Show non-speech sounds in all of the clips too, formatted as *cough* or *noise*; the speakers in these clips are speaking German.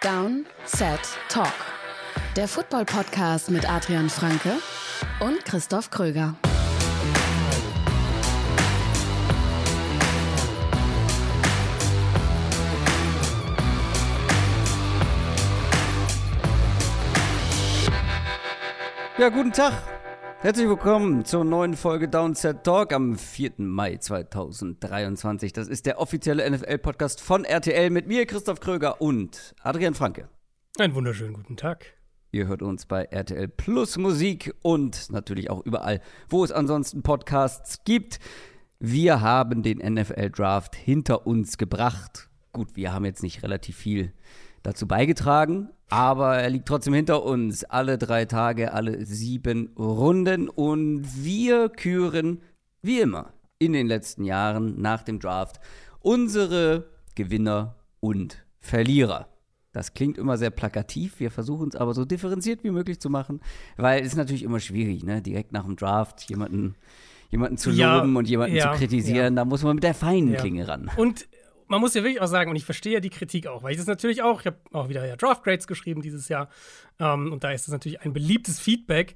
Down, Set, Talk. Der Football-Podcast mit Adrian Franke und Christoph Kröger. Ja, guten Tag. Herzlich willkommen zur neuen Folge Downset Talk am 4. Mai 2023. Das ist der offizielle NFL-Podcast von RTL mit mir, Christoph Kröger und Adrian Franke. Einen wunderschönen guten Tag. Ihr hört uns bei RTL Plus Musik und natürlich auch überall, wo es ansonsten Podcasts gibt. Wir haben den NFL-Draft hinter uns gebracht. Gut, wir haben jetzt nicht relativ viel dazu beigetragen, aber er liegt trotzdem hinter uns. Alle drei Tage, alle sieben Runden. Und wir küren, wie immer, in den letzten Jahren nach dem Draft unsere Gewinner und Verlierer. Das klingt immer sehr plakativ. Wir versuchen es aber so differenziert wie möglich zu machen, weil es ist natürlich immer schwierig, ne? direkt nach dem Draft jemanden, jemanden zu loben Ja, und jemanden ja, zu kritisieren. Da muss man mit der feinen Ja. Klinge ran. Und man muss ja wirklich auch sagen, und ich verstehe ja die Kritik auch, weil ich das natürlich auch, ich habe auch wieder ja Draft Grades geschrieben dieses Jahr. Ähm, und da ist es natürlich ein beliebtes Feedback.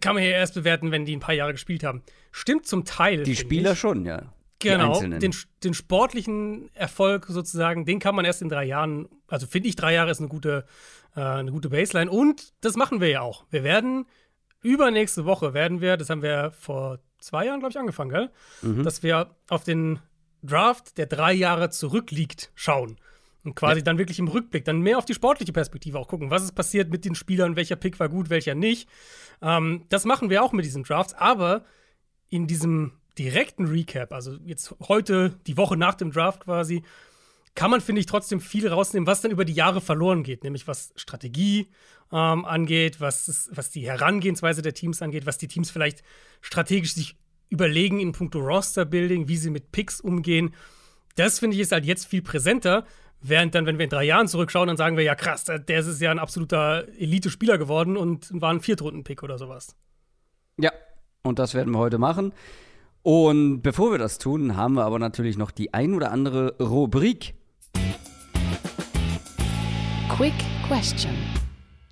Kann man ja erst bewerten, wenn die ein paar Jahre gespielt haben. Stimmt zum Teil. Die Spieler ich. schon, ja. Genau, den, den sportlichen Erfolg sozusagen, den kann man erst in drei Jahren, also finde ich, drei Jahre ist eine gute, äh, eine gute Baseline. Und das machen wir ja auch. Wir werden übernächste Woche werden wir, das haben wir vor zwei Jahren, glaube ich, angefangen, gell? Mhm. Dass wir auf den Draft, der drei Jahre zurückliegt, schauen. Und quasi dann wirklich im Rückblick, dann mehr auf die sportliche Perspektive auch gucken. Was ist passiert mit den Spielern, welcher Pick war gut, welcher nicht. Ähm, das machen wir auch mit diesen Drafts, aber in diesem direkten Recap, also jetzt heute, die Woche nach dem Draft quasi, kann man, finde ich, trotzdem viel rausnehmen, was dann über die Jahre verloren geht, nämlich was Strategie ähm, angeht, was, es- was die Herangehensweise der Teams angeht, was die Teams vielleicht strategisch sich überlegen in puncto Roster-Building, wie sie mit Picks umgehen. Das, finde ich, ist halt jetzt viel präsenter. Während dann, wenn wir in drei Jahren zurückschauen, dann sagen wir, ja krass, der der ist ja ein absoluter Elite-Spieler geworden und war ein Viertrunden-Pick oder sowas. Ja, und das werden wir heute machen. Und bevor wir das tun, haben wir aber natürlich noch die ein oder andere Rubrik. Quick Question.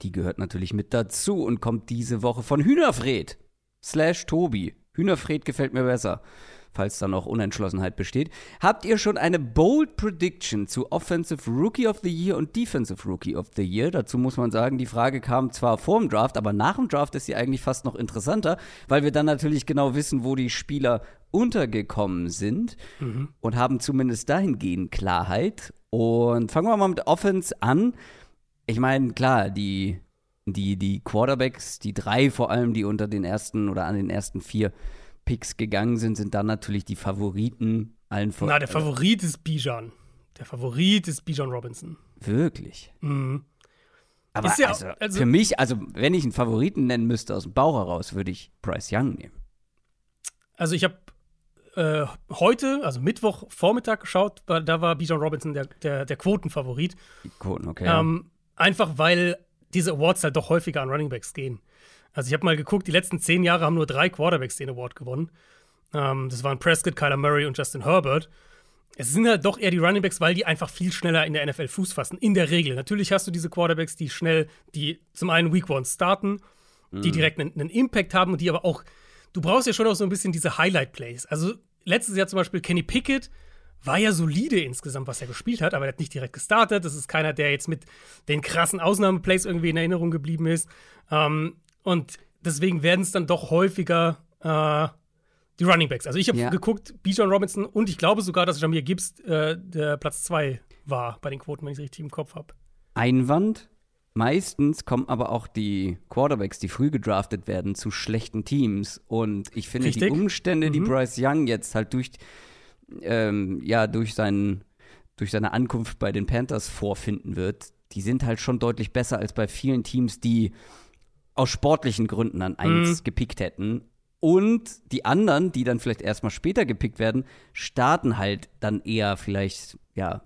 Die gehört natürlich mit dazu und kommt diese Woche von Hühnerfred slash Tobi. Hühnerfred gefällt mir besser, falls da noch Unentschlossenheit besteht. Habt ihr schon eine Bold Prediction zu Offensive Rookie of the Year und Defensive Rookie of the Year? Dazu muss man sagen, die Frage kam zwar vor dem Draft, aber nach dem Draft ist sie eigentlich fast noch interessanter, weil wir dann natürlich genau wissen, wo die Spieler untergekommen sind und haben zumindest dahingehend Klarheit. Und fangen wir mal mit Offense an. Ich meine, klar, die, die, die Quarterbacks, die drei vor allem, die unter den ersten oder an den ersten vier Picks gegangen sind, sind dann natürlich die Favoriten allen vor. Na, der Favorit ist Bijan. Der Favorit ist Bijan Robinson. Wirklich. Mhm. Aber ja- also, also- für mich, also wenn ich einen Favoriten nennen müsste aus dem Bauch heraus, würde ich Bryce Young nehmen. Also ich habe äh, heute, also Mittwoch Vormittag geschaut, da war Bijan Robinson der, der, der Quotenfavorit. Die Quoten, okay. Ähm, einfach weil diese Awards halt doch häufiger an Runningbacks gehen. Also ich habe mal geguckt, die letzten zehn Jahre haben nur drei Quarterbacks den Award gewonnen. Ähm, das waren Prescott, Kyler Murray und Justin Herbert. Es sind halt doch eher die Runningbacks, weil die einfach viel schneller in der NFL Fuß fassen. In der Regel. Natürlich hast du diese Quarterbacks, die schnell, die zum einen Week One starten, die direkt einen, einen Impact haben und die aber auch, du brauchst ja schon auch so ein bisschen diese Highlight-Plays. Also letztes Jahr zum Beispiel Kenny Pickett war ja solide insgesamt, was er gespielt hat, aber er hat nicht direkt gestartet. Das ist keiner, der jetzt mit den krassen Ausnahmeplays irgendwie in Erinnerung geblieben ist. Ähm, und deswegen werden es dann doch häufiger äh, die Running Backs. Also ich habe Ja. geguckt, Bijan Robinson und ich glaube sogar, dass Jamir Gibbs äh, der Platz 2 war bei den Quoten, wenn ich es richtig im Kopf habe. Einwand. Meistens kommen aber auch die Quarterbacks, die früh gedraftet werden, zu schlechten Teams. Und ich finde, die Richtig. Umstände, die Mhm. Bryce Young jetzt halt durch, ähm, ja, durch, seinen, durch seine Ankunft bei den Panthers vorfinden wird, die sind halt schon deutlich besser als bei vielen Teams, die aus sportlichen Gründen an eins Mhm. gepickt hätten. Und die anderen, die dann vielleicht erstmal später gepickt werden, starten halt dann eher vielleicht, ja,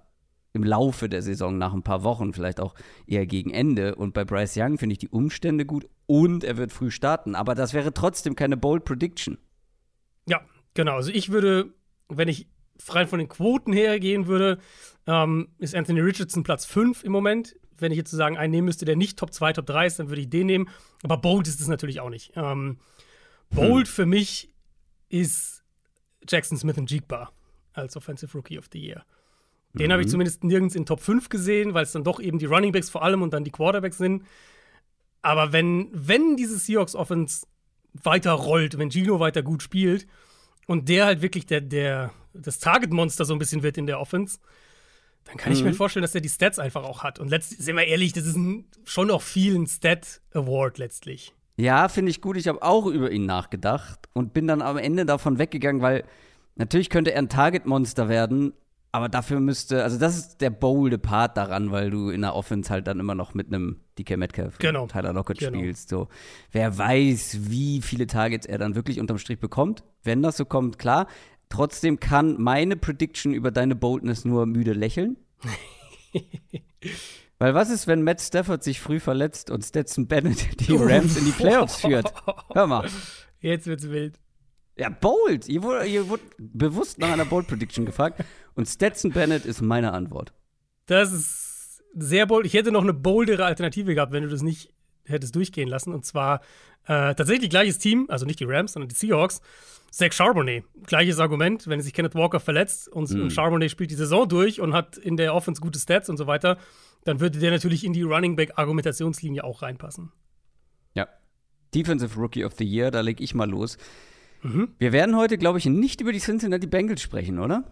im Laufe der Saison nach ein paar Wochen, vielleicht auch eher gegen Ende. Und bei Bryce Young finde ich die Umstände gut und er wird früh starten. Aber das wäre trotzdem keine Bold Prediction. Ja, genau. Also ich würde, wenn ich rein von den Quoten her gehen würde, ähm, ist Anthony Richardson Platz 5 im Moment. wenn ich jetzt sozusagen einen nehmen müsste, der nicht Top 2, Top 3 ist, dann würde ich den nehmen. Aber bold ist es natürlich auch nicht. Ähm, bold hm. für mich ist Jackson Smith und Jigba als Offensive Rookie of the Year. Den mhm. habe ich zumindest nirgends in Top 5 gesehen, weil es dann doch eben die Running Backs vor allem und dann die Quarterbacks sind. Aber wenn, wenn diese Seahawks Offense weiter rollt, wenn Gino weiter gut spielt und der halt wirklich der, der, das Target-Monster so ein bisschen wird in der Offense, dann kann mhm. ich mir mhm. vorstellen, dass er die Stats einfach auch hat. Und letztlich, sind wir ehrlich, das ist ein, schon auch viel ein Stat-Award letztlich. Ja, finde ich gut. Ich habe auch über ihn nachgedacht und bin dann am Ende davon weggegangen, weil natürlich könnte er ein Target-Monster werden, aber dafür müsste, also das ist der bolde Part daran, weil du in der Offense halt dann immer noch mit einem DK Metcalf, genau. Tyler Lockett genau. spielst. So. Wer weiß, wie viele Targets er dann wirklich unterm Strich bekommt. Wenn das so kommt, klar. Trotzdem kann meine Prediction über deine Boldness nur müde lächeln. *laughs* Weil was ist, wenn Matt Stafford sich früh verletzt und Stetson Bennett die Rams in die Playoffs führt? Hör mal. Jetzt wird's wild. Ja, bold. Ihr wurde, ihr wurde bewusst nach einer Bold Prediction gefragt. Und Stetson Bennett ist meine Antwort. Das ist sehr bold. Ich hätte noch eine boldere Alternative gehabt, wenn du das nicht hättest durchgehen lassen. Und zwar äh, tatsächlich gleiches Team, also nicht die Rams, sondern die Seahawks. Zach Charbonnet. Gleiches Argument, wenn sich Kenneth Walker verletzt und, mm. und Charbonnet spielt die Saison durch und hat in der Offense gute Stats und so weiter, dann würde der natürlich in die Running Back Argumentationslinie auch reinpassen. Ja. Defensive Rookie of the Year, da leg ich mal los. Mhm. Wir werden heute, glaube ich, nicht über die Cincinnati Bengals sprechen, oder?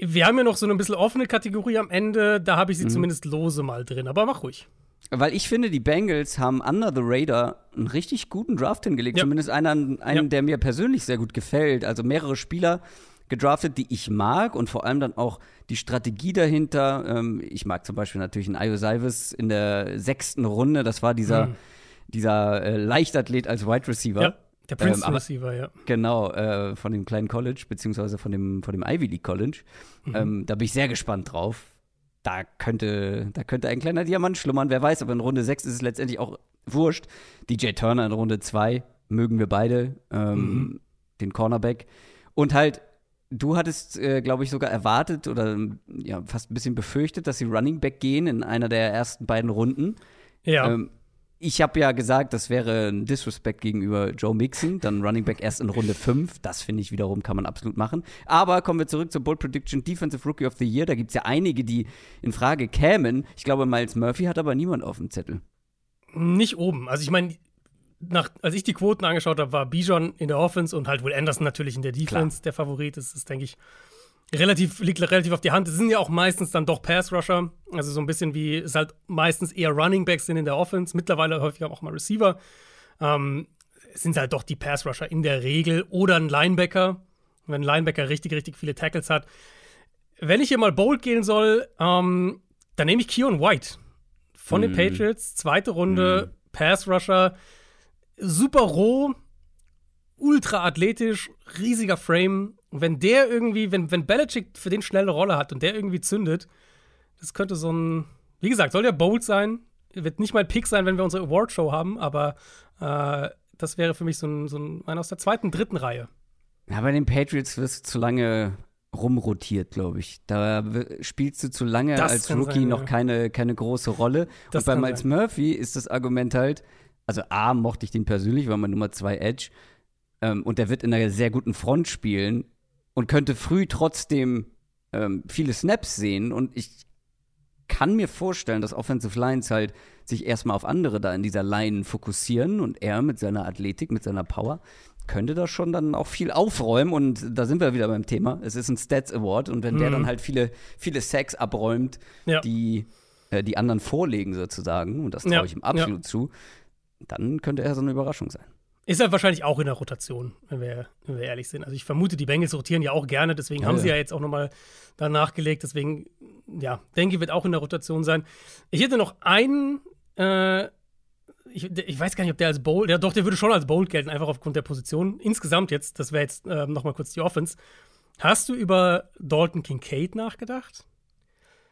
Wir haben ja noch so eine bisschen offene Kategorie am Ende, da habe ich sie mhm. zumindest lose mal drin, aber mach ruhig. Weil ich finde, die Bengals haben under the radar einen richtig guten Draft hingelegt. Ja. Zumindest einen, einen ja. der mir persönlich sehr gut gefällt. Also mehrere Spieler gedraftet, die ich mag und vor allem dann auch die Strategie dahinter. Ähm, ich mag zum Beispiel natürlich einen Io Salvis in der sechsten Runde. Das war dieser, mhm. dieser äh, Leichtathlet als Wide Receiver. Ja. Der Princeton ähm, Receiver, ja. Genau, äh, von dem kleinen College, beziehungsweise von dem, von dem Ivy League College. Mhm. Ähm, da bin ich sehr gespannt drauf. Da könnte, da könnte ein kleiner Diamant schlummern, wer weiß, aber in Runde 6 ist es letztendlich auch wurscht. DJ Turner in Runde 2 mögen wir beide, ähm, mhm. den Cornerback. Und halt, du hattest, äh, glaube ich, sogar erwartet oder ja, fast ein bisschen befürchtet, dass sie Running Back gehen in einer der ersten beiden Runden. Ja. Ähm, ich habe ja gesagt, das wäre ein Disrespect gegenüber Joe Mixon, dann Running Back erst in Runde 5. Das finde ich wiederum, kann man absolut machen. Aber kommen wir zurück zur Bold Prediction Defensive Rookie of the Year. Da gibt es ja einige, die in Frage kämen. Ich glaube, Miles Murphy hat aber niemand auf dem Zettel. Nicht oben. Also ich meine, als ich die Quoten angeschaut habe, war Bijon in der Offense und halt wohl Anderson natürlich in der Defense Klar. der Favorit. Das ist, denke ich, relativ, liegt relativ auf die Hand. Es sind ja auch meistens dann doch Pass-Rusher. Also so ein bisschen wie es halt meistens eher Running Backs sind in der Offense. Mittlerweile häufig auch mal Receiver. Ähm, sind halt doch die Pass-Rusher in der Regel oder ein Linebacker, wenn ein Linebacker richtig, richtig viele Tackles hat. Wenn ich hier mal bold gehen soll, ähm, dann nehme ich Keon White von mm. den mhm. Patriots. Zweite Runde, mm. Pass-Rusher. Super roh, ultra athletisch, riesiger Frame. Und wenn der irgendwie, wenn, wenn Belichick für den schnell eine Rolle hat und der irgendwie zündet, das könnte so ein, wie gesagt, soll der bold sein. Wird nicht mal Pick sein, wenn wir unsere Awardshow haben, aber äh, das wäre für mich so ein, so ein einer aus der zweiten, dritten Reihe. Ja, bei den Patriots wirst du zu lange rumrotiert, glaube ich. Da spielst du zu lange das als Rookie sein, noch ja. keine, keine große Rolle. Das und bei Miles sein. Murphy ist das Argument halt, also A, mochte ich den persönlich, war mein Nummer zwei Edge. Ähm, und der wird in einer sehr guten Front spielen und könnte früh trotzdem ähm, viele Snaps sehen. Und ich kann mir vorstellen, dass Offensive Lines halt sich erstmal auf andere da in dieser Line fokussieren und er mit seiner Athletik, mit seiner Power könnte da schon dann auch viel aufräumen und da sind wir wieder beim Thema. Es ist ein Stats Award und wenn mhm. der dann halt viele, viele Sacks abräumt, ja. die äh, die anderen vorlegen sozusagen, und das traue ich ihm absolut ja. zu, dann könnte er so eine Überraschung sein. Ist er wahrscheinlich auch in der Rotation, wenn wir, wenn wir ehrlich sind. Also ich vermute, die Bengals rotieren ja auch gerne, deswegen ja, haben sie ja jetzt auch nochmal da nachgelegt. Deswegen, ja, denke ich, wird auch in der Rotation sein. Ich hätte noch einen, äh, ich, ich, weiß gar nicht, ob der als Bold, ja doch, der würde schon als Bold gelten, einfach aufgrund der Position. Insgesamt jetzt, das wäre jetzt äh, nochmal kurz die Offense. Hast du über Dalton Kincaid nachgedacht?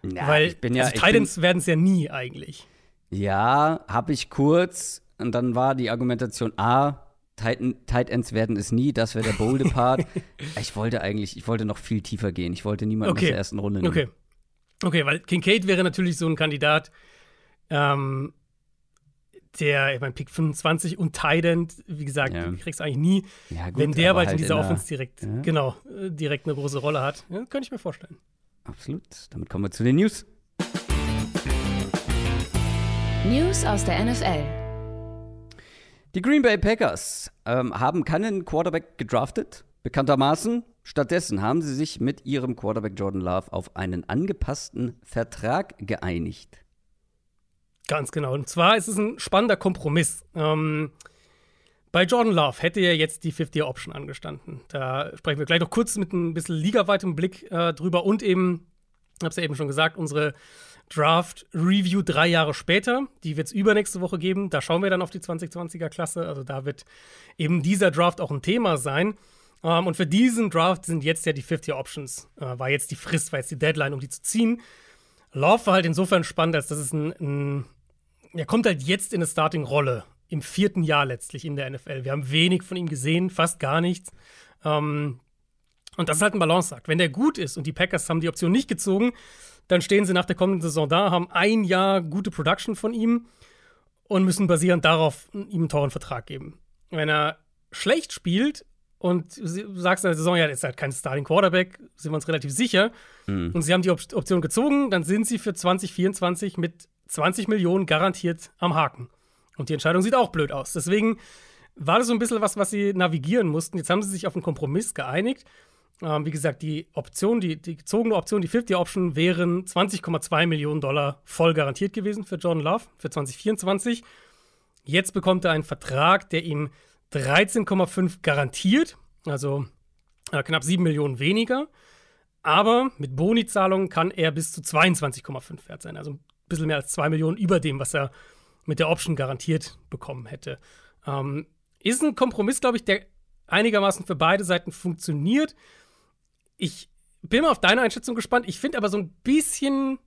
Ja, Weil, ich bin ja. Also Titans werden es ja nie eigentlich. Ja, habe ich kurz und dann war die Argumentation A, Tight, Tight Ends werden es nie, das wäre der bolde Part. *laughs* ich wollte eigentlich, ich wollte noch viel tiefer gehen. Ich wollte niemanden okay. aus der ersten Runde nehmen. Okay. Okay, weil Kincaid wäre natürlich so ein Kandidat, ähm, der, ich meine, Pick 25 und Tident, wie gesagt, ja. kriegst du eigentlich nie. Ja, gut, wenn der bald halt in dieser in Offense direkt, ja. genau, äh, direkt eine große Rolle hat, ja, könnte ich mir vorstellen. Absolut. Damit kommen wir zu den News. News aus der NFL. Die Green Bay Packers ähm, haben keinen Quarterback gedraftet, bekanntermaßen. Stattdessen haben sie sich mit ihrem Quarterback Jordan Love auf einen angepassten Vertrag geeinigt. Ganz genau. Und zwar ist es ein spannender Kompromiss. Ähm, bei Jordan Love hätte ja jetzt die 50-Option angestanden. Da sprechen wir gleich noch kurz mit ein bisschen ligaweitem Blick äh, drüber und eben, ich habe es ja eben schon gesagt, unsere Draft Review drei Jahre später. Die wird es übernächste Woche geben. Da schauen wir dann auf die 2020er Klasse. Also da wird eben dieser Draft auch ein Thema sein. Um, ähm, und für diesen Draft sind jetzt ja die 50 Options. Uh, war jetzt die Frist, war jetzt die Deadline, um die zu ziehen. Love war halt insofern spannend, als dass es ein, ein er kommt halt jetzt in eine Starting-Rolle im vierten Jahr letztlich in der NFL. Wir haben wenig von ihm gesehen, fast gar nichts. Ähm, und das ist halt ein Balanceakt. Wenn der gut ist und die Packers haben die Option nicht gezogen, dann stehen sie nach der kommenden Saison da, haben ein Jahr gute Production von ihm und müssen basierend darauf ihm einen teuren Vertrag geben. Wenn er schlecht spielt und du sagst in der Saison, ja, das ist halt kein Starting Quarterback, sind wir uns relativ sicher, mhm. und sie haben die Option gezogen, dann sind sie für 2024 mit 20 Millionen garantiert am Haken. Und die Entscheidung sieht auch blöd aus. Deswegen war das so ein bisschen was, was sie navigieren mussten. Jetzt haben sie sich auf einen Kompromiss geeinigt. Ähm, wie gesagt, die Option, die, die gezogene Option, die 50 Option, wären 20,2 Millionen Dollar voll garantiert gewesen für Jordan Love für 2024. Jetzt bekommt er einen Vertrag, der ihm 13,5 garantiert, also äh, knapp 7 Millionen weniger. Aber mit Boni-Zahlungen kann er bis zu 22,5 wert sein. Also bisschen mehr als zwei Millionen über dem, was er mit der Option garantiert bekommen hätte. Ähm, ist ein Kompromiss, glaube ich, der einigermaßen für beide Seiten funktioniert. Ich bin mal auf deine Einschätzung gespannt. Ich finde aber so ein bisschen,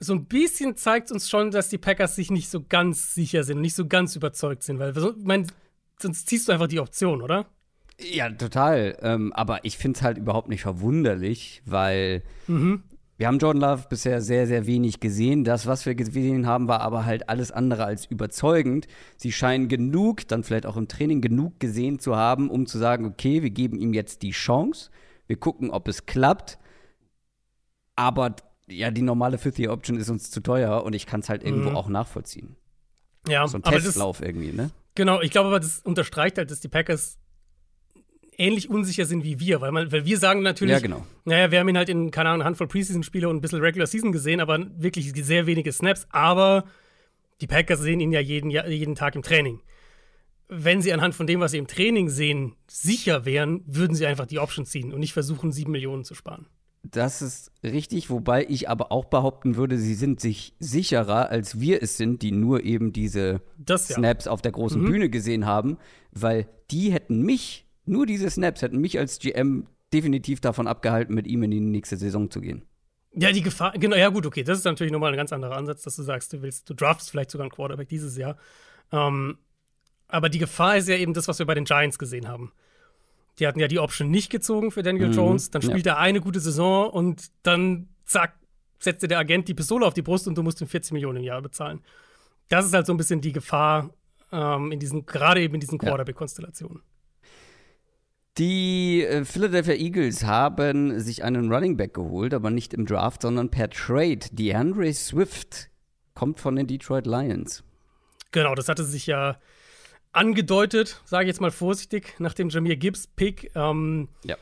so ein bisschen zeigt uns schon, dass die Packers sich nicht so ganz sicher sind, nicht so ganz überzeugt sind, weil ich mein, sonst ziehst du einfach die Option, oder? Ja, total. Ähm, aber ich finde es halt überhaupt nicht verwunderlich, weil mhm. Wir haben Jordan Love bisher sehr, sehr wenig gesehen. Das, was wir gesehen haben, war aber halt alles andere als überzeugend. Sie scheinen genug, dann vielleicht auch im Training genug gesehen zu haben, um zu sagen, okay, wir geben ihm jetzt die Chance. Wir gucken, ob es klappt. Aber ja, die normale 50 Option ist uns zu teuer und ich kann es halt irgendwo mhm. auch nachvollziehen. Ja, so ein Testlauf das, irgendwie, ne? Genau, ich glaube aber, das unterstreicht halt, dass die Packers ähnlich unsicher sind wie wir, weil, man, weil wir sagen natürlich, ja, genau. naja, wir haben ihn halt in, keine Ahnung, eine Handvoll Preseason-Spiele und ein bisschen Regular Season gesehen, aber wirklich sehr wenige Snaps. Aber die Packers sehen ihn ja jeden, jeden Tag im Training. Wenn sie anhand von dem, was sie im Training sehen, sicher wären, würden sie einfach die Option ziehen und nicht versuchen, sieben Millionen zu sparen. Das ist richtig, wobei ich aber auch behaupten würde, sie sind sich sicherer, als wir es sind, die nur eben diese das, ja. Snaps auf der großen mhm. Bühne gesehen haben, weil die hätten mich nur diese Snaps hätten mich als GM definitiv davon abgehalten, mit ihm in die nächste Saison zu gehen. Ja, die Gefahr, genau, ja gut, okay, das ist natürlich nochmal ein ganz anderer Ansatz, dass du sagst, du willst, du draftest vielleicht sogar einen Quarterback dieses Jahr. Ähm, aber die Gefahr ist ja eben das, was wir bei den Giants gesehen haben. Die hatten ja die Option nicht gezogen für Daniel mhm, Jones, dann spielt ja. er eine gute Saison und dann, zack, setzte der Agent die Pistole auf die Brust und du musst ihm 40 Millionen im Jahr bezahlen. Das ist halt so ein bisschen die Gefahr ähm, in diesen, gerade eben in diesen Quarterback-Konstellationen. Die äh, Philadelphia Eagles haben sich einen Running Back geholt, aber nicht im Draft, sondern per Trade. DeAndre Swift kommt von den Detroit Lions. Genau, das hatte sich ja angedeutet, sage ich jetzt mal vorsichtig, nach dem Jameer Gibbs-Pick. Ähm, ja.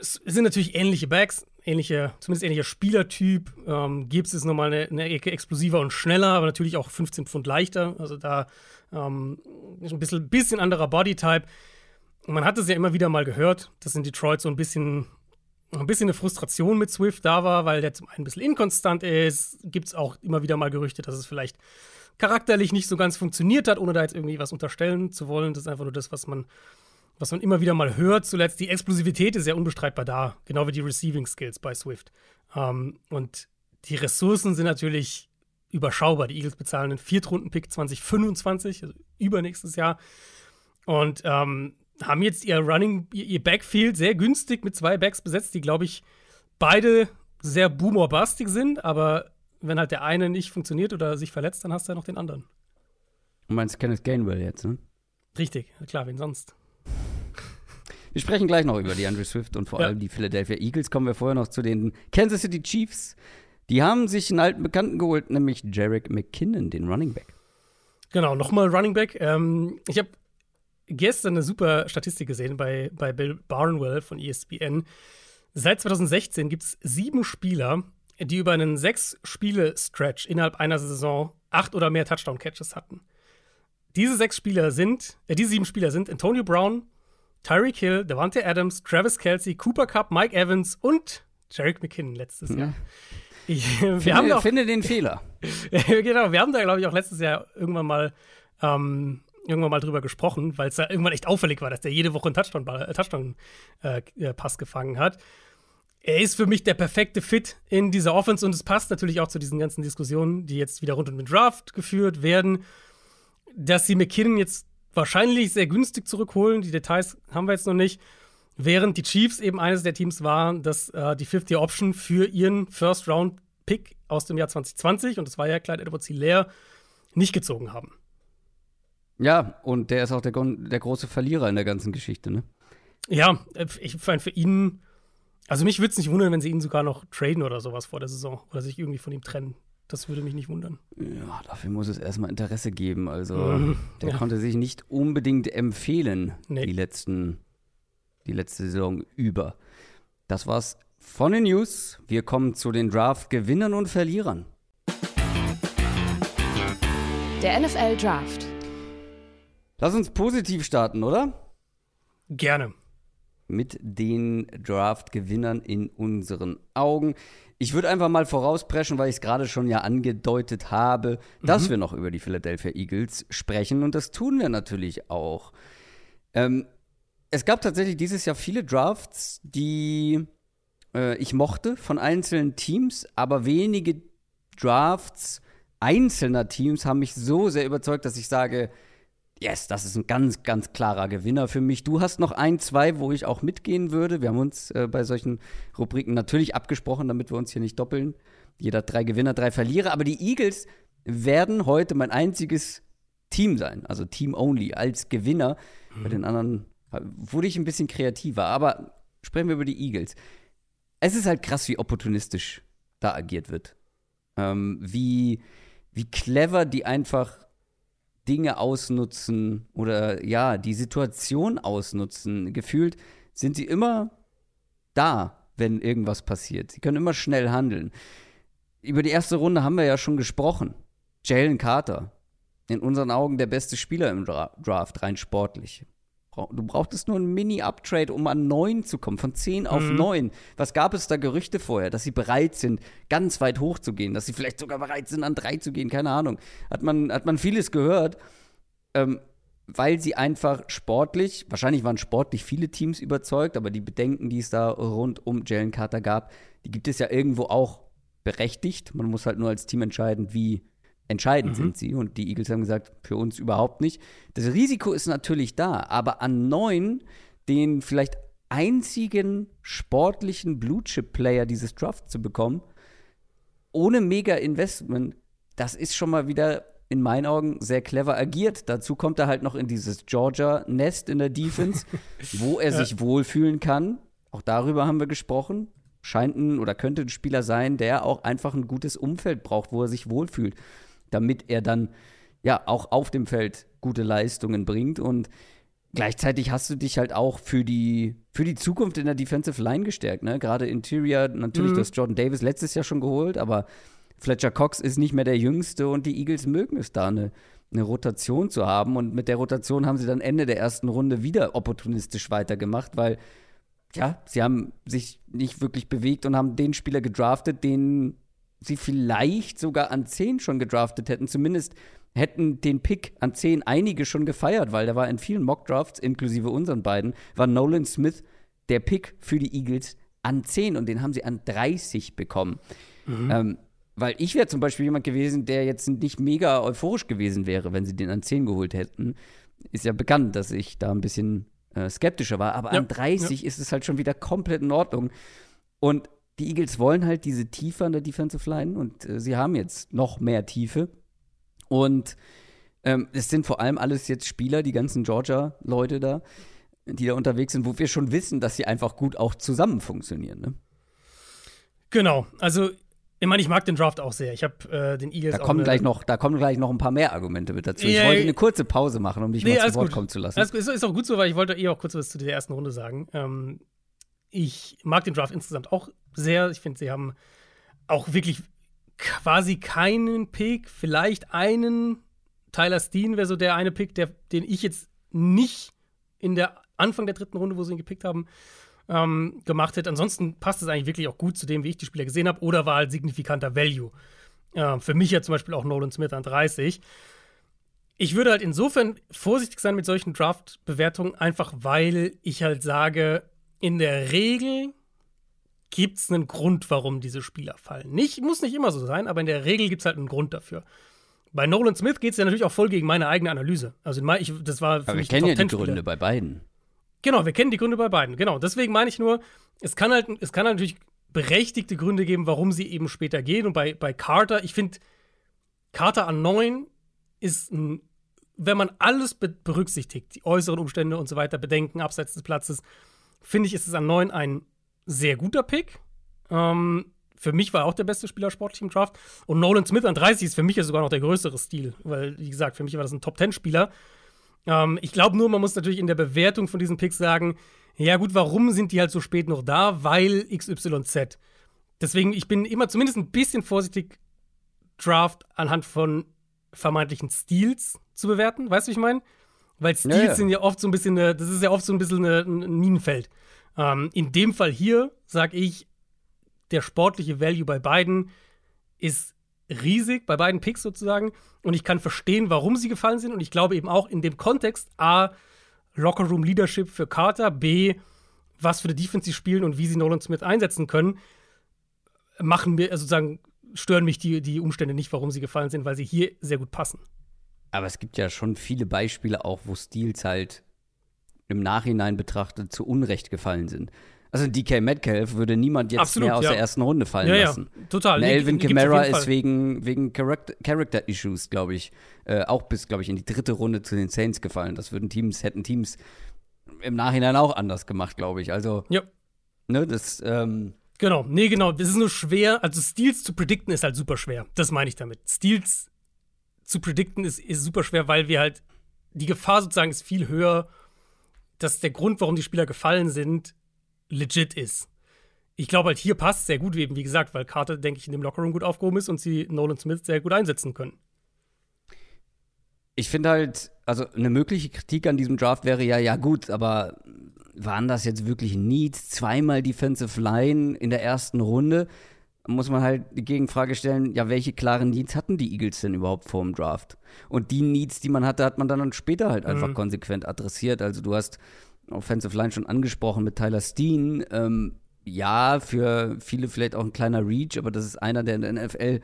Es sind natürlich ähnliche Backs, ähnliche, zumindest ähnlicher Spielertyp. Ähm, Gibbs ist nochmal eine, eine Ecke explosiver und schneller, aber natürlich auch 15 Pfund leichter. Also da ähm, ist ein bisschen, bisschen anderer Bodytype. Man hat es ja immer wieder mal gehört, dass in Detroit so ein bisschen, ein bisschen eine Frustration mit Swift da war, weil der zum einen ein bisschen inkonstant ist. Gibt es auch immer wieder mal Gerüchte, dass es vielleicht charakterlich nicht so ganz funktioniert hat, ohne da jetzt irgendwie was unterstellen zu wollen. Das ist einfach nur das, was man, was man immer wieder mal hört. Zuletzt die Explosivität ist ja unbestreitbar da, genau wie die Receiving Skills bei Swift. Ähm, und die Ressourcen sind natürlich überschaubar. Die Eagles bezahlen einen Viertrunden-Pick 2025, also übernächstes Jahr. Und ähm, haben jetzt ihr Running, ihr Backfield sehr günstig mit zwei Backs besetzt, die, glaube ich, beide sehr boomer-bastig sind, aber wenn halt der eine nicht funktioniert oder sich verletzt, dann hast du ja noch den anderen. Du meinst Kenneth Gainwell jetzt, ne? Richtig, klar, wen sonst? Wir sprechen gleich noch über die Andrew Swift und vor Ja. allem die Philadelphia Eagles. Kommen wir vorher noch zu den Kansas City Chiefs. Die haben sich einen alten Bekannten geholt, nämlich Jarek McKinnon, den Running Back. Genau, nochmal Running Back. Ähm, ich habe gestern eine super Statistik gesehen bei, bei Bill Barnwell von ESPN. Seit 2016 gibt es sieben Spieler, die über einen Sechs-Spiele-Stretch innerhalb einer Saison acht oder mehr Touchdown-Catches hatten. Diese sechs Spieler sind, äh, diese sieben Spieler sind Antonio Brown, Tyreek Hill, Devante Adams, Travis Kelsey, Cooper Cup, Mike Evans und Jarek McKinnon letztes Jahr. Ich, *laughs* wir Finde, haben auch finde den Fehler. *laughs* genau, wir haben da, glaube ich, auch letztes Jahr irgendwann mal, ähm, irgendwann mal drüber gesprochen, weil es da irgendwann echt auffällig war, dass der jede Woche einen Touchdown-Ball- äh, Touchdown-Pass äh, Pass gefangen hat. Er ist für mich der perfekte Fit in dieser Offense und es passt natürlich auch zu diesen ganzen Diskussionen, die jetzt wieder rund um den Draft geführt werden, dass sie McKinnon jetzt wahrscheinlich sehr günstig zurückholen. Die Details haben wir jetzt noch nicht. Während die Chiefs eben eines der Teams waren, das äh, die 50 Option für ihren First-Round-Pick aus dem Jahr 2020, und das war ja Clyde edwards leer nicht gezogen haben. Ja, und der ist auch der, der große Verlierer in der ganzen Geschichte, ne? Ja, äh, ich meine, für ihn, also mich würde es nicht wundern, wenn sie ihn sogar noch traden oder sowas vor der Saison oder sich irgendwie von ihm trennen. Das würde mich nicht wundern. Ja, dafür muss es erstmal Interesse geben. Also, Mhm, der ja. konnte sich nicht unbedingt empfehlen, Nee. die, letzten, die letzte Saison über. Das war's von den News. Wir kommen zu den Draft-Gewinnern und Verlierern. Der NFL Draft. Lass uns positiv starten, oder? Gerne. Mit den Draft-Gewinnern in unseren Augen. Ich würde einfach mal vorauspreschen, weil ich es gerade schon ja angedeutet habe, dass wir noch über die Philadelphia Eagles sprechen. Und das tun wir natürlich auch. Ähm, es gab tatsächlich dieses Jahr viele Drafts, die äh, ich mochte von einzelnen Teams, aber wenige Drafts einzelner Teams haben mich so sehr überzeugt, dass ich sage, yes, das ist ein ganz, ganz klarer Gewinner für mich. Du hast noch ein, zwei, wo ich auch mitgehen würde. Wir haben uns äh, bei solchen Rubriken natürlich abgesprochen, damit wir uns hier nicht doppeln. Jeder drei Gewinner, drei Verlierer. Aber die Eagles werden heute mein einziges Team sein, also Team Only als Gewinner. Bei den anderen äh, wurde ich ein bisschen kreativer. Aber sprechen wir über die Eagles. Es ist halt krass, wie opportunistisch da agiert wird. Ähm, wie, wie clever die einfach Dinge ausnutzen oder ja, die Situation ausnutzen. Gefühlt sind sie immer da, wenn irgendwas passiert. Sie können immer schnell handeln. Über die erste Runde haben wir ja schon gesprochen. Jalen Carter. In unseren Augen der beste Spieler im Dra Draft, rein sportlich. Du brauchtest nur einen Mini-Uptrade, um an 9 zu kommen, von 10 auf 9. Was gab es da Gerüchte vorher, dass sie bereit sind, ganz weit hoch zu gehen, dass sie vielleicht sogar bereit sind, an 3 zu gehen, keine Ahnung. Hat man, hat man vieles gehört, ähm, weil sie einfach sportlich, wahrscheinlich waren sportlich viele Teams überzeugt, aber die Bedenken, die es da rund um Jalen Carter gab, die gibt es ja irgendwo auch berechtigt. Man muss halt nur als Team entscheiden, wie entscheidend sind sie. Und die Eagles haben gesagt, für uns überhaupt nicht. Das Risiko ist natürlich da, aber an neun, den vielleicht einzigen sportlichen Blue-Chip-Player dieses Draft zu bekommen, ohne Mega-Investment, das ist schon mal wieder in meinen Augen sehr clever agiert. Dazu kommt er halt noch in dieses Georgia-Nest in der Defense, *laughs* wo er sich wohlfühlen kann. Auch darüber haben wir gesprochen. Scheint ein oder könnte ein Spieler sein, der auch einfach ein gutes Umfeld braucht, wo er sich wohlfühlt, damit er dann ja auch auf dem Feld gute Leistungen bringt. Und gleichzeitig hast du dich halt auch für die, für die Zukunft in der Defensive Line gestärkt. Ne? Gerade Interior, natürlich, du hast Jordan Davis letztes Jahr schon geholt, aber Fletcher Cox ist nicht mehr der Jüngste und die Eagles mögen es da, eine, eine Rotation zu haben. Und mit der Rotation haben sie dann Ende der ersten Runde wieder opportunistisch weitergemacht, weil ja, sie haben sich nicht wirklich bewegt und haben den Spieler gedraftet, den sie vielleicht sogar an 10 schon gedraftet hätten. Zumindest hätten den Pick an 10 einige schon gefeiert, weil der war in vielen Mock-Drafts, inklusive unseren beiden, war Nolan Smith der Pick für die Eagles an 10 und den haben sie an 30 bekommen. Ähm, weil ich wäre zum Beispiel jemand gewesen, der jetzt nicht mega euphorisch gewesen wäre, wenn sie den an 10 geholt hätten. Ist ja bekannt, dass ich da ein bisschen äh, skeptischer war. Aber Ja, an 30 ist es halt schon wieder komplett in Ordnung. Und die Eagles wollen halt diese Tiefe an der Defensive Line und äh, sie haben jetzt noch mehr Tiefe. Und ähm, es sind vor allem alles jetzt Spieler, die ganzen Georgia-Leute da, die da unterwegs sind, wo wir schon wissen, dass sie einfach gut auch zusammen funktionieren. Ne? Genau, also ich meine, ich mag den Draft auch sehr. Ich habe äh, den Eagles da kommen gleich noch, Da kommen gleich noch ein paar mehr Argumente mit dazu. Yeah, ich wollte eine kurze Pause machen, um dich nee, mal zu Wort gut. kommen zu lassen. Alles gut. Ist, ist, auch gut so, weil ich wollte eh auch kurz was zu der ersten Runde sagen. Ähm, ich mag den Draft insgesamt auch sehr. Ich finde, sie haben auch wirklich quasi keinen Pick, vielleicht einen. Tyler Steen wäre so der eine Pick, der, den ich jetzt nicht in der Anfang der dritten Runde, wo sie ihn gepickt haben, ähm, gemacht hätte. Ansonsten passt es eigentlich wirklich auch gut zu dem, wie ich die Spieler gesehen habe, oder war halt signifikanter Value. Äh, für mich ja zum Beispiel auch Nolan Smith an 30. Ich würde halt insofern vorsichtig sein mit solchen Draft-Bewertungen, einfach weil ich halt sage, in der Regel gibt es einen Grund, warum diese Spieler fallen. Nicht, muss nicht immer so sein, aber in der Regel gibt es halt einen Grund dafür. Bei Nolan Smith geht es ja natürlich auch voll gegen meine eigene Analyse. Also ich, das war für aber mich wir kennen ja die Gründe bei beiden. Genau, wir kennen die Gründe bei beiden. Genau, deswegen meine ich nur, es kann halt, es kann halt natürlich berechtigte Gründe geben, warum sie eben später gehen. Und bei, bei Carter, ich finde, Carter an 9 ist ein, wenn man alles berücksichtigt, die äußeren Umstände und so weiter, Bedenken abseits des Platzes, finde ich, ist es an 9 ein sehr guter Pick. Ähm, für mich war er auch der beste Spieler sportlich im Draft. Und Nolan Smith an 30 ist für mich ja sogar noch der größere Stil, weil, wie gesagt, für mich war das ein Top-10-Spieler. Ähm, ich glaube nur, man muss natürlich in der Bewertung von diesen Picks sagen, ja gut, warum sind die halt so spät noch da? Weil XYZ. Deswegen, ich bin immer zumindest ein bisschen vorsichtig, Draft anhand von vermeintlichen Steals zu bewerten. Weißt du, wie ich meine? Weil Steals ja, ja. sind ja oft so ein bisschen, eine, das ist ja oft so ein bisschen eine, ein Minenfeld. Ähm, in dem Fall hier sage ich, der sportliche Value bei beiden ist riesig, bei beiden Picks sozusagen. Und ich kann verstehen, warum sie gefallen sind. Und ich glaube eben auch in dem Kontext, A, Lockerroom Leadership für Carter, B, was für eine Defense sie spielen und wie sie Nolan Smith einsetzen können, machen mir, also sozusagen, stören mich die, die Umstände nicht, warum sie gefallen sind, weil sie hier sehr gut passen. Aber es gibt ja schon viele Beispiele auch, wo Steals halt im Nachhinein betrachtet zu Unrecht gefallen sind. Also DK Metcalf würde niemand jetzt Absolut, mehr aus ja. der ersten Runde fallen ja, lassen. Ja, total. Ne, Elvin Kamara ist wegen, wegen Character, Character Issues, glaube ich, äh, auch bis, glaube ich, in die dritte Runde zu den Saints gefallen. Das würden Teams, hätten Teams im Nachhinein auch anders gemacht, glaube ich. Also, ja. ne, das, ähm, Genau, nee, genau. Das ist nur schwer. Also, Steals zu predikten ist halt super schwer. Das meine ich damit. Steals zu predikten ist, ist super schwer, weil wir halt, die Gefahr sozusagen ist viel höher, dass der Grund, warum die Spieler gefallen sind, legit ist. Ich glaube halt, hier passt sehr gut, eben wie gesagt, weil Carter, denke ich, in dem Lockerroom gut aufgehoben ist und sie Nolan Smith sehr gut einsetzen können. Ich finde halt, also eine mögliche Kritik an diesem Draft wäre ja, ja gut, aber waren das jetzt wirklich Needs? Zweimal Defensive Line in der ersten Runde? Muss man halt die Gegenfrage stellen, ja, welche klaren Needs hatten die Eagles denn überhaupt vor dem Draft? Und die Needs, die man hatte, hat man dann später halt einfach mhm. konsequent adressiert. Also du hast Offensive Line schon angesprochen mit Tyler Steen. Ähm, ja, für viele vielleicht auch ein kleiner Reach, aber das ist einer, der in der NFL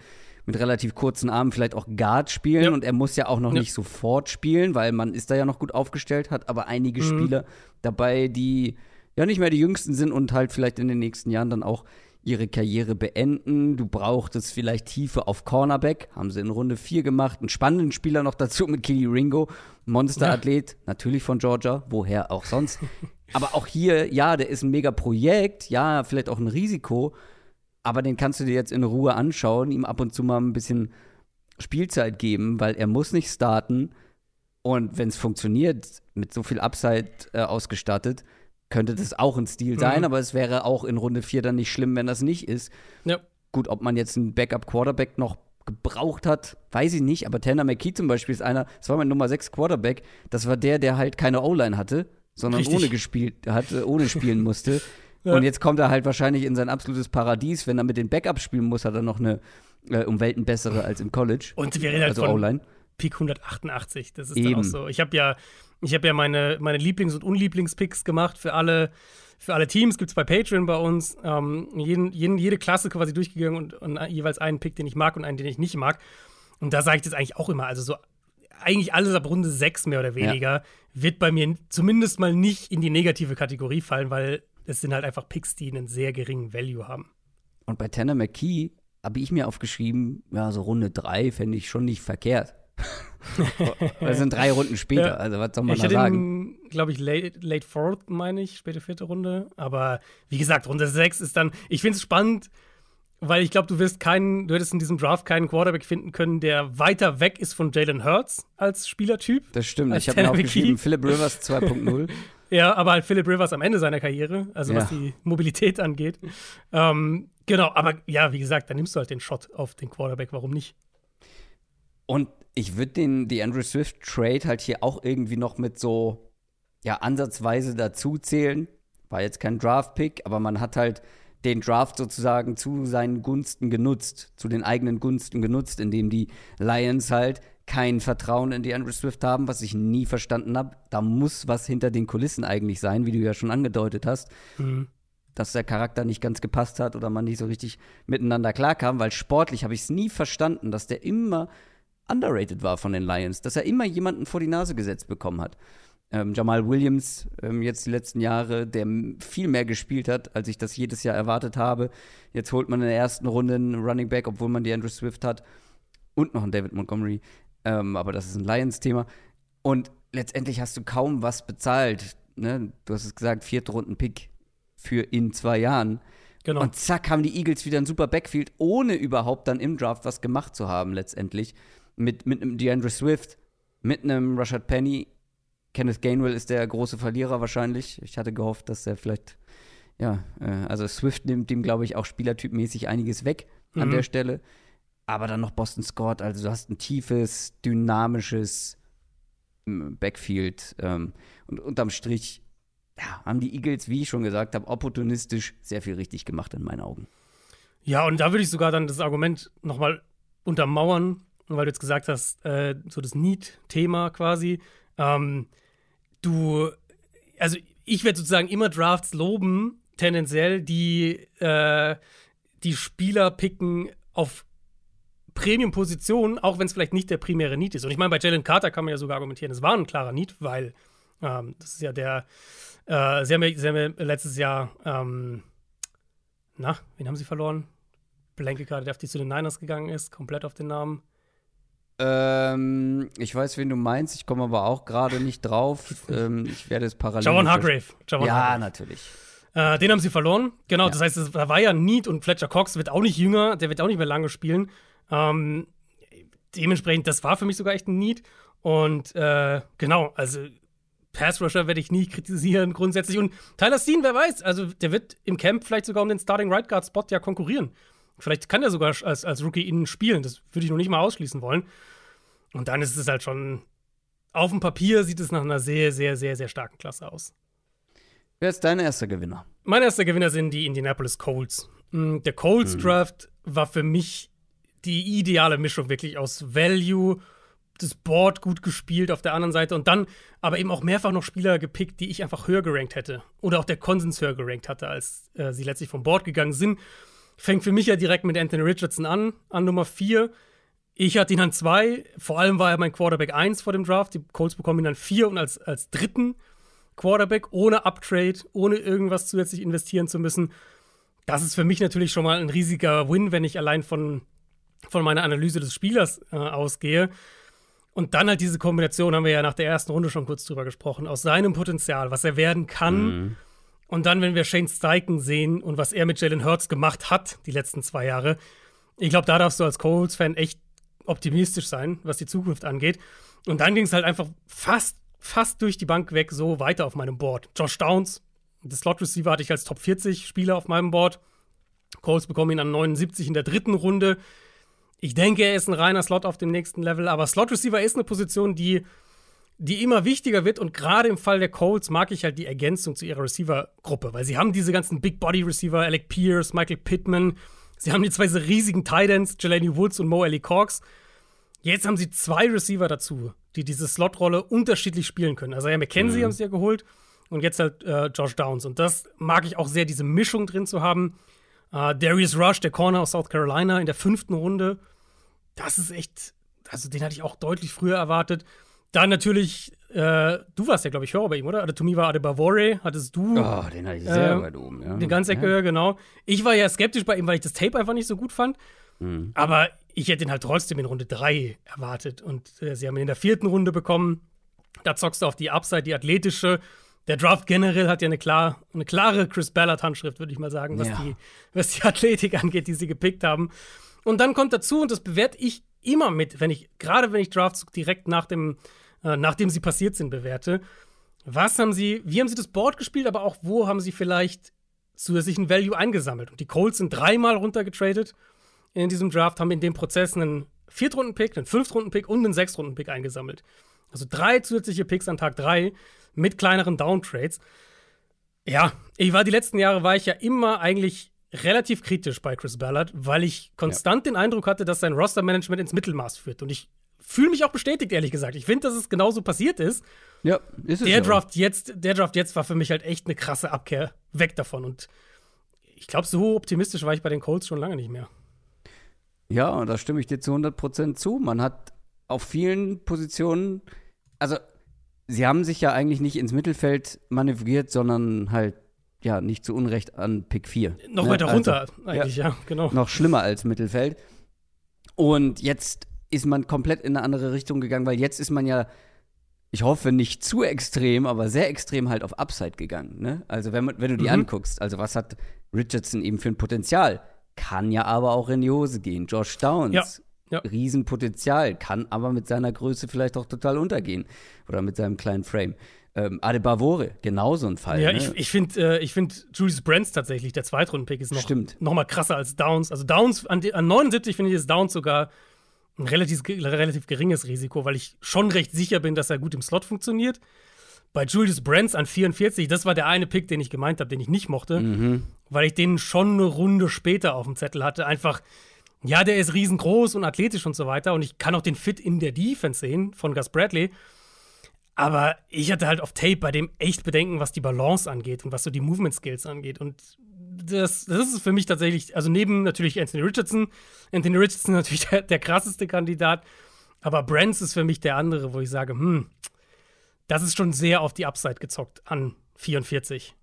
mit relativ kurzen Armen vielleicht auch Guard spielen ja. und er muss ja auch noch ja. nicht sofort spielen, weil man ist da ja noch gut aufgestellt hat, aber einige mhm. Spieler dabei, die ja nicht mehr die jüngsten sind und halt vielleicht in den nächsten Jahren dann auch ihre Karriere beenden. Du brauchtest vielleicht Tiefe auf Cornerback, haben sie in Runde 4 gemacht. Einen spannenden Spieler noch dazu mit Kelly Ringo, Monsterathlet, ja. natürlich von Georgia, woher auch sonst. aber auch hier, ja, der ist ein mega Projekt, ja, vielleicht auch ein Risiko, aber den kannst du dir jetzt in Ruhe anschauen, ihm ab und zu mal ein bisschen Spielzeit geben, weil er muss nicht starten. Und wenn es funktioniert, mit so viel Upside äh, ausgestattet, könnte das auch ein Stil sein, mhm. aber es wäre auch in Runde 4 dann nicht schlimm, wenn das nicht ist. Ja. Gut, ob man jetzt einen Backup-Quarterback noch gebraucht hat, weiß ich nicht, aber Tanner McKee zum Beispiel ist einer, das war mein Nummer 6 Quarterback, das war der, der halt keine O-Line hatte, sondern Richtig. ohne gespielt hatte, ohne spielen *laughs* musste. ja. Und jetzt kommt er halt wahrscheinlich in sein absolutes Paradies, wenn er mit den Backups spielen muss, hat er noch eine äh, um Welten bessere als im College. Und wir reden halt also von Peak 188, das ist Eben. dann auch so. Ich habe ja ich habe ja meine, meine Lieblings- und Unlieblingspicks gemacht für alle, für alle Teams. Gibt es bei Patreon bei uns. Ähm, jeden, jeden, jede Klasse quasi durchgegangen und, und, jeweils einen Pick, den ich mag und einen, den ich nicht mag. Und da sage ich das eigentlich auch immer. Also so eigentlich alles ab Runde 6 mehr oder weniger ja. wird bei mir zumindest mal nicht in die negative Kategorie fallen, weil es sind halt einfach Picks, die einen sehr geringen Value haben. Und bei Tanner McKee habe ich mir aufgeschrieben, ja, so Runde 3 fände ich schon nicht verkehrt. Das sind drei Runden später, ja. also was soll man ich da sagen? glaube ich, late, late Fourth, meine ich, späte vierte Runde. Aber wie gesagt, Runde 6 ist dann, ich finde es spannend, weil ich glaube, du wirst keinen, du hättest in diesem Draft keinen Quarterback finden können, der weiter weg ist von Jalen Hurts als Spielertyp. Das stimmt, ich habe mir aufgeschrieben, Philip Rivers 2.0. *laughs* ja, aber halt Philip Rivers am Ende seiner Karriere, also ja. was die Mobilität angeht. Ähm, genau, aber ja, wie gesagt, dann nimmst du halt den Shot auf den Quarterback, warum nicht? Und ich würde den die Andrew Swift Trade halt hier auch irgendwie noch mit so ja ansatzweise dazu zählen. War jetzt kein Draft Pick, aber man hat halt den Draft sozusagen zu seinen Gunsten genutzt, zu den eigenen Gunsten genutzt, indem die Lions halt kein Vertrauen in die Andrew Swift haben, was ich nie verstanden habe. Da muss was hinter den Kulissen eigentlich sein, wie du ja schon angedeutet hast. Mhm. Dass der Charakter nicht ganz gepasst hat oder man nicht so richtig miteinander klarkam, weil sportlich habe ich es nie verstanden, dass der immer underrated war von den Lions, dass er immer jemanden vor die Nase gesetzt bekommen hat. Ähm, Jamal Williams, ähm, jetzt die letzten Jahre, der viel mehr gespielt hat, als ich das jedes Jahr erwartet habe. Jetzt holt man in der ersten Runde einen Running Back, obwohl man die Andrew Swift hat. Und noch einen David Montgomery. Ähm, aber das ist ein Lions-Thema. Und letztendlich hast du kaum was bezahlt. Ne? Du hast es gesagt, Viertrunden-Pick für in zwei Jahren. Genau. Und zack, haben die Eagles wieder ein super Backfield, ohne überhaupt dann im Draft was gemacht zu haben, letztendlich mit, mit einem DeAndre Swift, mit einem Rashad Penny. Kenneth Gainwell ist der große Verlierer wahrscheinlich. Ich hatte gehofft, dass er vielleicht, ja, äh, also Swift nimmt dem, glaube ich, auch spielertypmäßig einiges weg mhm. an der Stelle. Aber dann noch Boston Scott, also du hast ein tiefes, dynamisches ähm, Backfield. Ähm, und unterm Strich ja, haben die Eagles, wie ich schon gesagt habe, opportunistisch sehr viel richtig gemacht in meinen Augen. Ja, und da würde ich sogar dann das Argument nochmal untermauern, weil du jetzt gesagt hast, äh, so das Need-Thema quasi. Ähm, du, also ich werde sozusagen immer Drafts loben, tendenziell, die äh, die Spieler picken auf Premium-Positionen, auch wenn es vielleicht nicht der primäre Need ist. Und ich meine, bei Jalen Carter kann man ja sogar argumentieren, es war ein klarer Need, weil ähm, das ist ja der, äh, sie, haben ja, sie haben ja letztes Jahr, ähm, na, wen haben sie verloren? Blanke gerade, der auf die zu den Niners gegangen ist, komplett auf den Namen. Ähm, ich weiß, wen du meinst. Ich komme aber auch gerade nicht drauf. ähm, ich werde es parallel. Javon Hargrave. Javon ja, Hargrave. natürlich. Äh, den haben sie verloren. Genau, ja. das heißt, da war ja Need und Fletcher Cox wird auch nicht jünger. Der wird auch nicht mehr lange spielen. Ähm, dementsprechend, das war für mich sogar echt ein Need. Und äh, genau, also Pass Rusher werde ich nie kritisieren grundsätzlich. Und Tyler Steen, wer weiß, also der wird im Camp vielleicht sogar um den Starting Right Guard Spot ja konkurrieren. Vielleicht kann er sogar als, als Rookie innen spielen. Das würde ich noch nicht mal ausschließen wollen. Und dann ist es halt schon. Auf dem Papier sieht es nach einer sehr, sehr, sehr, sehr starken Klasse aus. Wer ist dein erster Gewinner? Mein erster Gewinner sind die Indianapolis Colts. Mm, der Colts mhm. Draft war für mich die ideale Mischung wirklich aus Value, das Board gut gespielt auf der anderen Seite und dann aber eben auch mehrfach noch Spieler gepickt, die ich einfach höher gerankt hätte. Oder auch der Konsens höher gerankt hatte, als äh, sie letztlich vom Board gegangen sind. Fängt für mich ja direkt mit Anthony Richardson an, an Nummer 4. Ich hatte ihn an 2. Vor allem war er mein Quarterback 1 vor dem Draft. Die Colts bekommen ihn an 4 und als, als dritten Quarterback ohne Uptrade, ohne irgendwas zusätzlich investieren zu müssen. Das ist für mich natürlich schon mal ein riesiger Win, wenn ich allein von, von meiner Analyse des Spielers äh, ausgehe. Und dann halt diese Kombination, haben wir ja nach der ersten Runde schon kurz drüber gesprochen, aus seinem Potenzial, was er werden kann. Mhm und dann, wenn wir Shane Steichen sehen und was er mit Jalen Hurts gemacht hat, die letzten zwei Jahre, ich glaube, da darfst du als Colts-Fan echt optimistisch sein, was die Zukunft angeht. Und dann ging es halt einfach fast, fast durch die Bank weg so weiter auf meinem Board. Josh Downs, das Slot-Receiver hatte ich als Top 40 Spieler auf meinem Board. Colts bekommen ihn an 79 in der dritten Runde. Ich denke, er ist ein reiner Slot auf dem nächsten Level, aber Slot Receiver ist eine Position, die die immer wichtiger wird. Und gerade im Fall der Colts mag ich halt die Ergänzung zu ihrer Receiver-Gruppe, weil sie haben diese ganzen Big Body Receiver, Alec Pierce, Michael Pittman. Sie haben die zwei riesigen Titans, Jelani Woods und Mo Ellie Cox. Jetzt haben sie zwei Receiver dazu, die diese Slot-Rolle unterschiedlich spielen können. Also ja, McKenzie mhm. haben sie ja geholt und jetzt halt äh, Josh Downs. Und das mag ich auch sehr, diese Mischung drin zu haben. Äh, Darius Rush, der Corner aus South Carolina in der fünften Runde. Das ist echt, also den hatte ich auch deutlich früher erwartet. Dann natürlich äh, du warst ja, glaube ich, Hörer bei ihm, oder? Tumiwa Adebavore hattest du. Oh, den hatte ich sehr äh, weit oben, ja. Den ganz Ecke, ja. genau. Ich war ja skeptisch bei ihm, weil ich das Tape einfach nicht so gut fand. Mhm. Aber ich hätte ihn halt trotzdem in Runde 3 erwartet. Und äh, sie haben ihn in der vierten Runde bekommen. Da zockst du auf die Upside, die athletische. Der Draft generell hat ja eine, klar, eine klare Chris Ballard-Handschrift, würde ich mal sagen, was, Ja. die, was die *laughs* Athletik angeht, die sie gepickt haben. Und dann kommt dazu, und das bewerte ich immer mit, wenn ich, gerade wenn ich Drafts direkt nach dem, äh, nachdem sie passiert sind, bewerte. Was haben sie, wie haben sie das Board gespielt, aber auch wo haben sie vielleicht zusätzlichen Value eingesammelt? Und die Colts sind dreimal runtergetradet in diesem Draft, haben in dem Prozess einen Viertrunden-Pick, einen Fünftrunden-Pick und einen Sechstrunden-Pick eingesammelt. Also drei zusätzliche Picks an Tag drei mit kleineren Downtrades. Ja, ich war die letzten Jahre war ich ja immer eigentlich relativ kritisch bei Chris Ballard, weil ich konstant den Eindruck hatte, dass sein Roster-Management ins Mittelmaß führt. Und ich fühle mich auch bestätigt, ehrlich gesagt. Ich finde, dass es genauso passiert ist. Ja, ist es Der ja. Draft jetzt, der Draft jetzt war für mich halt echt eine krasse Abkehr weg davon. Und ich glaube, so optimistisch war ich bei den Colts schon lange nicht mehr. Ja, und da stimme ich dir zu 100% zu. Man hat auf vielen Positionen, also sie haben sich ja eigentlich nicht ins Mittelfeld manövriert, sondern halt, ja, nicht zu Unrecht an Pick 4. Noch ne? weiter Also, runter, eigentlich, ja, genau. noch schlimmer als Mittelfeld. Und jetzt ist man komplett in eine andere Richtung gegangen, weil jetzt ist man ja, ich hoffe, nicht zu extrem, aber sehr extrem halt auf Upside gegangen. Ne? Also wenn, man, wenn du die Mhm. anguckst, also was hat Richardson eben für ein Potenzial? Kann ja aber auch in die Hose gehen. Josh Downs, Ja, ja. Riesenpotenzial, kann aber mit seiner Größe vielleicht auch total untergehen. Oder mit seinem kleinen Frame. Ähm, Adebavore, genauso ein Fall. Ja, ne? ich, ich finde äh, ich find Julius Brents tatsächlich, der Zweitrunden-Pick, ist noch, Stimmt. noch mal krasser als Downs. Also Downs, an, an 79 finde ich, ist Downs sogar ein relativ, relativ geringes Risiko, weil ich schon recht sicher bin, dass er gut im Slot funktioniert. Bei Julius Brents an 44, das war der eine Pick, den ich gemeint habe, den ich nicht mochte, Mhm. weil ich den schon eine Runde später auf dem Zettel hatte. Einfach, ja, der ist riesengroß und athletisch und so weiter und ich kann auch den Fit in der Defense sehen von Gus Bradley. Aber ich hatte halt auf Tape bei dem echt Bedenken, was die Balance angeht und was so die Movement Skills angeht. Und das, das ist für mich tatsächlich, also neben natürlich Anthony Richardson, Anthony Richardson natürlich *laughs* der, der krasseste Kandidat, aber Brands ist für mich der andere, wo ich sage, hm, das ist schon sehr auf die Upside gezockt an 44.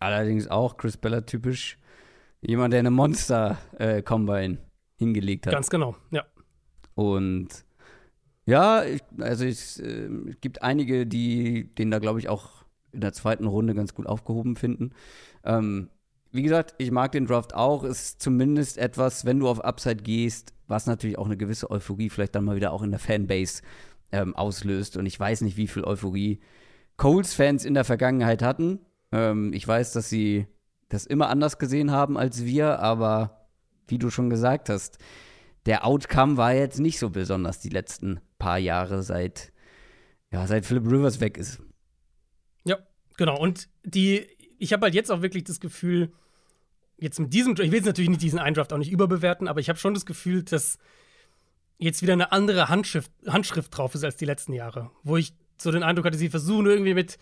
Allerdings auch Chris Bella typisch jemand, der eine Monster-Combine hingelegt hat. Ganz genau, ja. Und ja, ich, also es äh, gibt einige, die den da, glaube ich, auch in der zweiten Runde ganz gut aufgehoben finden. Ähm, wie gesagt, ich mag den Draft auch. Ist zumindest etwas, wenn du auf Upside gehst, was natürlich auch eine gewisse Euphorie vielleicht dann mal wieder auch in der Fanbase ähm, auslöst. Und ich weiß nicht, wie viel Euphorie Coles-Fans in der Vergangenheit hatten. Ähm, ich weiß, dass sie das immer anders gesehen haben als wir, aber wie du schon gesagt hast, der Outcome war jetzt nicht so besonders die letzten paar Jahre seit, ja, seit Philip Rivers weg ist. Ja, genau. Und die, ich habe halt jetzt auch wirklich das Gefühl, jetzt mit diesem, ich will jetzt natürlich nicht diesen Eindraft auch nicht überbewerten, aber ich habe schon das Gefühl, dass jetzt wieder eine andere Handschrift, Handschrift drauf ist als die letzten Jahre, wo ich so den Eindruck hatte, sie versuchen irgendwie mit,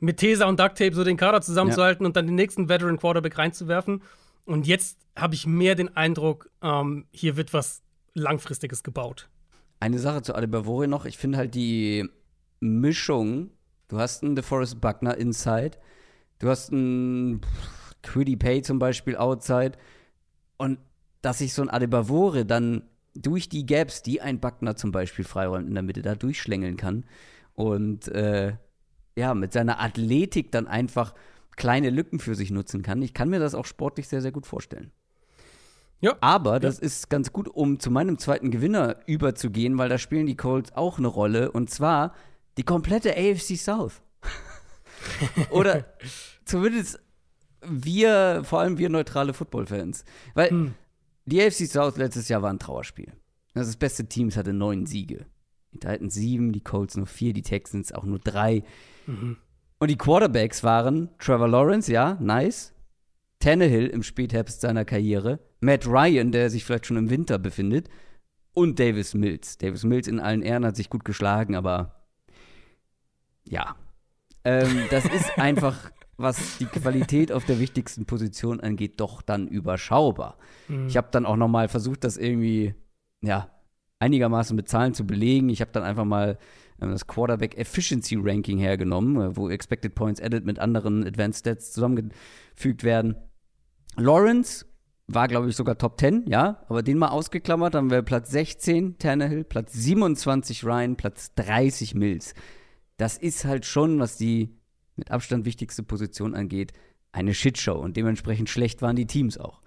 mit Tesa und Duct Tape so den Kader zusammenzuhalten und dann den nächsten Veteran Quarterback reinzuwerfen. Und jetzt habe ich mehr den Eindruck, ähm, hier wird was Langfristiges gebaut. Eine Sache zu Adebavore noch, ich finde halt die Mischung, du hast einen DeForest Buckner Inside, du hast einen Quiddy Pay zum Beispiel Outside und dass sich so ein Adebavore dann durch die Gaps, die ein Buckner zum Beispiel freiräumt in der Mitte, da durchschlängeln kann und äh, ja, mit seiner Athletik dann einfach kleine Lücken für sich nutzen kann. Ich kann mir das auch sportlich sehr, sehr gut vorstellen. Ja. Aber das ist ganz gut, um zu meinem zweiten Gewinner überzugehen, weil da spielen die Colts auch eine Rolle und zwar die komplette AFC South. *laughs* Oder *laughs* zumindest wir, vor allem wir neutrale Football-Fans. Weil Hm. die AFC South letztes Jahr war ein Trauerspiel. Also das beste Team hatte neun Siege. Die Titans sieben, die Colts nur vier, die Texans auch nur drei. Mhm. Und die Quarterbacks waren Trevor Lawrence, ja, nice. Tannehill im Spätherbst seiner Karriere. Matt Ryan, der sich vielleicht schon im Winter befindet. Und Davis Mills. Davis Mills in allen Ehren hat sich gut geschlagen, aber ja. Ähm, das ist *laughs* einfach, was die Qualität auf der wichtigsten Position angeht, doch dann überschaubar. Mhm. Ich habe dann auch noch mal versucht, das irgendwie, ja, einigermaßen mit Zahlen zu belegen. Ich habe dann einfach mal ähm, das Quarterback Efficiency Ranking hergenommen, äh, wo Expected Points Added mit anderen Advanced Stats zusammengefügt werden. Lawrence war, glaube ich, sogar Top 10, ja, aber den mal ausgeklammert, haben wir Platz 16 Tannehill, Platz 27 Ryan, Platz 30 Mills. Das ist halt schon, was die mit Abstand wichtigste Position angeht, eine Shitshow und dementsprechend schlecht waren die Teams auch.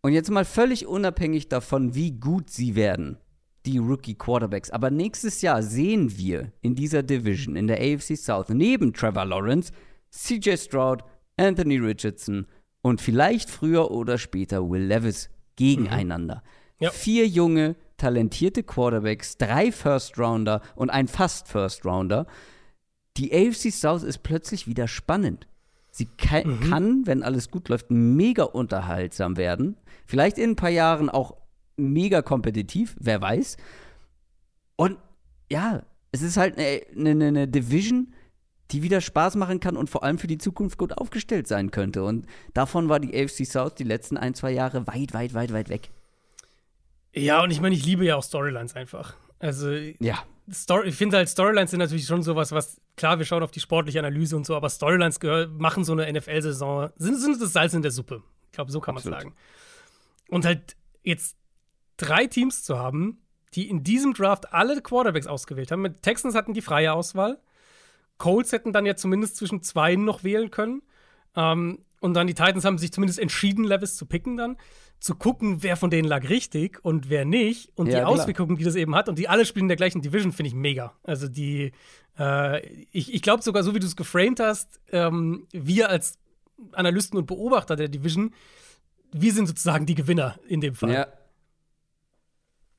Und jetzt mal völlig unabhängig davon, wie gut sie werden, die Rookie Quarterbacks. Aber nächstes Jahr sehen wir in dieser Division, in der AFC South, neben Trevor Lawrence, CJ Stroud, Anthony Richardson und vielleicht früher oder später Will Levis gegeneinander. Mhm. Ja. Vier junge, talentierte Quarterbacks, drei First Rounder und ein fast First Rounder. Die AFC South ist plötzlich wieder spannend. Sie kann, mhm. kann, wenn alles gut läuft, mega unterhaltsam werden. Vielleicht in ein paar Jahren auch mega kompetitiv, wer weiß. Und ja, es ist halt eine, eine, eine Division, die wieder Spaß machen kann und vor allem für die Zukunft gut aufgestellt sein könnte. Und davon war die AFC South die letzten ein, zwei Jahre weit, weit, weit, weit weg. Ja, und ich meine, ich liebe ja auch Storylines einfach. Also, ja. Story, ich finde halt, Storylines sind natürlich schon sowas, was, klar, wir schauen auf die sportliche Analyse und so, aber Storylines machen so eine NFL-Saison, sind, sind das Salz in der Suppe. Ich glaube, so kann man sagen. Und halt jetzt drei Teams zu haben, die in diesem Draft alle Quarterbacks ausgewählt haben. Mit Texans hatten die freie Auswahl. Colts hätten dann ja zumindest zwischen zwei noch wählen können. Ähm, und dann die Titans haben sich zumindest entschieden, Levis zu picken dann. Zu gucken, wer von denen lag richtig und wer nicht. Und ja, die Auswirkungen, die das eben hat. Und die alle spielen in der gleichen Division, finde ich mega. Also die, äh, ich, ich glaube sogar, so wie du es geframed hast, ähm, wir als Analysten und Beobachter der Division, wir sind sozusagen die Gewinner in dem Fall. Ja.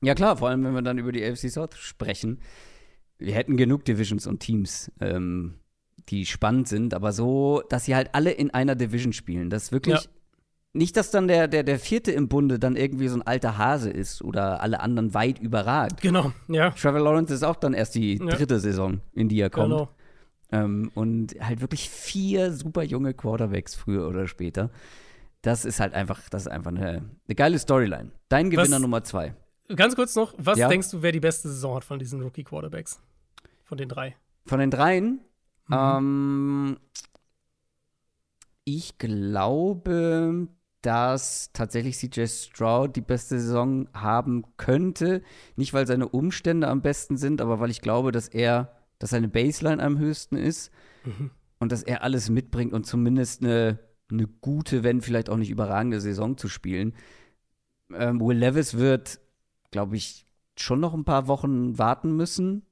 Ja, klar, vor allem, wenn wir dann über die AFC South sprechen. Wir hätten genug Divisions und Teams, ähm, die spannend sind, aber so, dass sie halt alle in einer Division spielen. Das wirklich. Ja. Nicht, dass dann der, der, der vierte im Bunde dann irgendwie so ein alter Hase ist oder alle anderen weit überragt. Genau, ja. Trevor Lawrence ist auch dann erst die ja. dritte Saison, in die er kommt. Genau. Ähm, und halt wirklich vier super junge Quarterbacks früher oder später. Das ist halt einfach, das ist einfach eine, eine geile Storyline. Dein Gewinner Was, Nummer zwei. Ganz kurz noch, was ja? denkst du, wer die beste Saison hat von diesen Rookie-Quarterbacks? Von den drei. Von den dreien? Mhm. Ähm, ich glaube, dass tatsächlich CJ Stroud die beste Saison haben könnte. Nicht, weil seine Umstände am besten sind, aber weil ich glaube, dass er, dass seine Baseline am höchsten ist mhm. und dass er alles mitbringt und zumindest eine, eine gute, wenn vielleicht auch nicht überragende Saison zu spielen. Ähm, Will Levis wird glaube ich, schon noch ein paar Wochen warten müssen.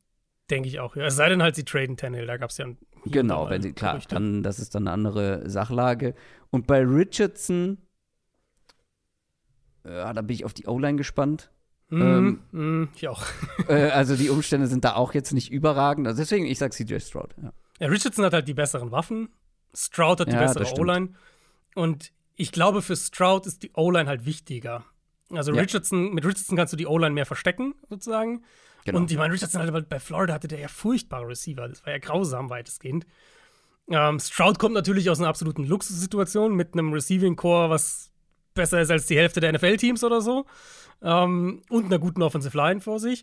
Denke ich auch, ja. Es sei denn halt, sie traden Tannehill, da gab es ja ein Genau, wenn sie, klar, dann, das ist dann eine andere Sachlage. Und bei Richardson, äh, da bin ich auf die O-Line gespannt. Mm, ähm, mm, ich auch. *laughs* äh, also die Umstände sind da auch jetzt nicht überragend. Also deswegen, ich sag CJ Stroud. Ja. ja. Richardson hat halt die besseren Waffen. Stroud hat die ja, bessere O-Line. Und ich glaube, für Stroud ist die O-Line halt wichtiger. Also ja. Richardson, mit Richardson kannst du die O-Line mehr verstecken, sozusagen. Genau. Und ich meine, Richardson halt bei Florida hatte der ja furchtbare Receiver. Das war ja grausam weitestgehend. Ähm, Stroud kommt natürlich aus einer absoluten Luxussituation mit einem Receiving Core, was besser ist als die Hälfte der NFL-Teams oder so. Ähm, und einer guten Offensive Line vor sich.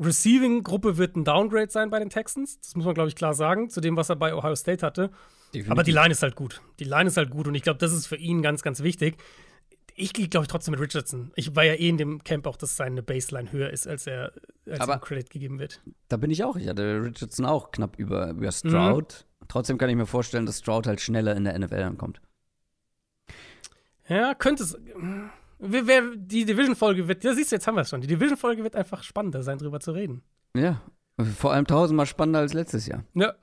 Receiving-Gruppe wird ein Downgrade sein bei den Texans. Das muss man, glaube ich, klar sagen, zu dem, was er bei Ohio State hatte. Definitiv. Aber die Line ist halt gut. Die Line ist halt gut und ich glaube, das ist für ihn ganz, ganz wichtig ich gehe, glaube ich, trotzdem mit Richardson. Ich war ja eh in dem Camp auch, dass seine Baseline höher ist, als er als Aber ihm Credit gegeben wird. Da bin ich auch. Ich hatte Richardson auch knapp über, über Stroud. Mhm. Trotzdem kann ich mir vorstellen, dass Stroud halt schneller in der NFL ankommt. Ja, könnte es. Wer, die Division-Folge wird, ja, siehst du, jetzt haben wir es schon. Die Division-Folge wird einfach spannender sein, drüber zu reden. Ja, vor allem tausendmal spannender als letztes Jahr. Ja.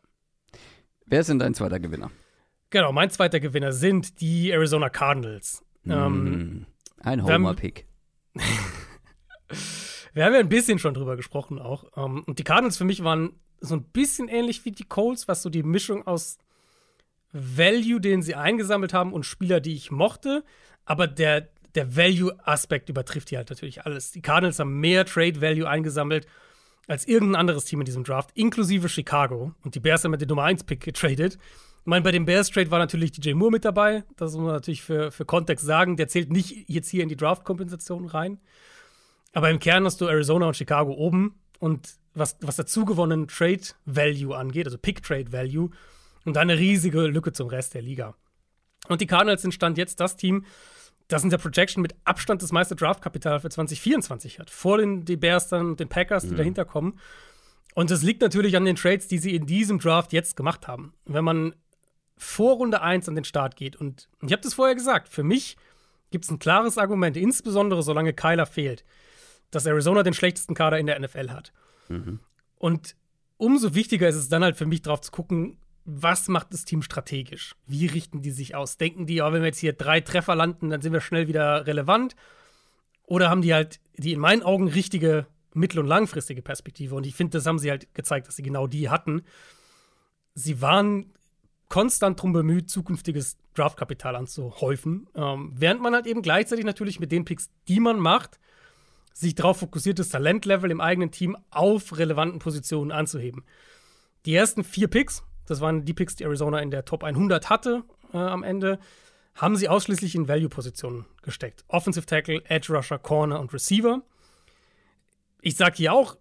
Wer ist denn dein zweiter Gewinner? Genau, mein zweiter Gewinner sind die Arizona Cardinals. Ähm, mm, ein Homer-Pick. *laughs* Wir haben ja ein bisschen schon drüber gesprochen auch. Ähm, und die Cardinals für mich waren so ein bisschen ähnlich wie die Colts, was so die Mischung aus Value, den sie eingesammelt haben, und Spieler, die ich mochte. Aber der, der Value-Aspekt übertrifft hier halt natürlich alles. Die Cardinals haben mehr Trade-Value eingesammelt als irgendein anderes Team in diesem Draft, inklusive Chicago. Und die Bears haben mit den Nummer 1-Pick getradet. Ich meine, bei dem Bears Trade war natürlich DJ Moore mit dabei. Das muss man natürlich für, für Kontext sagen. Der zählt nicht jetzt hier in die Draft-Kompensation rein. Aber im Kern hast du Arizona und Chicago oben. Und was, was dazugewonnenen Trade Value angeht, also Pick Trade Value, und da eine riesige Lücke zum Rest der Liga. Und die Cardinals sind Stand jetzt das Team, das in der Projection mit Abstand das meiste Draftkapital für 2024 hat. Vor den die Bears dann und den Packers, die mhm. dahinter kommen. Und das liegt natürlich an den Trades, die sie in diesem Draft jetzt gemacht haben. Wenn man vor Runde 1 an den Start geht, und ich habe das vorher gesagt, für mich gibt es ein klares Argument, insbesondere solange Kyler fehlt, dass Arizona den schlechtesten Kader in der NFL hat. Mhm. Und umso wichtiger ist es dann halt für mich drauf zu gucken, was macht das Team strategisch? Wie richten die sich aus? Denken die, oh, wenn wir jetzt hier drei Treffer landen, dann sind wir schnell wieder relevant? Oder haben die halt die in meinen Augen richtige mittel- und langfristige Perspektive? Und ich finde, das haben sie halt gezeigt, dass sie genau die hatten. Sie waren konstant darum bemüht, zukünftiges Draftkapital anzuhäufen, ähm, während man halt eben gleichzeitig natürlich mit den Picks, die man macht, sich darauf fokussiert, das Talentlevel im eigenen Team auf relevanten Positionen anzuheben. Die ersten vier Picks, das waren die Picks, die Arizona in der Top 100 hatte äh, am Ende, haben sie ausschließlich in Value-Positionen gesteckt. Offensive Tackle, Edge Rusher, Corner und Receiver. Ich sage hier auch,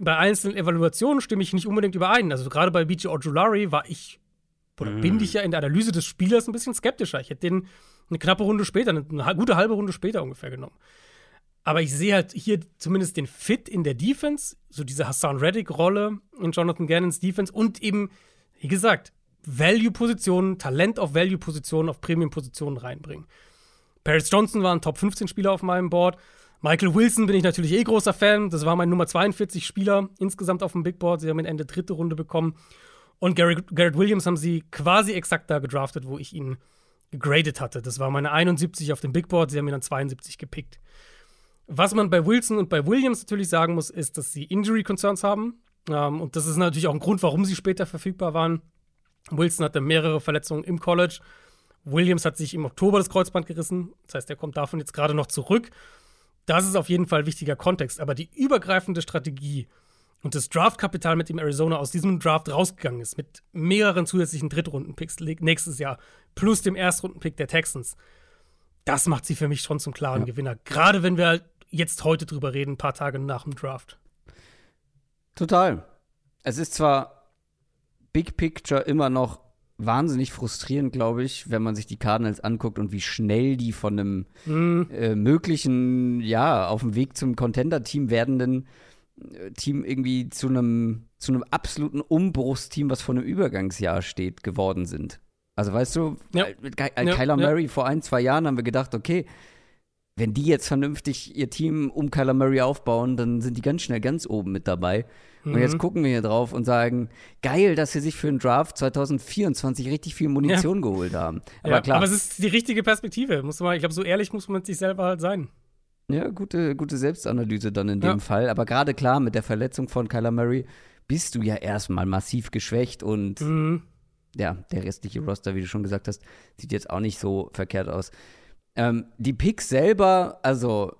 bei einzelnen Evaluationen stimme ich nicht unbedingt überein. Also gerade bei BJ Ojulari war ich, oder mm. bin ich ja in der Analyse des Spielers ein bisschen skeptischer. Ich hätte den eine knappe Runde später, eine, eine gute halbe Runde später ungefähr genommen. Aber ich sehe halt hier zumindest den Fit in der Defense, so diese Hassan Reddick-Rolle in Jonathan Gannons Defense und eben wie gesagt, Value-Positionen, Talent auf Value-Positionen, auf Premium-Positionen reinbringen. Paris Johnson war ein Top 15 Spieler auf meinem Board. Michael Wilson bin ich natürlich eh großer Fan. Das war mein Nummer 42 Spieler insgesamt auf dem Big Board. Sie haben ihn Ende dritte Runde bekommen. Und Garrett, Garrett Williams haben sie quasi exakt da gedraftet, wo ich ihn gegradet hatte. Das war meine 71 auf dem Big Board. Sie haben ihn dann 72 gepickt. Was man bei Wilson und bei Williams natürlich sagen muss, ist, dass sie Injury Concerns haben. Ähm, und das ist natürlich auch ein Grund, warum sie später verfügbar waren. Wilson hatte mehrere Verletzungen im College. Williams hat sich im Oktober das Kreuzband gerissen. Das heißt, er kommt davon jetzt gerade noch zurück. Das ist auf jeden Fall wichtiger Kontext. Aber die übergreifende Strategie und das Draftkapital, mit dem Arizona aus diesem Draft rausgegangen ist, mit mehreren zusätzlichen Drittrunden-Picks nächstes Jahr, plus dem Erstrunden-Pick der Texans, das macht sie für mich schon zum klaren ja. Gewinner. Gerade wenn wir halt jetzt heute drüber reden, ein paar Tage nach dem Draft. Total. Es ist zwar Big Picture immer noch wahnsinnig frustrierend, glaube ich, wenn man sich die Cardinals anguckt und wie schnell die von einem mhm. äh, möglichen, ja, auf dem Weg zum Contender-Team werdenden äh, Team irgendwie zu einem zu einem absoluten Umbruchsteam, was vor einem Übergangsjahr steht, geworden sind. Also weißt du, ja. mit Ky ja, Kyler Murray ja. vor ein, zwei Jahren haben wir gedacht, okay, wenn die jetzt vernünftig ihr Team um Kyler Murray aufbauen, dann sind die ganz schnell ganz oben mit dabei. Mhm. Und jetzt gucken wir hier drauf und sagen, geil, dass sie sich für den Draft 2024 richtig viel Munition ja. geholt haben. Aber ja, klar. Aber es ist die richtige Perspektive. Muss man, ich glaube, so ehrlich muss man mit sich selber halt sein. Ja, gute, gute Selbstanalyse dann in dem ja. Fall. Aber gerade klar, mit der Verletzung von Kyler Murray bist du ja erstmal massiv geschwächt und mhm. ja, der restliche Roster, wie du schon gesagt hast, sieht jetzt auch nicht so verkehrt aus. Ähm, die Picks selber, also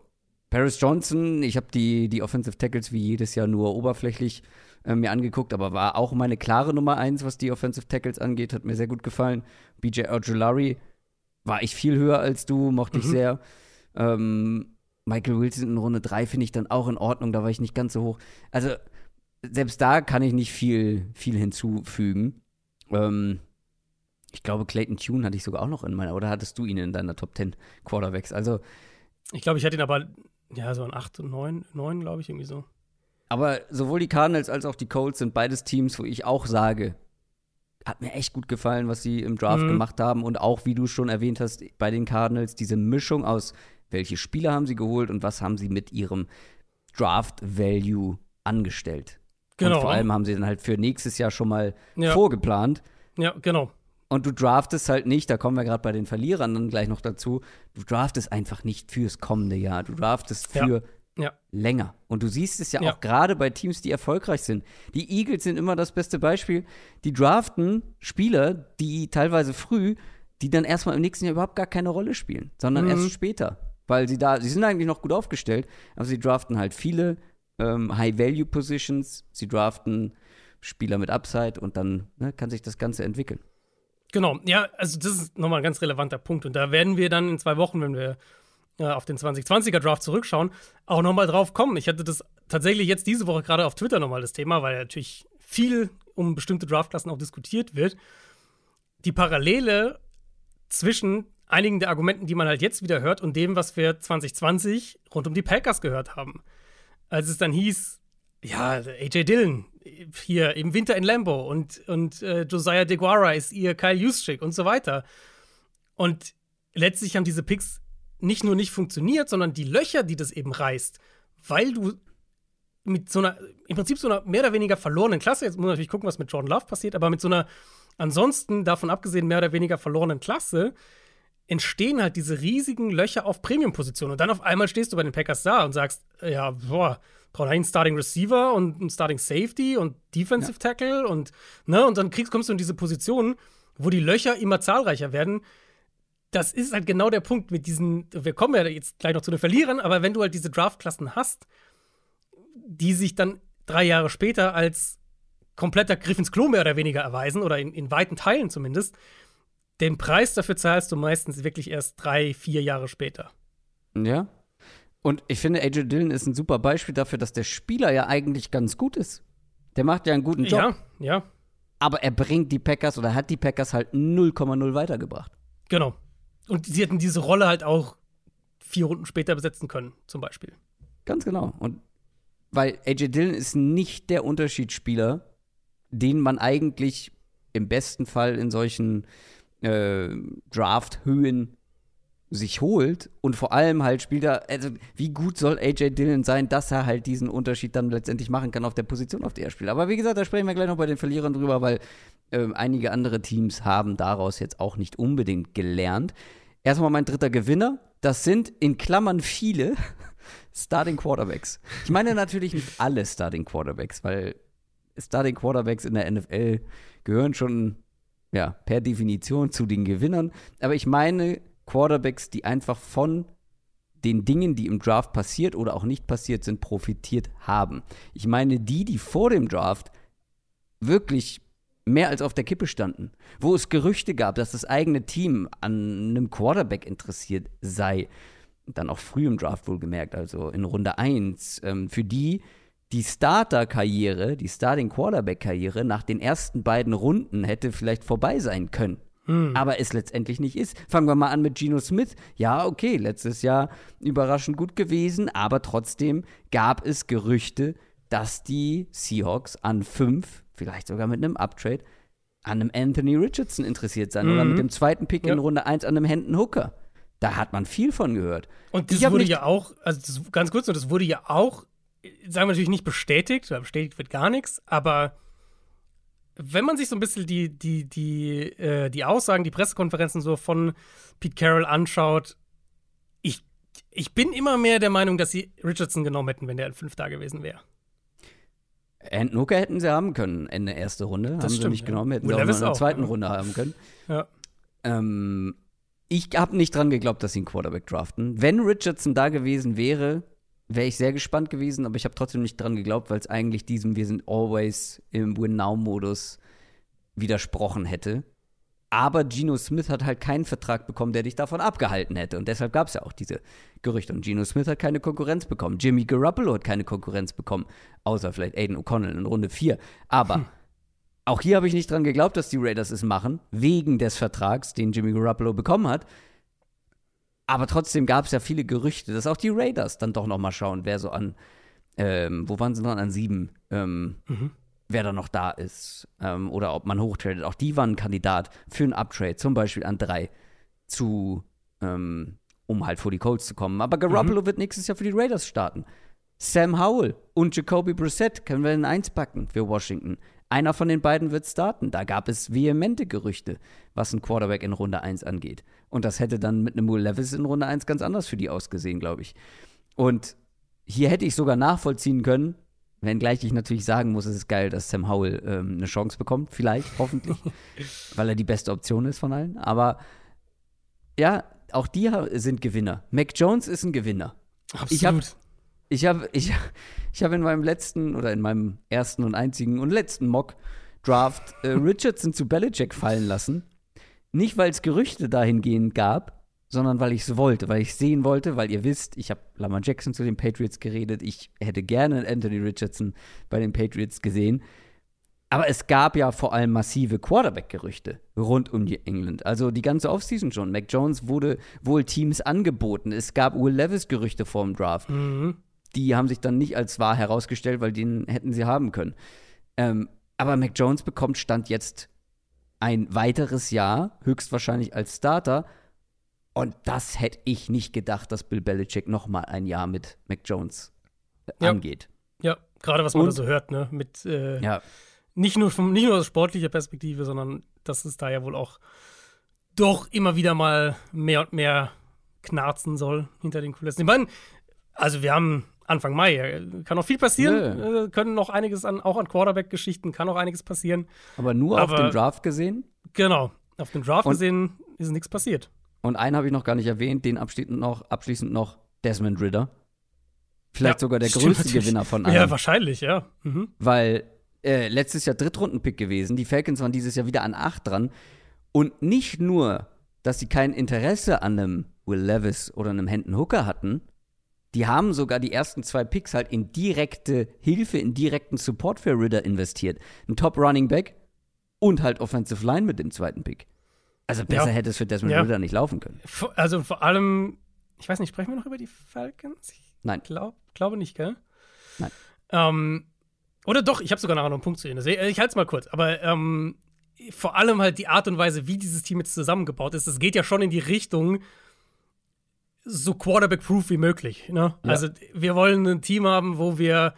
Paris Johnson, ich habe die, die Offensive Tackles wie jedes Jahr nur oberflächlich äh, mir angeguckt, aber war auch meine klare Nummer eins, was die Offensive Tackles angeht, hat mir sehr gut gefallen. BJ Ojulari war ich viel höher als du, mochte mhm. ich sehr. Ähm, Michael Wilson in Runde 3 finde ich dann auch in Ordnung, da war ich nicht ganz so hoch. Also, selbst da kann ich nicht viel, viel hinzufügen. Ähm, ich glaube, Clayton Tune hatte ich sogar auch noch in meiner, oder hattest du ihn in deiner Top 10 Quarterbacks? Also. Ich glaube, ich hatte ihn aber, ja, so an 8 und 9, 9 glaube ich, irgendwie so. Aber sowohl die Cardinals als auch die Colts sind beides Teams, wo ich auch sage, hat mir echt gut gefallen, was sie im Draft mhm. gemacht haben. Und auch, wie du schon erwähnt hast, bei den Cardinals, diese Mischung aus, welche Spieler haben sie geholt und was haben sie mit ihrem Draft-Value angestellt. Genau. Und vor allem haben sie dann halt für nächstes Jahr schon mal ja. vorgeplant. Ja, genau. Und du draftest halt nicht, da kommen wir gerade bei den Verlierern dann gleich noch dazu, du draftest einfach nicht fürs kommende Jahr. Du draftest für ja. Ja. länger. Und du siehst es ja, ja. auch gerade bei Teams, die erfolgreich sind. Die Eagles sind immer das beste Beispiel. Die draften Spieler, die teilweise früh, die dann erstmal im nächsten Jahr überhaupt gar keine Rolle spielen, sondern mhm. erst später. Weil sie da, sie sind eigentlich noch gut aufgestellt, aber sie draften halt viele ähm, High-Value-Positions, sie draften Spieler mit Upside und dann ne, kann sich das Ganze entwickeln. Genau, ja, also das ist nochmal ein ganz relevanter Punkt. Und da werden wir dann in zwei Wochen, wenn wir äh, auf den 2020er Draft zurückschauen, auch nochmal drauf kommen. Ich hatte das tatsächlich jetzt diese Woche gerade auf Twitter nochmal das Thema, weil natürlich viel um bestimmte Draftklassen auch diskutiert wird. Die Parallele zwischen einigen der Argumenten, die man halt jetzt wieder hört, und dem, was wir 2020 rund um die Packers gehört haben. Als es dann hieß, ja, AJ Dillon hier im Winter in Lambo und, und äh, Josiah DeGuara ist ihr Kyle Juszczyk und so weiter. Und letztlich haben diese Picks nicht nur nicht funktioniert, sondern die Löcher, die das eben reißt, weil du mit so einer, im Prinzip so einer mehr oder weniger verlorenen Klasse, jetzt muss man natürlich gucken, was mit Jordan Love passiert, aber mit so einer ansonsten davon abgesehen mehr oder weniger verlorenen Klasse, entstehen halt diese riesigen Löcher auf Premium-Positionen. Und dann auf einmal stehst du bei den Packers da und sagst, ja, boah, braucht einen Starting Receiver und einen Starting Safety und Defensive ja. Tackle und, ne, und dann kriegst, kommst du in diese Positionen, wo die Löcher immer zahlreicher werden. Das ist halt genau der Punkt mit diesen, wir kommen ja jetzt gleich noch zu den Verlierern, aber wenn du halt diese Draftklassen hast, die sich dann drei Jahre später als kompletter Griff ins Klo mehr oder weniger erweisen, oder in, in weiten Teilen zumindest, den Preis dafür zahlst du meistens wirklich erst drei, vier Jahre später. Ja. Und ich finde, AJ Dillon ist ein super Beispiel dafür, dass der Spieler ja eigentlich ganz gut ist. Der macht ja einen guten Job. Ja, ja. Aber er bringt die Packers oder hat die Packers halt 0,0 weitergebracht. Genau. Und sie hätten diese Rolle halt auch vier Runden später besetzen können, zum Beispiel. Ganz genau. Und weil AJ Dillon ist nicht der Unterschiedsspieler, den man eigentlich im besten Fall in solchen äh, Draft-Höhen sich holt und vor allem halt spielt er, also wie gut soll AJ Dillon sein, dass er halt diesen Unterschied dann letztendlich machen kann auf der Position, auf der er spielt. Aber wie gesagt, da sprechen wir gleich noch bei den Verlierern drüber, weil äh, einige andere Teams haben daraus jetzt auch nicht unbedingt gelernt. Erstmal mein dritter Gewinner, das sind in Klammern viele *laughs* Starting Quarterbacks. Ich meine natürlich nicht alle Starting Quarterbacks, weil Starting Quarterbacks in der NFL gehören schon ja, per Definition zu den Gewinnern. Aber ich meine Quarterbacks, die einfach von den Dingen, die im Draft passiert oder auch nicht passiert sind, profitiert haben. Ich meine die, die vor dem Draft wirklich mehr als auf der Kippe standen, wo es Gerüchte gab, dass das eigene Team an einem Quarterback interessiert sei. Dann auch früh im Draft wohlgemerkt, also in Runde 1. Ähm, für die die Starter-Karriere, die Starting-Quarterback-Karriere nach den ersten beiden Runden hätte vielleicht vorbei sein können. Hm. Aber es letztendlich nicht ist. Fangen wir mal an mit Geno Smith. Ja, okay, letztes Jahr überraschend gut gewesen, aber trotzdem gab es Gerüchte, dass die Seahawks an fünf, vielleicht sogar mit einem Uptrade, an einem Anthony Richardson interessiert sein mhm. oder mit dem zweiten Pick ja. in Runde 1 an einem Hendon Hooker. Da hat man viel von gehört. Und das wurde ja auch, also das, ganz kurz, das wurde ja auch sagen wir natürlich nicht bestätigt, oder bestätigt wird gar nichts, aber wenn man sich so ein bisschen die, die, die, äh, die Aussagen, die Pressekonferenzen so von Pete Carroll anschaut, ich, ich bin immer mehr der Meinung, dass sie Richardson genommen hätten, wenn der in fünf da gewesen wäre. Hooker hätten sie haben können in der ersten Runde. Das haben stimmt, sie nicht ja. genommen, hätten Will sie auch in der zweiten ja. Runde haben können. Ja. Ähm, ich habe nicht dran geglaubt, dass sie einen Quarterback draften. Wenn Richardson da gewesen wäre, wäre ich sehr gespannt gewesen, aber ich habe trotzdem nicht dran geglaubt, weil es eigentlich diesem Wir sind always im Win-Now-Modus widersprochen hätte. Aber Geno Smith hat halt keinen Vertrag bekommen, der dich davon abgehalten hätte. Und deshalb gab es ja auch diese Gerüchte. Und Geno Smith hat keine Konkurrenz bekommen. Jimmy Garoppolo hat keine Konkurrenz bekommen. Außer vielleicht Aiden O'Connell in Runde 4. Aber hm. auch hier habe ich nicht dran geglaubt, dass die Raiders es machen, wegen des Vertrags, den Jimmy Garoppolo bekommen hat. Aber trotzdem gab es ja viele Gerüchte, dass auch die Raiders dann doch noch mal schauen, wer so an, ähm, wo waren sie dann an sieben, ähm, mhm. wer da noch da ist ähm, oder ob man hochtradet. Auch die waren ein Kandidat für einen Uptrade, zum Beispiel an drei zu, ähm, um halt vor die Colts zu kommen. Aber Garoppolo mhm. wird nächstes Jahr für die Raiders starten. Sam Howell und Jacoby Brissett können wir in eins packen für Washington. Einer von den beiden wird starten. Da gab es vehemente Gerüchte, was ein Quarterback in Runde 1 angeht. Und das hätte dann mit einem Will Levis in Runde 1 ganz anders für die ausgesehen, glaube ich. Und hier hätte ich sogar nachvollziehen können, wenngleich ich natürlich sagen muss, es ist geil, dass Sam Howell ähm, eine Chance bekommt, vielleicht, hoffentlich, *laughs* weil er die beste Option ist von allen. Aber ja, auch die sind Gewinner. Mac Jones ist ein Gewinner. Absolut. Ich habe ich habe ich, ich hab in meinem letzten oder in meinem ersten und einzigen und letzten Mock-Draft äh, Richardson zu Belichick fallen lassen. Nicht, weil es Gerüchte dahingehend gab, sondern weil ich es wollte, weil ich es sehen wollte, weil ihr wisst, ich habe Lamar Jackson zu den Patriots geredet, ich hätte gerne Anthony Richardson bei den Patriots gesehen. Aber es gab ja vor allem massive Quarterback-Gerüchte rund um die England. Also die ganze Offseason schon. Mac Jones wurde wohl Teams angeboten. Es gab Will Levis-Gerüchte vor dem Draft. Mhm. Die haben sich dann nicht als wahr herausgestellt, weil den hätten sie haben können. Ähm, aber Mac Jones bekommt Stand jetzt ein weiteres Jahr, höchstwahrscheinlich als Starter. Und das hätte ich nicht gedacht, dass Bill Belichick noch mal ein Jahr mit Mac Jones Ja. angeht. Ja, gerade was man Und- da so hört, ne? Mit äh, Ja, nicht nur vom, nicht nur aus sportlicher Perspektive, sondern dass es da ja wohl auch doch immer wieder mal mehr und mehr knarzen soll hinter den Kulissen. Ich meine, also wir haben Anfang Mai, äh, kann noch viel passieren, äh, können noch einiges an, auch an Quarterback-Geschichten, kann noch einiges passieren. aber nur auf Aber- den Draft gesehen. Genau, auf dem Draft Und- gesehen ist nichts passiert. Und einen habe ich noch gar nicht erwähnt, den abschließend noch, abschließend noch Desmond Ritter. Vielleicht Ja, sogar der größte natürlich. Gewinner von allen. Ja, wahrscheinlich, ja. Mhm. weil äh, letztes Jahr Drittrunden-Pick gewesen. Die Falcons waren dieses Jahr wieder an 8 dran. Und nicht nur, dass sie kein Interesse an einem Will Levis oder einem Hendon Hooker hatten, die haben sogar die ersten zwei Picks halt in direkte Hilfe, in direkten Support für Ritter investiert. Ein Top Running Back und halt Offensive Line mit dem zweiten Pick. Also besser Ja. hätte es für Desmond Ja. Ritter nicht laufen können. Also vor allem, ich weiß nicht, sprechen wir noch über die Falcons? Ich Nein. glaub, glaube nicht, gell? Nein. Ähm, oder doch, ich habe sogar nachher noch einen Punkt zu Ihnen. Also, Ich halte es mal kurz. Aber ähm, vor allem halt die Art und Weise, wie dieses Team jetzt zusammengebaut ist, das geht ja schon in die Richtung so Quarterback-proof wie möglich. Ne? Ja. Also wir wollen ein Team haben, wo wir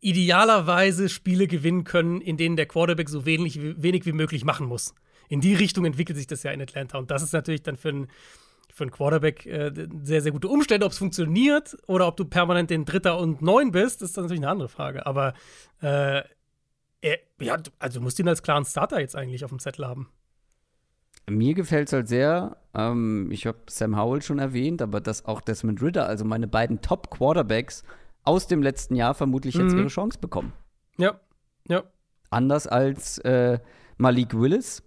idealerweise Spiele gewinnen können, in denen der Quarterback so wenig, wenig wie möglich machen muss. In die Richtung entwickelt sich das ja in Atlanta. Und das ist natürlich dann für einen für Quarterback äh, sehr, sehr gute Umstände. Ob es funktioniert oder ob du permanent den Dritter und Neun bist, ist dann natürlich eine andere Frage. Aber äh, er, ja, also du musst ihn als klaren Starter jetzt eigentlich auf dem Zettel haben. Mir gefällt es halt sehr, ähm, ich habe Sam Howell schon erwähnt, aber dass auch Desmond Ritter, also meine beiden Top-Quarterbacks aus dem letzten Jahr vermutlich jetzt Mhm. ihre Chance bekommen. Ja, ja. Anders als äh, Malik Willis,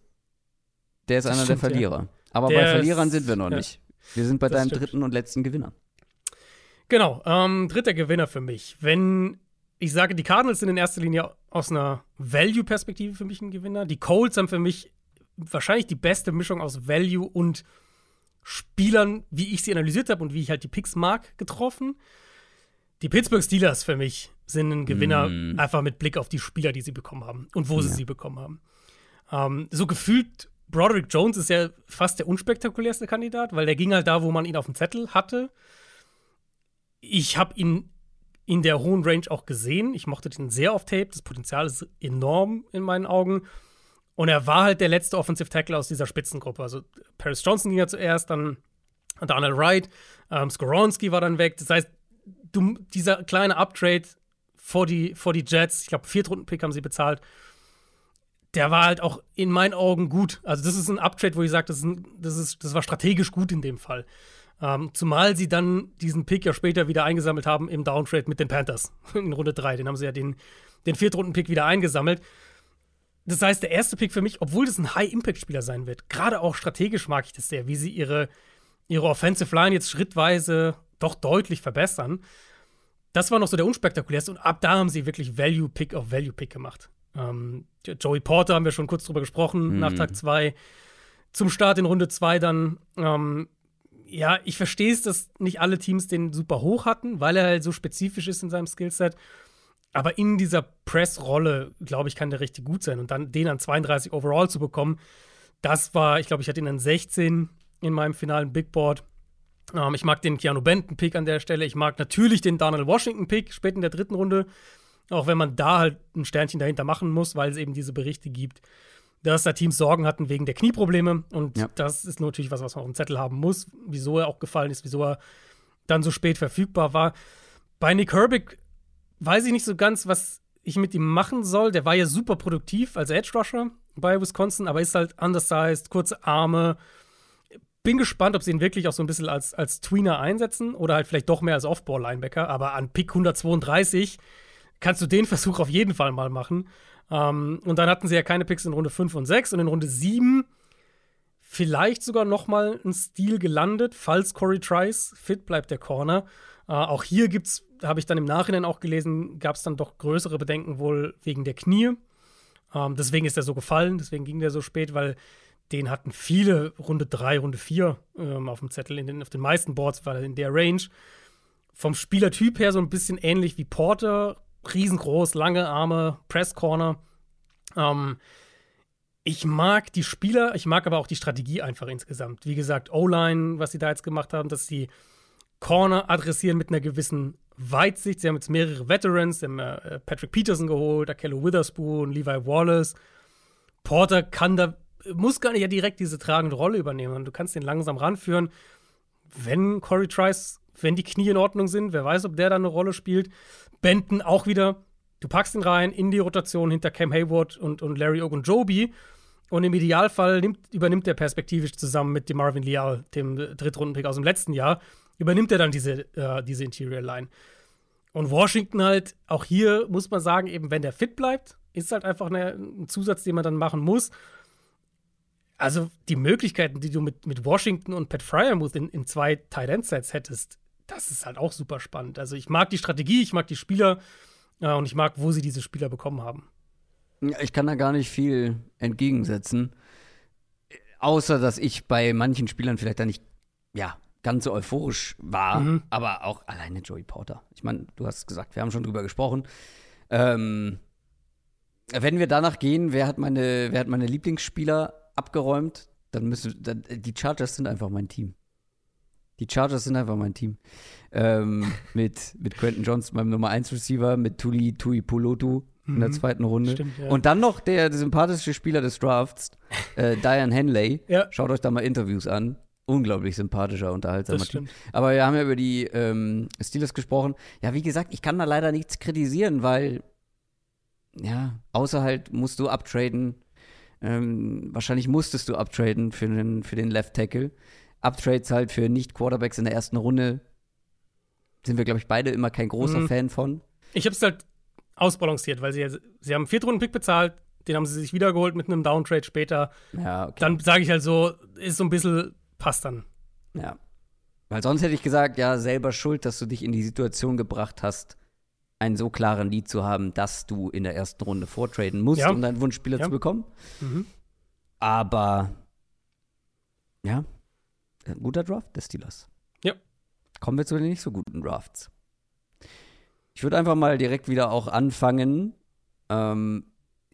der ist Das einer stimmt, der Verlierer. Aber Der bei Verlierern sind wir noch ja. nicht. Wir sind bei Das deinem stimmt. dritten und letzten Gewinner. Genau, ähm, dritter Gewinner für mich. Wenn ich sage, die Cardinals sind in erster Linie aus einer Value-Perspektive für mich ein Gewinner. Die Colts haben für mich wahrscheinlich die beste Mischung aus Value und Spielern, wie ich sie analysiert habe und wie ich halt die Picks mag, getroffen. Die Pittsburgh Steelers für mich sind ein Gewinner, Mm. einfach mit Blick auf die Spieler, die sie bekommen haben und wo sie Ja. sie bekommen haben. Ähm, so gefühlt, Broderick Jones ist ja fast der unspektakulärste Kandidat, weil der ging halt da, wo man ihn auf dem Zettel hatte. Ich habe ihn in der hohen Range auch gesehen. Ich mochte den sehr auf Tape. Das Potenzial ist enorm in meinen Augen. Und er war halt der letzte Offensive Tackle aus dieser Spitzengruppe. Also Paris Johnson ging ja zuerst, dann Donald Wright, ähm, Skoronski war dann weg. Das heißt, du, dieser kleine Uptrade vor die, vor die Jets, ich glaube, Viertrunden-Pick haben sie bezahlt, der war halt auch in meinen Augen gut. Also, das ist ein Uptrade, wo ich sage, das, das, das war strategisch gut in dem Fall. Ähm, zumal sie dann diesen Pick ja später wieder eingesammelt haben im Downtrade mit den Panthers *laughs* in Runde 3. Den haben sie ja den, den Viertrunden-Pick wieder eingesammelt. Das heißt, der erste Pick für mich, obwohl das ein High-Impact-Spieler sein wird, gerade auch strategisch mag ich das sehr, wie sie ihre, ihre Offensive Line jetzt schrittweise doch deutlich verbessern. Das war noch so der unspektakulärste und ab da haben sie wirklich Value-Pick auf Value-Pick gemacht. Ähm, Joey Porter haben wir schon kurz drüber gesprochen, Mhm. nach Tag 2. Zum Start in Runde 2 dann, ähm, ja, ich verstehe es, dass nicht alle Teams den super hoch hatten, weil er halt so spezifisch ist in seinem Skillset. Aber in dieser Press-Rolle, glaube ich, kann der richtig gut sein. Und dann den an 32 overall zu bekommen, das war, ich glaube, ich hatte ihn an 16 in meinem finalen Big Board. Ähm, ich mag den Keanu Benton-Pick an der Stelle. Ich mag natürlich den Donald Washington-Pick spät in der dritten Runde. Auch wenn man da halt ein Sternchen dahinter machen muss, weil es eben diese Berichte gibt, dass da Teams Sorgen hatten wegen der Knieprobleme. Und Ja. das ist natürlich was, was man auf dem Zettel haben muss. Wieso er auch gefallen ist, wieso er dann so spät verfügbar war. Bei Nick Herbig weiß ich nicht so ganz, was ich mit ihm machen soll. Der war ja super produktiv als Edge Rusher bei Wisconsin, aber ist halt undersized, kurze Arme. Bin gespannt, ob sie ihn wirklich auch so ein bisschen als, als Tweener einsetzen oder halt vielleicht doch mehr als Off-Ball-Linebacker. Aber an Pick 132 kannst du den *laughs* Versuch auf jeden Fall mal machen. Ähm, und dann hatten sie ja keine Picks in Runde 5 und 6 und in Runde 7 vielleicht sogar noch mal ein Stil gelandet, falls Corey Trice fit bleibt, der Corner. Äh, auch hier gibt's, habe ich dann im Nachhinein auch gelesen, gab es dann doch größere Bedenken wohl wegen der Knie. Ähm, deswegen ist er so gefallen, deswegen ging der so spät, weil den hatten viele Runde 3, Runde 4 ähm, auf dem Zettel. Den, auf den meisten Boards war er in der Range. Vom Spielertyp her so ein bisschen ähnlich wie Porter. Riesengroß, lange Arme, Press Corner. Ähm, ich mag die Spieler, ich mag aber auch die Strategie einfach insgesamt. Wie gesagt, O-Line, was sie da jetzt gemacht haben, dass sie Corner adressieren mit einer gewissen Weitsicht. Sie haben jetzt mehrere Veterans, sie haben äh, Patrick Peterson geholt, Akello Witherspoon, Levi Wallace. Porter kann da, muss gar nicht ja direkt diese tragende Rolle übernehmen. Du kannst den langsam ranführen. Wenn Corey Trice, wenn die Knie in Ordnung sind, wer weiß, ob der da eine Rolle spielt. Benton auch wieder, du packst ihn rein in die Rotation hinter Cam Hayward und, und Larry Ogunjobi. Und im Idealfall nimmt, übernimmt er perspektivisch zusammen mit dem Marvin Leal, dem Drittrundenpick aus dem letzten Jahr, übernimmt er dann diese, äh, diese Interior Line. Und Washington halt, auch hier muss man sagen, eben wenn der fit bleibt, ist halt einfach eine, ein Zusatz, den man dann machen muss. Also die Möglichkeiten, die du mit, mit Washington und Pat Fryermuth in, in zwei Tight End Sets hättest, das ist halt auch super spannend. Also ich mag die Strategie, ich mag die Spieler äh, und ich mag, wo sie diese Spieler bekommen haben. Ich kann da gar nicht viel entgegensetzen. Außer, dass ich bei manchen Spielern vielleicht da nicht, ja, ganz so euphorisch war, mhm. aber auch alleine Joey Porter. Ich meine, du hast gesagt, wir haben schon drüber gesprochen. Ähm, wenn wir danach gehen, wer hat meine, wer hat meine Lieblingsspieler abgeräumt, dann müssen dann, die Chargers sind einfach mein Team. Die Chargers sind einfach mein Team. Ähm, *laughs* mit, mit Quentin Johnson, meinem Nummer 1 Receiver, mit Tuli Tui Pulutu in der mhm. zweiten Runde. Stimmt, ja. Und dann noch der, der sympathische Spieler des Drafts, äh, *laughs* Diane Henley. Ja. Schaut euch da mal Interviews an unglaublich sympathischer, unterhaltsamer Typ. Aber wir haben ja über die ähm, Steelers gesprochen. Ja, wie gesagt, ich kann da leider nichts kritisieren, weil, ja, außer halt musst du uptraden. Ähm, wahrscheinlich musstest du uptraden für den, für den Left Tackle. Uptrades halt für Nicht-Quarterbacks in der ersten Runde sind wir, glaube ich, beide immer kein großer mhm. Fan von. Ich habe es halt ausbalanciert, weil sie, sie haben einen Viertrunden-Pick bezahlt, den haben sie sich wiedergeholt mit einem Downtrade später. Ja, okay. Dann sage ich halt so, ist so ein bisschen passt dann. Ja. Weil sonst hätte ich gesagt, ja, selber schuld, dass du dich in die Situation gebracht hast, einen so klaren Lied zu haben, dass du in der ersten Runde vortraden musst, ja. um deinen Wunschspieler ja. zu bekommen. Mhm. Aber ja, ein guter Draft des Steelers. Ja. Kommen wir zu den nicht so guten Drafts. Ich würde einfach mal direkt wieder auch anfangen. Ähm,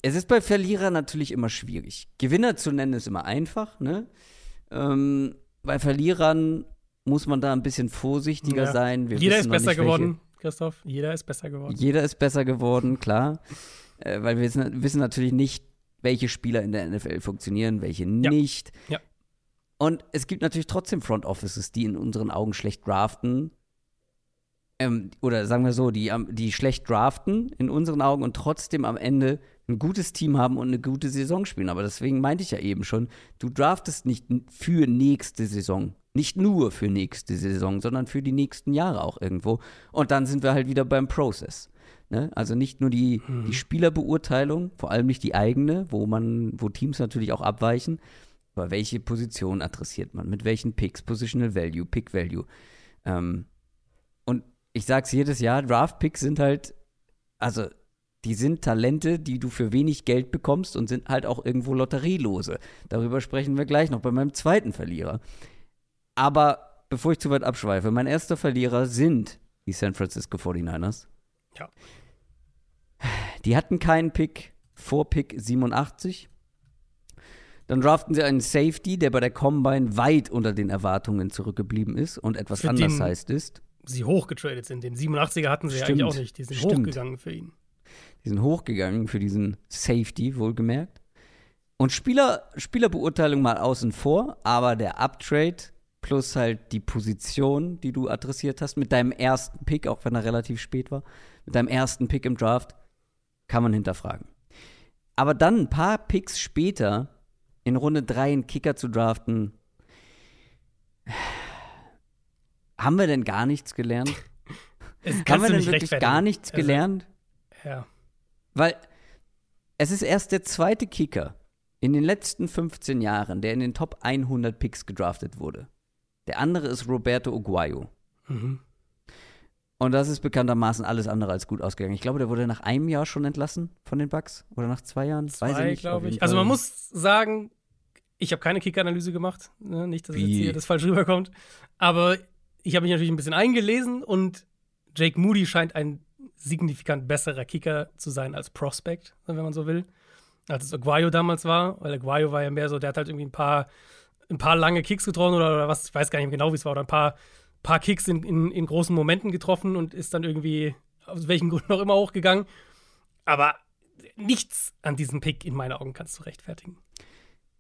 es ist bei Verlierern natürlich immer schwierig. Gewinner zu nennen ist immer einfach, ne? Ähm, bei Verlierern muss man da ein bisschen vorsichtiger ja. sein. Wir Jeder ist besser geworden, Christoph. Jeder ist besser geworden. Jeder ist besser geworden, klar. äh, weil wir wissen, wissen, natürlich nicht, welche Spieler in der NFL funktionieren, welche ja. nicht. Ja. Und es gibt natürlich trotzdem Front Offices, die in unseren Augen schlecht draften. Ähm, oder sagen wir so, die, die schlecht draften in unseren Augen und trotzdem am Ende ein gutes Team haben und eine gute Saison spielen. Aber deswegen meinte ich ja eben schon, du draftest nicht für nächste Saison. Nicht nur für nächste Saison, sondern für die nächsten Jahre auch irgendwo. Und dann sind wir halt wieder beim Process. Ne? Also nicht nur die, mhm. die Spielerbeurteilung, vor allem nicht die eigene, wo man, wo Teams natürlich auch abweichen, aber welche Position adressiert man? Mit welchen Picks? Positional Value, Pick Value. Ähm, ich sag's jedes Jahr, Draft-Picks sind halt, also die sind Talente, die du für wenig Geld bekommst und sind halt auch irgendwo Lotterielose. Darüber sprechen wir gleich noch bei meinem zweiten Verlierer. Aber bevor ich zu weit abschweife, mein erster Verlierer sind die San Francisco 49ers. Ja. Die hatten keinen Pick vor Pick 87. Dann draften sie einen Safety, der bei der Combine weit unter den Erwartungen zurückgeblieben ist und etwas für anders heißt ist. Sie hochgetradet sind. Den 87er hatten sie Stimmt. ja eigentlich auch nicht. Die sind Stimmt. hochgegangen für ihn. Die sind hochgegangen für diesen Safety, wohlgemerkt. Und Spieler, Spielerbeurteilung mal außen vor, aber der Uptrade plus halt die Position, die du adressiert hast, mit deinem ersten Pick, auch wenn er relativ spät war, mit deinem ersten Pick im Draft, kann man hinterfragen. Aber dann ein paar Picks später in Runde 3 einen Kicker zu draften, haben wir denn gar nichts gelernt? *laughs* haben wir denn wirklich gar nichts gelernt? Also, ja. Weil es ist erst der zweite Kicker in den letzten 15 Jahren, der in den Top 100 Picks gedraftet wurde. Der andere ist Roberto Uguayo. Mhm. Und das ist bekanntermaßen alles andere als gut ausgegangen. Ich glaube, der wurde nach einem Jahr schon entlassen von den Bucks oder nach zwei Jahren. Weiß ich Zwei, nicht. glaube ich. Also man muss sagen, ich habe keine Kick-Analyse gemacht. Ne? Nicht, dass jetzt Wie? hier das falsch rüberkommt. Aber ich habe mich natürlich ein bisschen eingelesen und Jake Moody scheint ein signifikant besserer Kicker zu sein als Prospect, wenn man so will, als es Aguayo damals war. Weil Aguayo war ja mehr so, der hat halt irgendwie ein paar, ein paar lange Kicks getroffen oder, oder was, ich weiß gar nicht mehr genau, wie es war, oder ein paar, paar Kicks in, in, in großen Momenten getroffen und ist dann irgendwie aus welchen Gründen auch immer hochgegangen. Aber nichts an diesem Pick in meinen Augen kannst du rechtfertigen.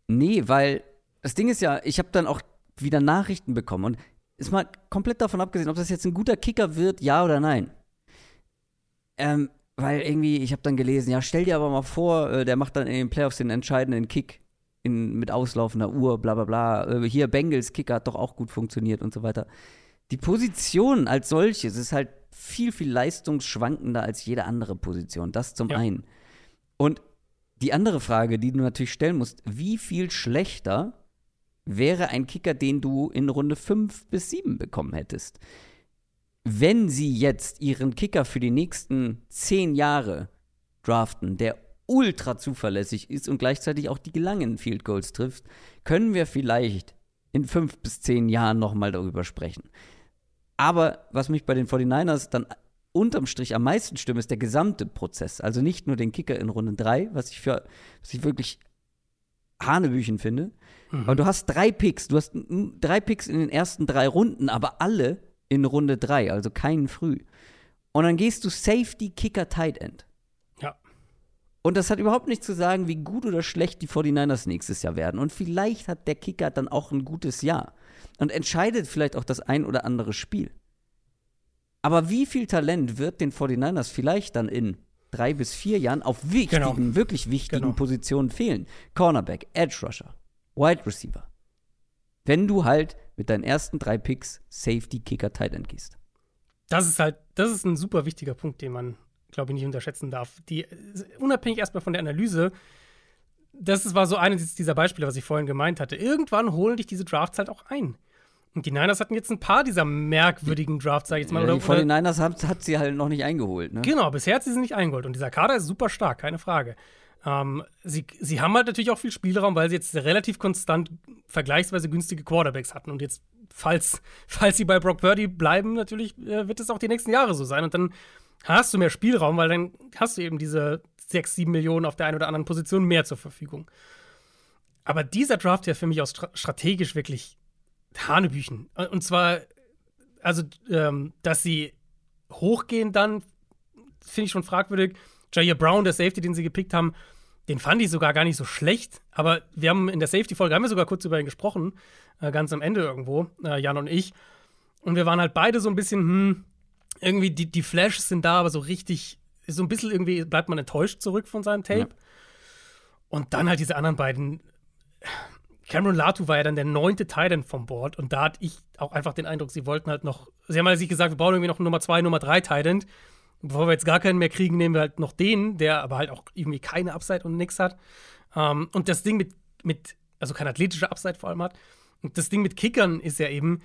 Nee, weil das Ding ist ja, ich habe dann auch wieder Nachrichten bekommen und ist mal komplett davon abgesehen, ob das jetzt ein guter Kicker wird, ja oder nein. Ähm, weil irgendwie, ich habe dann gelesen, ja, stell dir aber mal vor, äh, der macht dann in den Playoffs den entscheidenden Kick in, mit auslaufender Uhr, bla bla bla. Äh, hier Bengals Kicker hat doch auch gut funktioniert und so weiter. Die Position als solches ist halt viel, viel leistungsschwankender als jede andere Position. Das zum Ja. einen. Und die andere Frage, die du natürlich stellen musst, wie viel schlechter wäre ein Kicker, den du in Runde 5 bis 7 bekommen hättest? Wenn sie jetzt ihren Kicker für die nächsten 10 Jahre draften, der ultra zuverlässig ist und gleichzeitig auch die langen Field Goals trifft, können wir vielleicht in 5 bis 10 Jahren nochmal darüber sprechen. Aber was mich bei den 49ers dann unterm Strich am meisten stimmt, ist der gesamte Prozess. Also nicht nur den Kicker in Runde 3, was ich für, was ich wirklich Hanebüchen finde. Aber du hast drei Picks. Du hast drei Picks in den ersten drei Runden, aber alle in Runde 3, also keinen früh. Und dann gehst du Safety, Kicker, Tight End. Ja. Und das hat überhaupt nichts zu sagen, wie gut oder schlecht die 49ers nächstes Jahr werden. Und vielleicht hat der Kicker dann auch ein gutes Jahr. Und entscheidet vielleicht auch das ein oder andere Spiel. Aber wie viel Talent wird den 49ers vielleicht dann in drei bis vier Jahren auf wichtigen, Genau. wirklich wichtigen Genau. Positionen fehlen? Cornerback, Edge Rusher, Wide Receiver. Wenn du halt mit deinen ersten drei Picks Safety, Kicker, Tight End gehst. Das ist halt, das ist ein super wichtiger Punkt, den man, glaube ich, nicht unterschätzen darf. Die, unabhängig erstmal von der Analyse, das war so eines dieser Beispiele, was ich vorhin gemeint hatte. Irgendwann holen dich diese Drafts halt auch ein. Und die Niners hatten jetzt ein paar dieser merkwürdigen Drafts, sag ich jetzt mal. Oder, die oder, 49ers hat, hat sie halt noch nicht eingeholt, ne? Genau, bisher hat sie sie nicht eingeholt. Und dieser Kader ist super stark, keine Frage. Ähm, sie, sie haben halt natürlich auch viel Spielraum, weil sie jetzt relativ konstant vergleichsweise günstige Quarterbacks hatten. Und jetzt, falls, *laughs* falls sie bei Brock Purdy bleiben, natürlich äh, wird es auch die nächsten Jahre so sein. Und dann hast du mehr Spielraum, weil dann hast du eben diese 6, 7 Millionen auf der einen oder anderen Position mehr zur Verfügung. Aber dieser Draft ja für mich auch stra strategisch wirklich Hanebüchen. Und zwar, also, ähm, dass sie hochgehen dann, finde ich schon fragwürdig. Jair Brown, der Safety, den sie gepickt haben, den fand ich sogar gar nicht so schlecht. Aber wir haben in der Safety-Folge, haben wir sogar kurz über ihn gesprochen, äh, ganz am Ende irgendwo, äh, Jan und ich. Und wir waren halt beide so ein bisschen, hm, irgendwie die, die Flashes sind da, aber so richtig, so ein bisschen irgendwie bleibt man enttäuscht zurück von seinem Tape. Ja. Und dann halt diese anderen beiden. Cameron Latu war ja dann der neunte Titan vom Board und da hatte ich auch einfach den Eindruck, sie wollten halt noch, sie haben halt sich gesagt, wir brauchen irgendwie noch einen Nummer zwei, Nummer drei Titan. Bevor wir jetzt gar keinen mehr kriegen, nehmen wir halt noch den, der aber halt auch irgendwie keine Upside und nix hat. Ähm, und das Ding mit, mit, also keine athletische Upside vor allem hat. Und das Ding mit Kickern ist ja eben,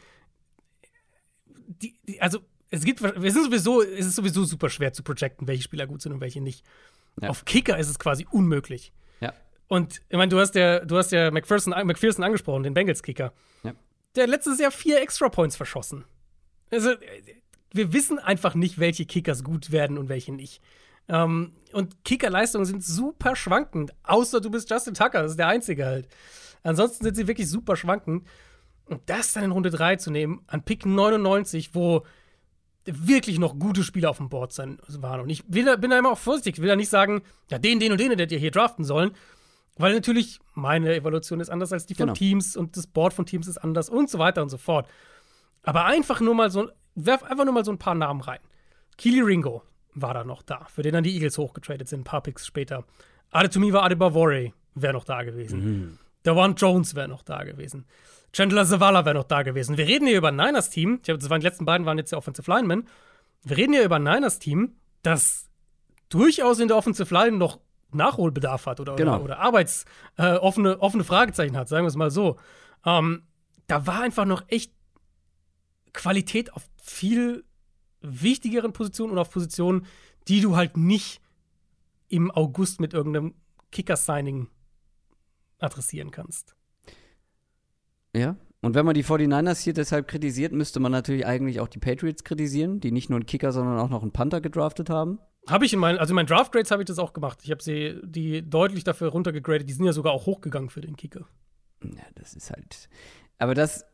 die, die, also es gibt, wir sind sowieso, es ist sowieso super schwer zu projecten, welche Spieler gut sind und welche nicht. Ja. Auf Kicker ist es quasi unmöglich. Und ich meine, du hast ja, du hast ja McPherson, McPherson angesprochen, den Bengals-Kicker. Ja. Der hat letztes Jahr vier Extra-Points verschossen. Also, wir wissen einfach nicht, welche Kickers gut werden und welche nicht. Ähm, und Kickerleistungen sind super schwankend. Außer du bist Justin Tucker, das ist der Einzige halt. Ansonsten sind sie wirklich super schwankend. Und das dann in Runde 3 zu nehmen, an Pick 99, wo wirklich noch gute Spieler auf dem Board sein waren. Und ich will, bin da immer auch vorsichtig. Ich will da nicht sagen, ja, den, den und den hättet ihr hier draften sollen. Weil natürlich meine Evaluation ist anders als die von Genau. Teams und das Board von Teams ist anders und so weiter und so fort. Aber einfach nur mal so, werf einfach nur mal so ein paar Namen rein. Keely Ringo war da noch da, für den dann die Eagles hochgetradet sind, ein paar Picks später. Adetumiva Adebavore wäre noch da gewesen. Dawan Jones wäre noch da gewesen. Chandler Zavala wäre noch da gewesen. Wir reden hier über ein Niners-Team. Ich glaube, das waren die letzten beiden waren jetzt der Offensive Linemen. Wir reden hier über ein Niners-Team, das durchaus in der Offensive Line noch Nachholbedarf hat oder, Genau. oder, oder Arbeits, äh, offene, offene Fragezeichen hat, sagen wir es mal so. Ähm, da war einfach noch echt Qualität auf viel wichtigeren Positionen und auf Positionen, die du halt nicht im August mit irgendeinem Kicker-Signing adressieren kannst. Ja. Und wenn man die 49ers hier deshalb kritisiert, müsste man natürlich eigentlich auch die Patriots kritisieren, die nicht nur einen Kicker, sondern auch noch einen Panther gedraftet haben. Habe ich in meinen, also in meinen Draft Grades habe ich das auch gemacht. Ich habe sie die deutlich dafür runtergegradet. Die sind ja sogar auch hochgegangen für den Kicker. Ja, das ist halt. Aber das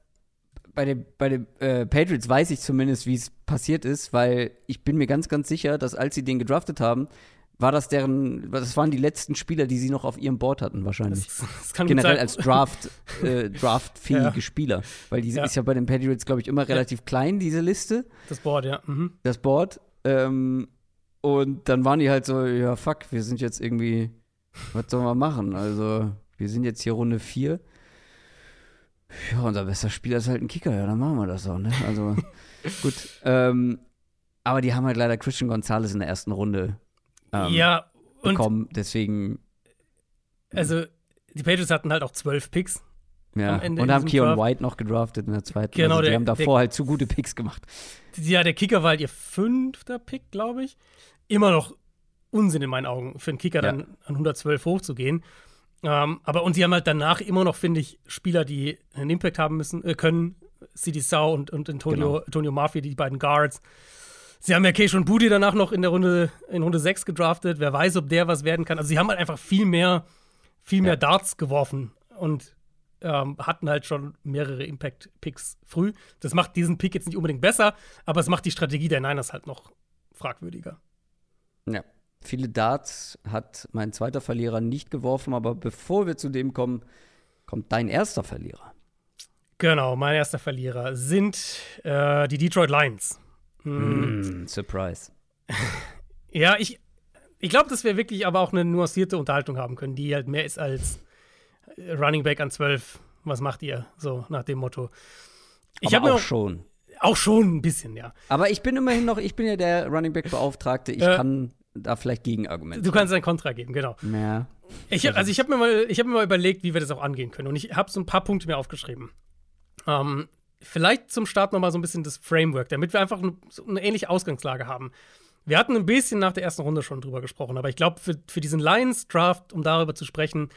bei den, bei den äh, Patriots weiß ich zumindest, wie es passiert ist, weil ich bin mir ganz, ganz sicher, dass als sie den gedraftet haben, war das deren, das waren die letzten Spieler, die sie noch auf ihrem Board hatten, wahrscheinlich. Das, das kann Generell als. Draft, äh, *laughs* draftfähige Ja. Spieler. Weil die Ja. ist ja bei den Patriots, glaube ich, immer relativ klein, diese Liste, Das Board, ja. Mhm. das Board. Ähm, und dann waren die halt so, ja, fuck, wir sind jetzt irgendwie, was sollen wir machen? Also, wir sind jetzt hier Runde 4. Ja, unser bester Spieler ist halt ein Kicker, ja, dann machen wir das auch, ne? Also, *laughs* gut. Ähm, aber die haben halt leider Christian Gonzalez in der ersten Runde ähm, ja, bekommen, deswegen, also die Patriots hatten halt auch zwölf Picks. ja. Und haben Keon. White noch gedraftet in der zweiten. Genau, also, die der- haben davor halt zu gute Picks gemacht. Ja, der Kicker war halt ihr fünfter Pick, glaube ich. Immer noch Unsinn in meinen Augen, für einen Kicker Ja. dann an 112 hochzugehen. Ähm, aber und sie haben halt danach immer noch, finde ich, Spieler, die einen Impact haben müssen, äh, können. CD Sau und, und Antonio, Genau. Antonio Mafia, die beiden Guards. Sie haben ja Keishon Booty danach noch in der Runde, in Runde 6 gedraftet. Wer weiß, ob der was werden kann. Also sie haben halt einfach viel mehr, viel mehr Ja. Darts geworfen und ähm, hatten halt schon mehrere Impact-Picks früh. Das macht diesen Pick jetzt nicht unbedingt besser, aber es macht die Strategie der Niners halt noch fragwürdiger. Ja. Viele Darts hat mein zweiter Verlierer nicht geworfen, aber bevor wir zu dem kommen, kommt dein erster Verlierer. Genau, mein erster Verlierer sind äh, die Detroit Lions. Hm. Mm, Surprise. *laughs* Ja, ich, ich glaube, dass wir wirklich aber auch eine nuancierte Unterhaltung haben können, die halt mehr ist als äh, Running Back an 12. Was macht ihr? So nach dem Motto. Ich habe auch auch, schon. Auch schon ein bisschen, ja. Aber ich bin immerhin noch, ich bin ja der Running Back Beauftragte. Ich Ja. kann da vielleicht Gegenargumente. Du kannst ein Kontra geben, genau. Ja. Ich, also ich habe mir, mal- ich hab mir mal überlegt, wie wir das auch angehen können. Und ich habe so ein paar Punkte mir aufgeschrieben. Ähm, vielleicht zum Start noch mal so ein bisschen das Framework, damit wir einfach eine, so eine ähnliche Ausgangslage haben. Wir hatten ein bisschen nach der ersten Runde schon drüber gesprochen, aber ich glaube, für, für diesen Lions-Draft, um darüber zu sprechen,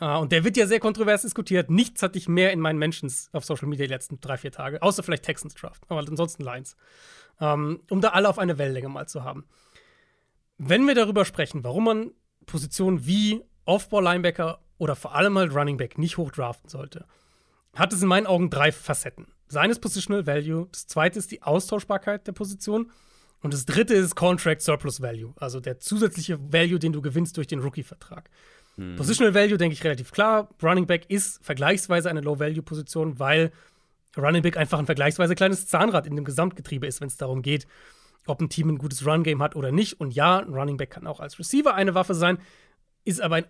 äh, und der wird ja sehr kontrovers diskutiert, nichts hatte ich mehr in meinen Mentions auf Social Media die letzten drei, vier Tage, außer vielleicht Texans-Draft, aber ansonsten Lions. Ähm, um da alle auf eine Wellenlänge mal zu haben. Wenn wir darüber sprechen, warum man Positionen wie Off-Ball-Linebacker oder vor allem halt Running Back nicht hoch draften sollte, hat es in meinen Augen drei Facetten. Seines Positional Value, das zweite ist die Austauschbarkeit der Position und das dritte ist Contract Surplus Value, also der zusätzliche Value, den du gewinnst durch den Rookie-Vertrag. Positional Value denke ich relativ klar. Running Back ist vergleichsweise eine Low-Value-Position, weil Running Back einfach ein vergleichsweise kleines Zahnrad in dem Gesamtgetriebe ist, wenn es darum geht, ob ein Team ein gutes Run-Game hat oder nicht. Und ja, ein Running Back kann auch als Receiver eine Waffe sein, ist aber in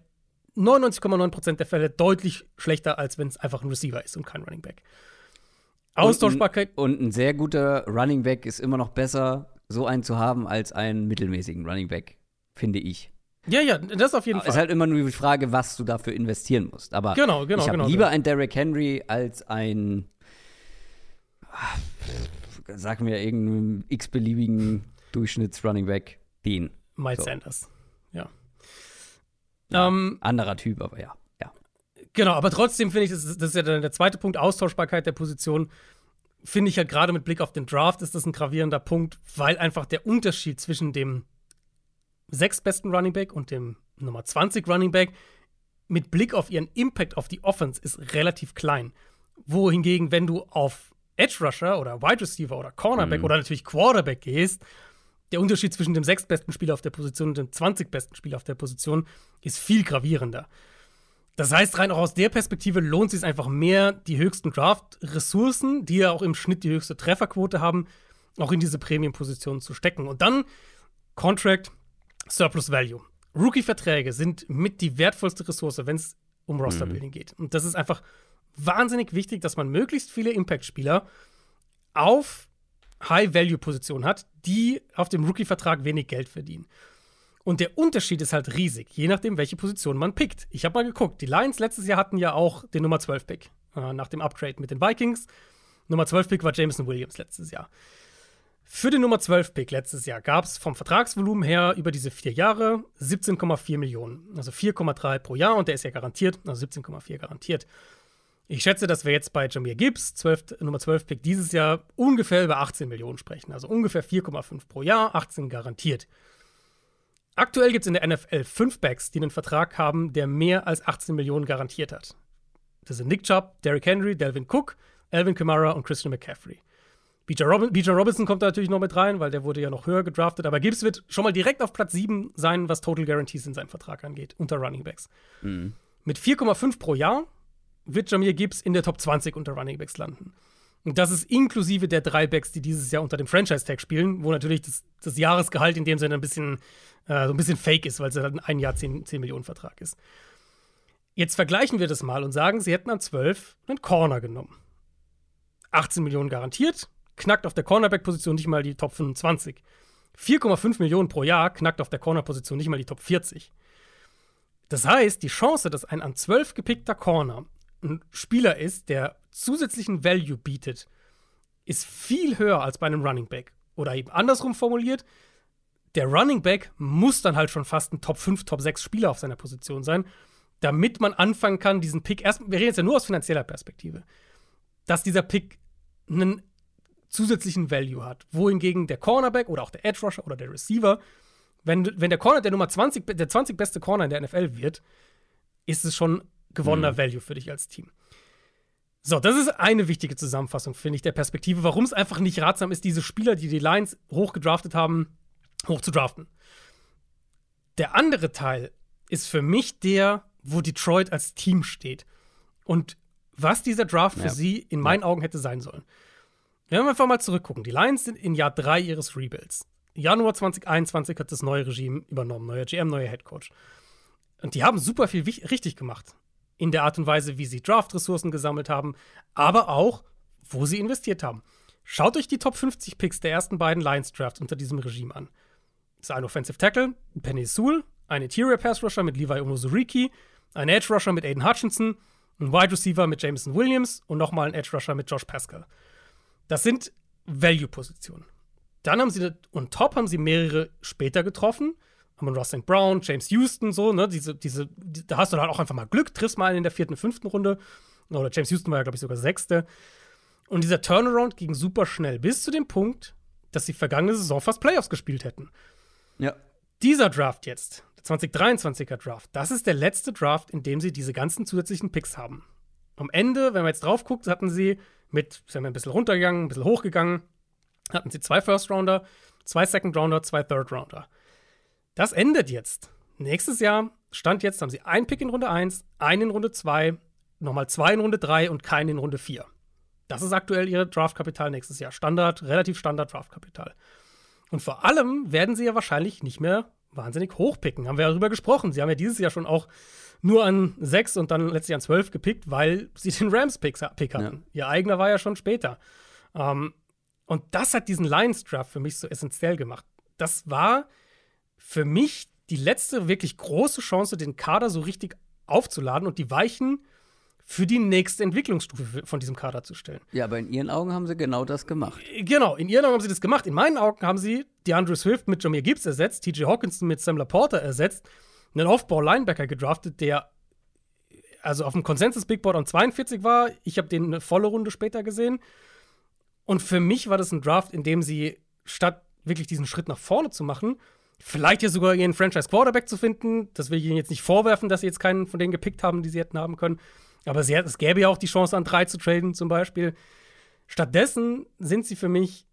99,9% der Fälle deutlich schlechter, als wenn es einfach ein Receiver ist und kein Running Back. Austauschbarkeit, Und ein, und ein sehr guter Running Back ist immer noch besser, so einen zu haben, als einen mittelmäßigen Running Back, finde ich. Ja, ja, das auf jeden Es ist Fall. halt immer nur die Frage, was du dafür investieren musst. Aber Genau, genau, ich habe genau, lieber genau. einen Derrick Henry als ein, ah, sagen wir, irgendeinen x-beliebigen Durchschnitts-Running Back. Den. Miles so. Sanders. Ja. Ähm, Anderer Typ, aber ja. ja. Genau, aber trotzdem finde ich, das ist, das ist ja dann der zweite Punkt, Austauschbarkeit der Position. Finde ich halt gerade mit Blick auf den Draft ist das ein gravierender Punkt, weil einfach der Unterschied zwischen dem sechstbesten Running Back und dem Nummer 20 Running Back mit Blick auf ihren Impact auf die Offense ist relativ klein. Wohingegen, wenn du auf Edge Rusher oder Wide Receiver oder Cornerback oder natürlich Quarterback gehst, der Unterschied zwischen dem sechstbesten Spieler auf der Position und dem 20 besten Spieler auf der Position ist viel gravierender. Das heißt, rein auch aus der Perspektive lohnt es sich einfach mehr, die höchsten Draft-Ressourcen, die ja auch im Schnitt die höchste Trefferquote haben, auch in diese Premium-Positionen zu stecken. Und dann Contract Surplus Value. Rookie-Verträge sind mit die wertvollste Ressource, wenn es um Roster-Building geht. Und das ist einfach wahnsinnig wichtig, dass man möglichst viele Impact-Spieler auf High-Value-Positionen hat, die auf dem Rookie-Vertrag wenig Geld verdienen. Und der Unterschied ist halt riesig, je nachdem, welche Position man pickt. Ich habe mal geguckt, die Lions letztes Jahr hatten ja auch den Nummer 12-Pick äh, nach dem Upgrade mit den Vikings. Nummer 12-Pick war Jameson Williams letztes Jahr. Für den Nummer 12-Pick letztes Jahr gab es vom Vertragsvolumen her über diese vier Jahre 17,4 Millionen. Also 4,3 pro Jahr und der ist ja garantiert, also 17,4 garantiert. Ich schätze, dass wir jetzt bei Jameer Gibbs, 12, Nummer 12 Pick, dieses Jahr ungefähr über 18 Millionen sprechen. Also ungefähr 4,5 pro Jahr, 18 garantiert. Aktuell gibt es in der NFL fünf Backs, die einen Vertrag haben, der mehr als 18 Millionen garantiert hat. Das sind Nick Chubb, Derrick Henry, Delvin Cook, Alvin Kamara und Christian McCaffrey. BJ, Robin, BJ Robinson kommt da natürlich noch mit rein, weil der wurde ja noch höher gedraftet. Aber Gibbs wird schon mal direkt auf Platz 7 sein, was Total Guarantees in seinem Vertrag angeht, unter Running Backs. Mhm. Mit 4,5 pro Jahr wird Jamir Gibbs in der Top 20 unter Running Backs landen. Und das ist inklusive der drei Backs, die dieses Jahr unter dem Franchise-Tag spielen, wo natürlich das, das, Jahresgehalt in dem Sinne ein bisschen, äh, so ein bisschen fake ist, weil es halt ein Jahr 10, 10 Millionen Vertrag ist. Jetzt vergleichen wir das mal und sagen, sie hätten an 12 einen Corner genommen. 18 Millionen garantiert, knackt auf der Cornerback-Position nicht mal die Top 25. 4,5 Millionen pro Jahr knackt auf der Corner-Position nicht mal die Top 40. Das heißt, die Chance, dass ein an 12 gepickter Corner ein Spieler ist, der zusätzlichen Value bietet, ist viel höher als bei einem Running Back. Oder eben andersrum formuliert, der Running Back muss dann halt schon fast ein Top 5, Top 6 Spieler auf seiner Position sein, damit man anfangen kann, diesen Pick, erst, wir reden jetzt ja nur aus finanzieller Perspektive, dass dieser Pick einen zusätzlichen Value hat. Wohingegen der Cornerback oder auch der Edge Rusher oder der Receiver, wenn, wenn der Corner der Nummer 20, der 20 beste Corner in der NFL wird, ist es schon gewonnener mhm. Value für dich als Team. So, das ist eine wichtige Zusammenfassung, finde ich, der Perspektive, warum es einfach nicht ratsam ist, diese Spieler, die die Lions hochgedraftet haben, hoch zu draften. Der andere Teil ist für mich der, wo Detroit als Team steht. Und was dieser Draft für ja. sie in meinen ja. Augen hätte sein sollen. Wenn wir einfach mal zurückgucken, die Lions sind in Jahr 3 ihres Rebuilds. Januar 2021 hat das neue Regime übernommen, neuer GM, neuer Head Coach. Und die haben super viel richtig gemacht. In der Art und Weise, wie sie Draft-Ressourcen gesammelt haben, aber auch, wo sie investiert haben. Schaut euch die Top 50 Picks der ersten beiden Lions-Drafts unter diesem Regime an. Das ist ein Offensive Tackle, Penny Sewell, ein Interior Pass Rusher mit Levi Onozuriki, ein Edge Rusher mit Aiden Hutchinson, ein Wide Receiver mit Jameson Williams und nochmal ein Edge Rusher mit Josh Pascal. Das sind Value-Positionen. Dann haben sie, und top haben sie mehrere später getroffen. Haben Ross St. Brown, James Houston, so, ne, diese, diese, die, da hast du dann auch einfach mal Glück, triffst mal einen in der vierten, fünften Runde. Oder James Houston war ja, glaube ich, sogar sechste. Und dieser Turnaround ging super schnell, bis zu dem Punkt, dass sie vergangene Saison fast Playoffs gespielt hätten. Ja. Dieser Draft jetzt, der 2023er Draft, das ist der letzte Draft, in dem sie diese ganzen zusätzlichen Picks haben. Am Ende, wenn man jetzt drauf guckt, hatten sie mit, sind wir ein bisschen runtergegangen, ein bisschen hochgegangen, hatten sie zwei First Rounder, zwei Second Rounder, zwei Third Rounder. Das endet jetzt. Nächstes Jahr, Stand jetzt, haben sie einen Pick in Runde 1, einen in Runde 2, nochmal zwei in Runde 3 und keinen in Runde 4. Das ist aktuell ihr Draftkapital nächstes Jahr. Standard, relativ Standard Draftkapital. Und vor allem werden sie ja wahrscheinlich nicht mehr wahnsinnig hochpicken. Haben wir ja darüber gesprochen. Sie haben ja dieses Jahr schon auch nur an 6 und dann letztlich an 12 gepickt, weil sie den Rams-Pick hatten. Ja. Ihr eigener war ja schon später. Ähm, und das hat diesen Lions-Draft für mich so essentiell gemacht. Das war für mich die letzte wirklich große Chance, den Kader so richtig aufzuladen und die Weichen für die nächste Entwicklungsstufe von diesem Kader zu stellen. Ja, aber in Ihren Augen haben Sie genau das gemacht. Genau, in Ihren Augen haben Sie das gemacht. In meinen Augen haben Sie DeAndre Swift mit Jameer Gibbs ersetzt, TJ Hawkinson mit Sam Laporta ersetzt einen Off-Ball-Linebacker gedraftet, der also auf dem Consensus-Big Board an 42 war. Ich habe den eine volle Runde später gesehen. Und für mich war das ein Draft, in dem sie statt wirklich diesen Schritt nach vorne zu machen, vielleicht ja sogar ihren Franchise-Quarterback zu finden. Das will ich ihnen jetzt nicht vorwerfen, dass sie jetzt keinen von denen gepickt haben, die sie hätten haben können. Aber sie, es gäbe ja auch die Chance, an drei zu traden, zum Beispiel. Stattdessen sind sie für mich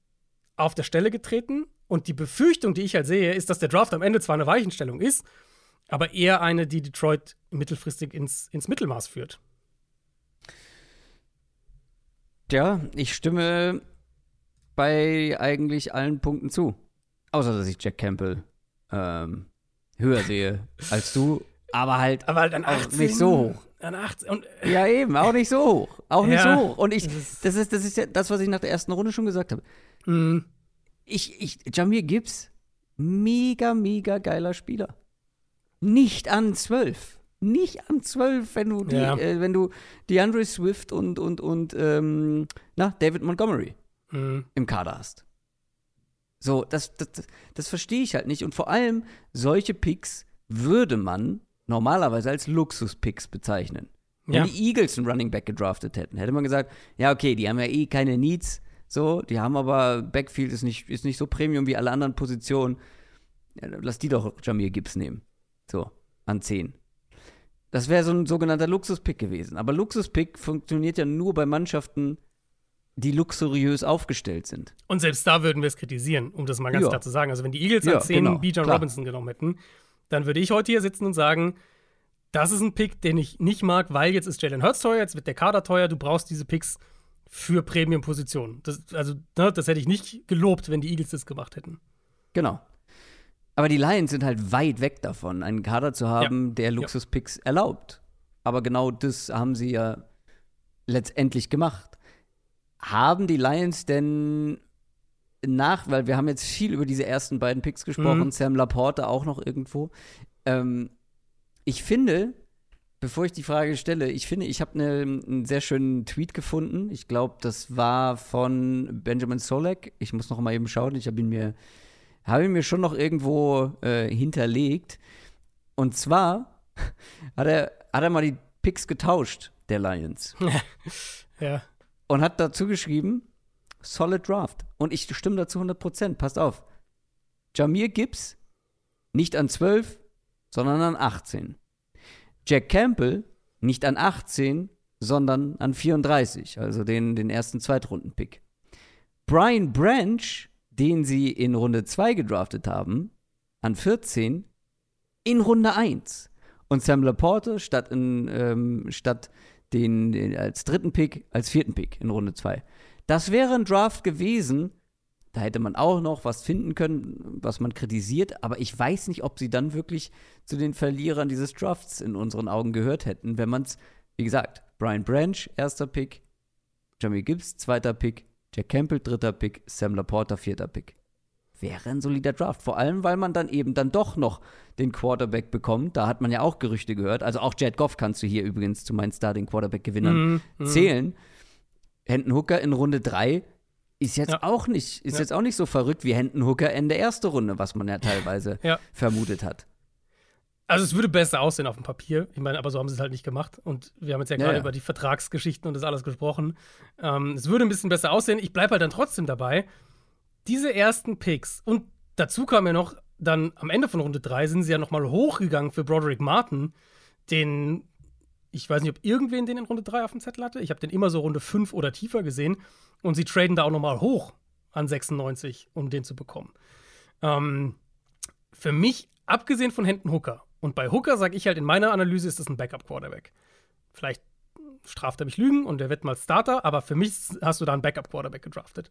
auf der Stelle getreten. Und die Befürchtung, die ich halt sehe, ist, dass der Draft am Ende zwar eine Weichenstellung ist, aber eher eine, die Detroit mittelfristig ins, ins Mittelmaß führt. Ja, ich stimme bei eigentlich allen Punkten zu. Außer, dass ich Jack Campbell ähm, höher sehe *laughs* als du, aber halt, aber halt an 18, auch nicht so hoch. An 18 und, *laughs* ja, eben, auch nicht so hoch. Auch ja, nicht so hoch. Und ich, das ist, das ist ja das, was ich nach der ersten Runde schon gesagt habe. Mhm. Ich, ich, Jamir Gibbs Mega, mega geiler Spieler. Nicht an 12. Nicht an 12, wenn du, die, Ja. äh, wenn du DeAndre Swift und, und, und ähm, na, David Montgomery Mhm. im Kader hast. So, das, das, das, das verstehe ich halt nicht. Und vor allem, solche Picks würde man normalerweise als Luxus-Picks bezeichnen. Wenn Ja. die Eagles einen Running Back gedraftet hätten, hätte man gesagt, ja, okay, die haben ja eh keine Needs, so, die haben aber, Backfield ist nicht, ist nicht so Premium wie alle anderen Positionen. Ja, lass die doch Jamir Gibbs nehmen. So, an 10. Das wäre so ein sogenannter Luxus-Pick gewesen. Aber Luxus-Pick funktioniert ja nur bei Mannschaften, die luxuriös aufgestellt sind. Und selbst da würden wir es kritisieren, um das mal ganz Ja. klar zu sagen. Also wenn die Eagles Ja, an 10 genau, Bijan klar. Robinson genommen hätten, dann würde ich heute hier sitzen und sagen, das ist ein Pick, den ich nicht mag, weil jetzt ist Jalen Hurts teuer, jetzt wird der Kader teuer, du brauchst diese Picks für Premium-Positionen. Also, ne, das hätte ich nicht gelobt, wenn die Eagles das gemacht hätten. Genau. Aber die Lions sind halt weit weg davon, einen Kader zu haben, der Luxuspicks erlaubt. Aber genau das haben sie ja letztendlich gemacht. Haben die Lions denn nach, weil wir haben jetzt viel über diese ersten beiden Picks gesprochen, Mhm. Sam Laporte auch noch irgendwo. Ähm, ich finde, bevor ich die Frage stelle, ich finde, ich habe ne, einen sehr schönen Tweet gefunden. Ich glaube, das war von Benjamin Solek. Ich muss noch mal eben schauen. Ich habe ihn mir, habe ihn mir schon noch irgendwo äh, hinterlegt. Und zwar *laughs* hat er, hat er mal die Picks getauscht, der Lions *laughs* Ja. und hat dazu geschrieben, solid Draft. Und ich stimme dazu 100%. Passt auf. Jamir Gibbs nicht an 12, sondern an 18. Jack Campbell nicht an 18, sondern an 34, also den, den ersten Zweitrunden-Pick. Brian Branch, den sie in Runde 2 gedraftet haben, an 14, in Runde 1. Und Sam Laporte statt, in, ähm, statt den, den als dritten Pick, als vierten Pick in Runde 2. Das wäre ein Draft gewesen, da hätte man auch noch was finden können, was man kritisiert, aber ich weiß nicht, ob sie dann wirklich zu den Verlierern dieses Drafts in unseren Augen gehört hätten, wenn man es, wie gesagt, Brian Branch, erster Pick, Jamie Gibbs, zweiter Pick, Jack Campbell, dritter Pick, Sam Laporta, vierter Pick. Wäre ein solider Draft. Vor allem, weil man dann eben dann doch noch den Quarterback bekommt. Da hat man ja auch Gerüchte gehört. Also auch Jared Goff kannst du hier übrigens zu meinen Starting Quarterback-Gewinnern Mhm, mhm. zählen. Hendon Hooker in Runde 3 ist jetzt Ja. auch nicht, ist Ja. jetzt auch nicht so verrückt wie Hendon Hooker Ende erste Runde, was man ja teilweise Ja. vermutet hat. Also es würde besser aussehen auf dem Papier. Ich meine, aber so haben sie es halt nicht gemacht. Und wir haben jetzt ja Ja, gerade ja. über die Vertragsgeschichten und das alles gesprochen. Ähm, es würde ein bisschen besser aussehen. Ich bleibe halt dann trotzdem dabei. Diese ersten Picks und dazu kam ja noch, dann am Ende von Runde 3 sind sie ja noch mal hochgegangen für Broderick Martin, den ich weiß nicht, ob irgendwen den in Runde 3 auf dem Zettel hatte. Ich habe den immer so Runde 5 oder tiefer gesehen. Und sie traden da auch noch mal hoch an 96, um den zu bekommen. Ähm, für mich, abgesehen von Hendon Hooker, und bei Hooker sage ich halt in meiner Analyse, ist das ein Backup-Quarterback. Vielleicht straft er mich Lügen und er wird mal Starter, aber für mich hast du da einen Backup-Quarterback gedraftet.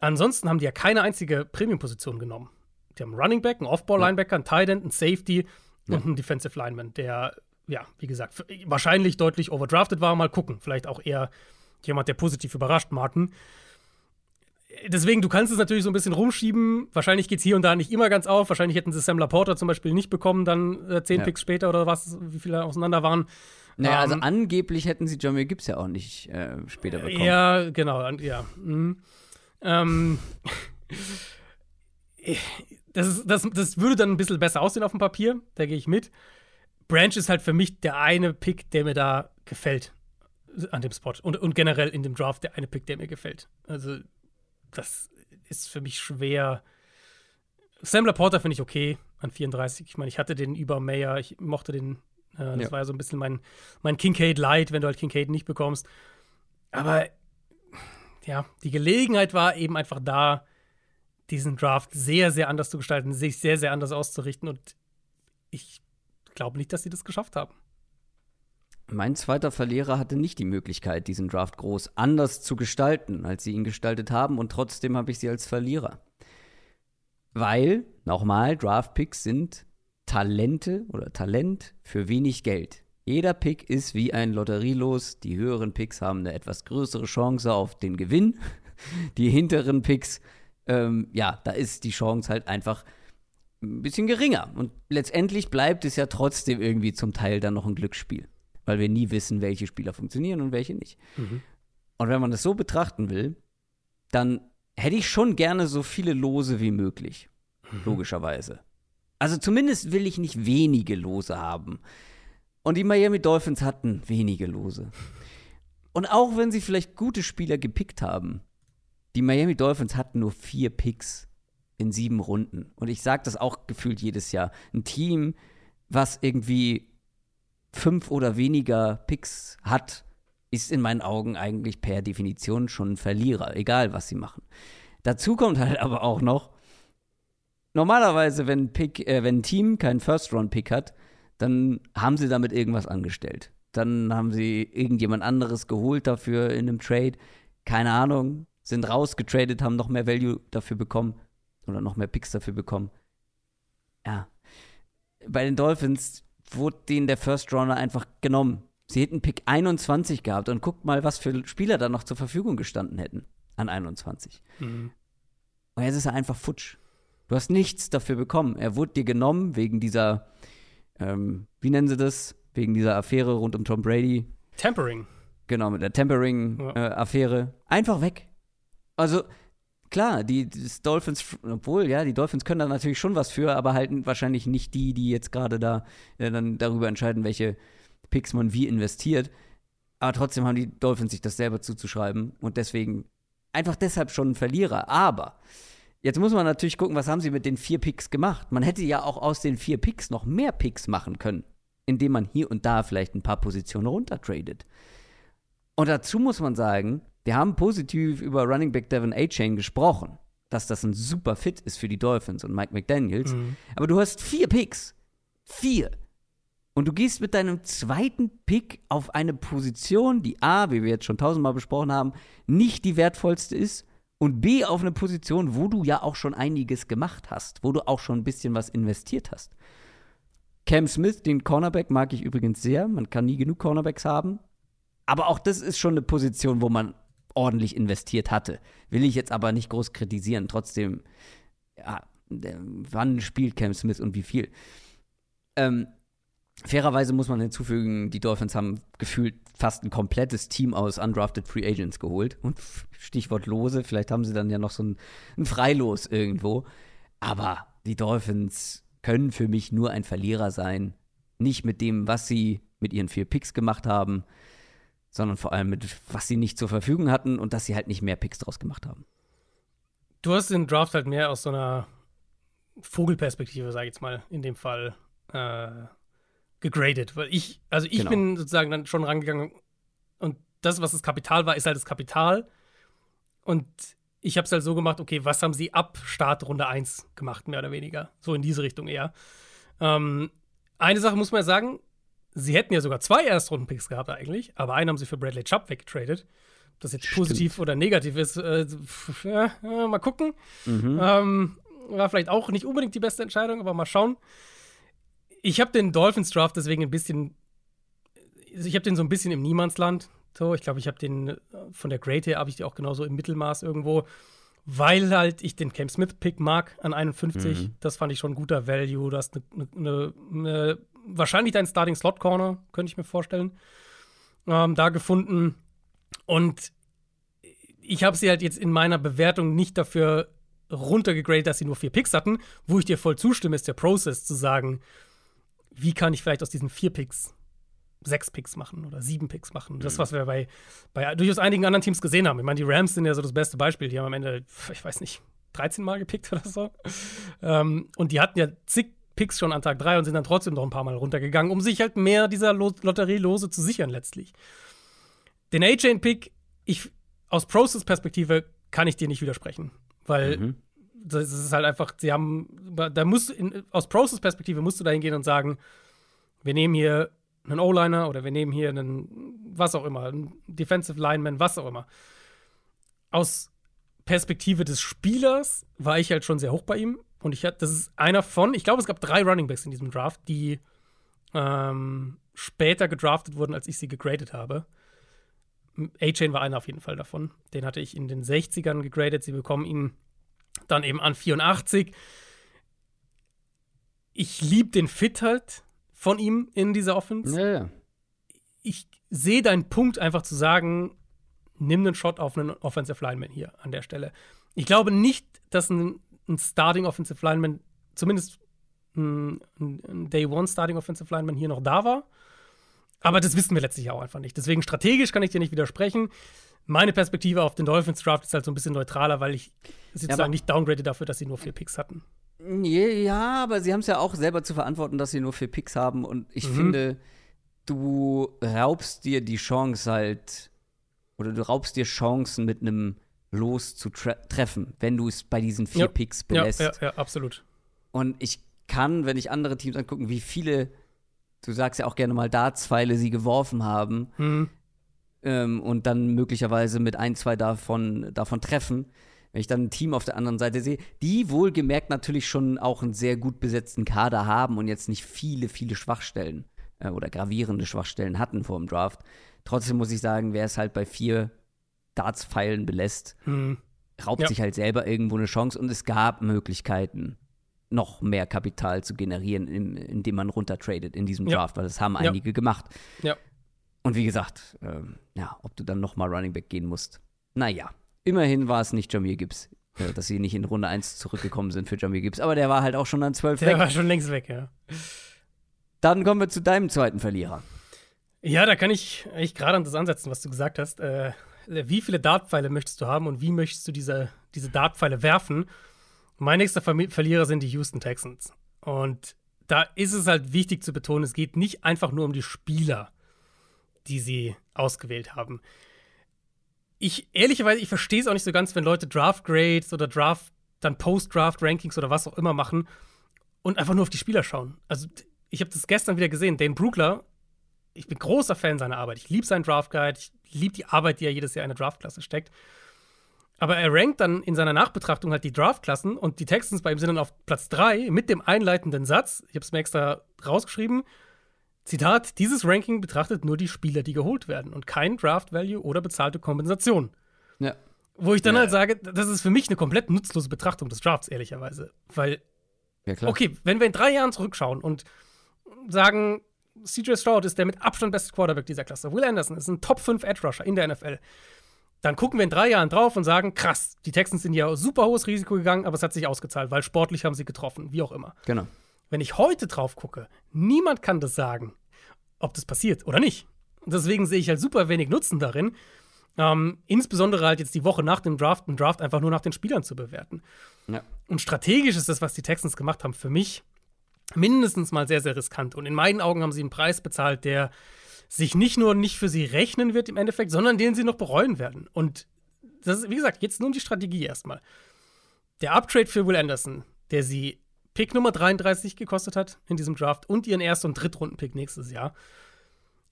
Ansonsten haben die ja keine einzige Premium-Position genommen. Die haben einen Running Back, einen Off-Ball-Linebacker, einen Tight End, einen Safety und einen Defensive Lineman, der, ja, wie gesagt, wahrscheinlich deutlich overdrafted war. Mal gucken. Vielleicht auch eher jemand, der positiv überrascht, Martin. Deswegen, du kannst es natürlich so ein bisschen rumschieben. Wahrscheinlich geht es hier und da nicht immer ganz auf. Wahrscheinlich hätten sie Sam Laporta zum Beispiel nicht bekommen, dann äh, zehn Ja. Picks später oder was, wie viele auseinander waren. Naja, also Ähm, angeblich hätten sie Jamie Gibbs ja auch nicht äh, später bekommen. Ja, genau, ja. Mhm. Ähm, *laughs* das, ist, das, das würde dann ein bisschen besser aussehen auf dem Papier, da gehe ich mit. Branch ist halt für mich der eine Pick, der mir da gefällt an dem Spot. Und, und generell in dem Draft der eine Pick, der mir gefällt. Also, das ist für mich schwer. Sam Laporta finde ich okay an 34. Ich meine, ich hatte den über Mayer, ich mochte den. Äh, das Ja. war ja so ein bisschen mein, mein Kincaid Light, wenn du halt Kincaid nicht bekommst. Aber ja, die Gelegenheit war eben einfach da, diesen Draft sehr, sehr anders zu gestalten, sich sehr, sehr anders auszurichten. Und ich glaube nicht, dass sie das geschafft haben. Mein zweiter Verlierer hatte nicht die Möglichkeit, diesen Draft groß anders zu gestalten, als sie ihn gestaltet haben, und trotzdem habe ich sie als Verlierer. Weil, nochmal, Draft-Picks sind Talente oder Talent für wenig Geld. Jeder Pick ist wie ein Lotterielos. Die höheren Picks haben eine etwas größere Chance auf den Gewinn. *laughs* Die hinteren Picks ähm, ja, da ist die Chance halt einfach ein bisschen geringer. Und letztendlich bleibt es ja trotzdem irgendwie zum Teil dann noch ein Glücksspiel, weil wir nie wissen, welche Spieler funktionieren und welche nicht. Mhm. Und wenn man das so betrachten will, dann hätte ich schon gerne so viele Lose wie möglich, logischerweise. Also zumindest will ich nicht wenige Lose haben. Und die Miami Dolphins hatten wenige Lose. Und auch wenn sie vielleicht gute Spieler gepickt haben, die Miami Dolphins hatten nur vier Picks in sieben Runden. Und ich sage das auch gefühlt jedes Jahr. Ein Team, was irgendwie fünf oder weniger Picks hat, ist in meinen Augen eigentlich per Definition schon ein Verlierer, egal was sie machen. Dazu kommt halt aber auch noch, normalerweise, wenn ein, Pick, äh, wenn ein Team keinen First-Round-Pick hat, dann haben sie damit irgendwas angestellt. Dann haben sie irgendjemand anderes geholt dafür in einem Trade. Keine Ahnung, sind rausgetradet, haben noch mehr Value dafür bekommen oder noch mehr Picks dafür bekommen. Ja. Bei den Dolphins wurde denen der First Rounder einfach genommen. Sie hätten Pick 21 gehabt und guckt mal, was für Spieler da noch zur Verfügung gestanden hätten an 21. Mhm. Und jetzt ist er einfach futsch. Du hast nichts dafür bekommen. Er wurde dir genommen wegen dieser, ähm, wie nennen sie das? Wegen dieser Affäre rund um Tom Brady. Tempering. Genau, mit der Tempering-Affäre. Ja. Äh, Einfach weg. Also, klar, die, Dolphins, obwohl, ja, die Dolphins können da natürlich schon was für, aber halt wahrscheinlich nicht die, die jetzt gerade da äh, dann darüber entscheiden, welche Picks man wie investiert. Aber trotzdem haben die Dolphins sich das selber zuzuschreiben und deswegen einfach deshalb schon ein Verlierer. Aber jetzt muss man natürlich gucken, was haben sie mit den vier Picks gemacht. Man hätte ja auch aus den vier Picks noch mehr Picks machen können, indem man hier und da vielleicht ein paar Positionen runtertradet. Und dazu muss man sagen, wir haben positiv über Running Back Devin A-Chain gesprochen, dass das ein super Fit ist für die Dolphins und Mike McDaniels. Mhm. Aber du hast vier Picks. Vier. Und du gehst mit deinem zweiten Pick auf eine Position, die A, wie wir jetzt schon tausendmal besprochen haben, nicht die wertvollste ist und B, auf eine Position, wo du ja auch schon einiges gemacht hast, wo du auch schon ein bisschen was investiert hast. Cam Smith, den Cornerback, mag ich übrigens sehr. Man kann nie genug Cornerbacks haben. Aber auch das ist schon eine Position, wo man ordentlich investiert hatte. Will ich jetzt aber nicht groß kritisieren. Trotzdem, ja, wann spielt Cam Smith und wie viel? Ähm, fairerweise muss man hinzufügen, die Dolphins haben gefühlt fast ein komplettes Team aus undrafted Free Agents geholt. Und Stichwort Lose, vielleicht haben sie dann ja noch so ein, ein Freilos irgendwo. Aber die Dolphins können für mich nur ein Verlierer sein. Nicht mit dem, was sie mit ihren vier Picks gemacht haben, sondern vor allem mit, was sie nicht zur Verfügung hatten und dass sie halt nicht mehr Picks draus gemacht haben. Du hast den Draft halt mehr aus so einer Vogelperspektive, sag ich jetzt mal, in dem Fall äh, gegradet. Weil ich, also ich Genau. bin sozusagen dann schon rangegangen und das, was das Kapital war, ist halt das Kapital. Und ich habe es halt so gemacht, okay, was haben sie ab Start Runde 1 gemacht, mehr oder weniger? So in diese Richtung eher. Ähm, eine Sache muss man ja sagen, sie hätten ja sogar zwei Erstrunden-Picks gehabt eigentlich, aber einen haben sie für Bradley Chubb weggetradet. Ob das jetzt Stimmt. positiv oder negativ ist, äh, pf, ja, mal gucken. Mhm. Ähm, war vielleicht auch nicht unbedingt die beste Entscheidung, aber mal schauen. Ich habe den Dolphins Draft deswegen ein bisschen, ich habe den so ein bisschen im Niemandsland. So, ich glaube, ich habe den äh, von der Grade her habe ich die auch genauso im Mittelmaß irgendwo, weil halt ich den Cam Smith Pick mag an 51. Mhm. Das fand ich schon ein guter Value. Du hast eine, eine, eine, wahrscheinlich dein Starting Slot Corner, könnte ich mir vorstellen, ähm, da gefunden. Und ich habe sie halt jetzt in meiner Bewertung nicht dafür runtergegradet, dass sie nur vier Picks hatten. Wo ich dir voll zustimme, ist der Prozess zu sagen, wie kann ich vielleicht aus diesen vier Picks sechs Picks machen oder sieben Picks machen. Das, was wir bei, bei durchaus einigen anderen Teams gesehen haben. Ich meine, die Rams sind ja so das beste Beispiel. Die haben am Ende, ich weiß nicht, 13 Mal gepickt oder so. Ähm, und die hatten ja zig Picks schon an Tag drei und sind dann trotzdem noch ein paar Mal runtergegangen, um sich halt mehr dieser Lo Lotterielose zu sichern letztlich. Den A-Chain-Pick, ich aus Process-Perspektive kann ich dir nicht widersprechen, weil Mhm. das ist halt einfach, sie haben, da musst in, aus Process-Perspektive musst du da hingehen und sagen, wir nehmen hier einen O-Liner oder wir nehmen hier einen, was auch immer, einen Defensive Lineman, was auch immer. Aus Perspektive des Spielers war ich halt schon sehr hoch bei ihm. Und ich hatte, das ist einer von, ich glaube, es gab drei Running Backs in diesem Draft, die ähm, später gedraftet wurden, als ich sie gegradet habe. A-Chain war einer auf jeden Fall davon. Den hatte ich in den 60ern gegradet. Sie bekommen ihn Dann eben an 84. Ich liebe den Fit halt von ihm in dieser Offense. Ja, ja. Ich sehe deinen Punkt einfach zu sagen, nimm einen Shot auf einen Offensive Lineman hier an der Stelle. Ich glaube nicht, dass ein, ein Starting Offensive Lineman, zumindest ein, ein Day One Starting Offensive Lineman hier noch da war. Aber das wissen wir letztlich auch einfach nicht. Deswegen strategisch kann ich dir nicht widersprechen. Meine Perspektive auf den Dolphins Draft ist halt so ein bisschen neutraler, weil ich sozusagen aber- nicht downgrade dafür, dass sie nur vier Picks hatten. Ja, aber sie haben es ja auch selber zu verantworten, dass sie nur vier Picks haben. Und ich Mhm. finde, du raubst dir die Chance halt, oder du raubst dir Chancen mit einem Los zu tre treffen, wenn du es bei diesen vier Ja. Picks Ja, belässt. ja, ja, absolut. Und ich kann, wenn ich andere Teams angucken, wie viele, du sagst ja auch gerne mal Dartspfeile sie geworfen haben Hm. ähm, und dann möglicherweise mit ein, zwei davon, davon treffen. Wenn ich dann ein Team auf der anderen Seite sehe, die wohlgemerkt natürlich schon auch einen sehr gut besetzten Kader haben und jetzt nicht viele, viele Schwachstellen äh, oder gravierende Schwachstellen hatten vor dem Draft. Trotzdem muss ich sagen, wer es halt bei vier Dartspfeilen belässt, Hm. raubt Ja. sich halt selber irgendwo eine Chance und es gab Möglichkeiten, noch mehr Kapital zu generieren, im, indem man runtertradet in diesem Ja. Draft, weil das haben Ja. einige gemacht. Ja. Und wie gesagt, ähm, ja, ob du dann noch mal Running Back gehen musst. Naja, immerhin war es nicht Jamir Gibbs, äh, dass sie nicht in Runde 1 zurückgekommen sind für Jamir Gibbs, aber der war halt auch schon an 12 Der weg. war schon längst weg, ja. Dann kommen wir zu deinem zweiten Verlierer. Ja, da kann ich eigentlich gerade an das ansetzen, was du gesagt hast. Äh, wie viele Dartpfeile möchtest du haben und wie möchtest du diese, diese Dartpfeile werfen? Mein nächster Verlierer sind die Houston Texans. Und da ist es halt wichtig zu betonen, es geht nicht einfach nur um die Spieler, die sie ausgewählt haben. Ich, ehrlicherweise, ich verstehe es auch nicht so ganz, wenn Leute Draft Grades oder Draft, dann Post-Draft Rankings oder was auch immer machen und einfach nur auf die Spieler schauen. Also, ich habe das gestern wieder gesehen. Dane Brugler ich bin großer Fan seiner Arbeit. Ich liebe seinen Draft Guide. Ich liebe die Arbeit, die er jedes Jahr in eine Draftklasse steckt. Aber er rankt dann in seiner Nachbetrachtung halt die Draftklassen und die Texans bei ihm sind dann auf Platz 3 mit dem einleitenden Satz. Ich habe es mir extra rausgeschrieben. Zitat: Dieses Ranking betrachtet nur die Spieler, die geholt werden und kein Draft Value oder bezahlte Kompensation. Ja. Wo ich dann Ja. halt sage, das ist für mich eine komplett nutzlose Betrachtung des Drafts, ehrlicherweise. Weil Ja, klar. Okay, wenn wir in drei Jahren zurückschauen und sagen, CJ Stroud ist der mit Abstand beste Quarterback dieser Klasse, Will Anderson ist ein Top 5 Edge Rusher in der NFL, dann gucken wir in drei Jahren drauf und sagen, krass, die Texans sind ja super hohes Risiko gegangen, aber es hat sich ausgezahlt, weil sportlich haben sie getroffen, wie auch immer. Genau. Wenn ich heute drauf gucke, niemand kann das sagen, ob das passiert oder nicht. Und deswegen sehe ich halt super wenig Nutzen darin, ähm, insbesondere halt jetzt die Woche nach dem Draft, einen Draft einfach nur nach den Spielern zu bewerten. Ja. Und strategisch ist das, was die Texans gemacht haben, für mich mindestens mal sehr, sehr riskant. Und in meinen Augen haben sie einen Preis bezahlt, der sich nicht nur nicht für sie rechnen wird im Endeffekt, sondern den sie noch bereuen werden. Und das ist, wie gesagt, jetzt nur um die Strategie erstmal. Der Uptrade für Will Anderson, der sie Pick Nummer 33 gekostet hat in diesem Draft und ihren Erst- und Drittrunden-Pick nächstes Jahr.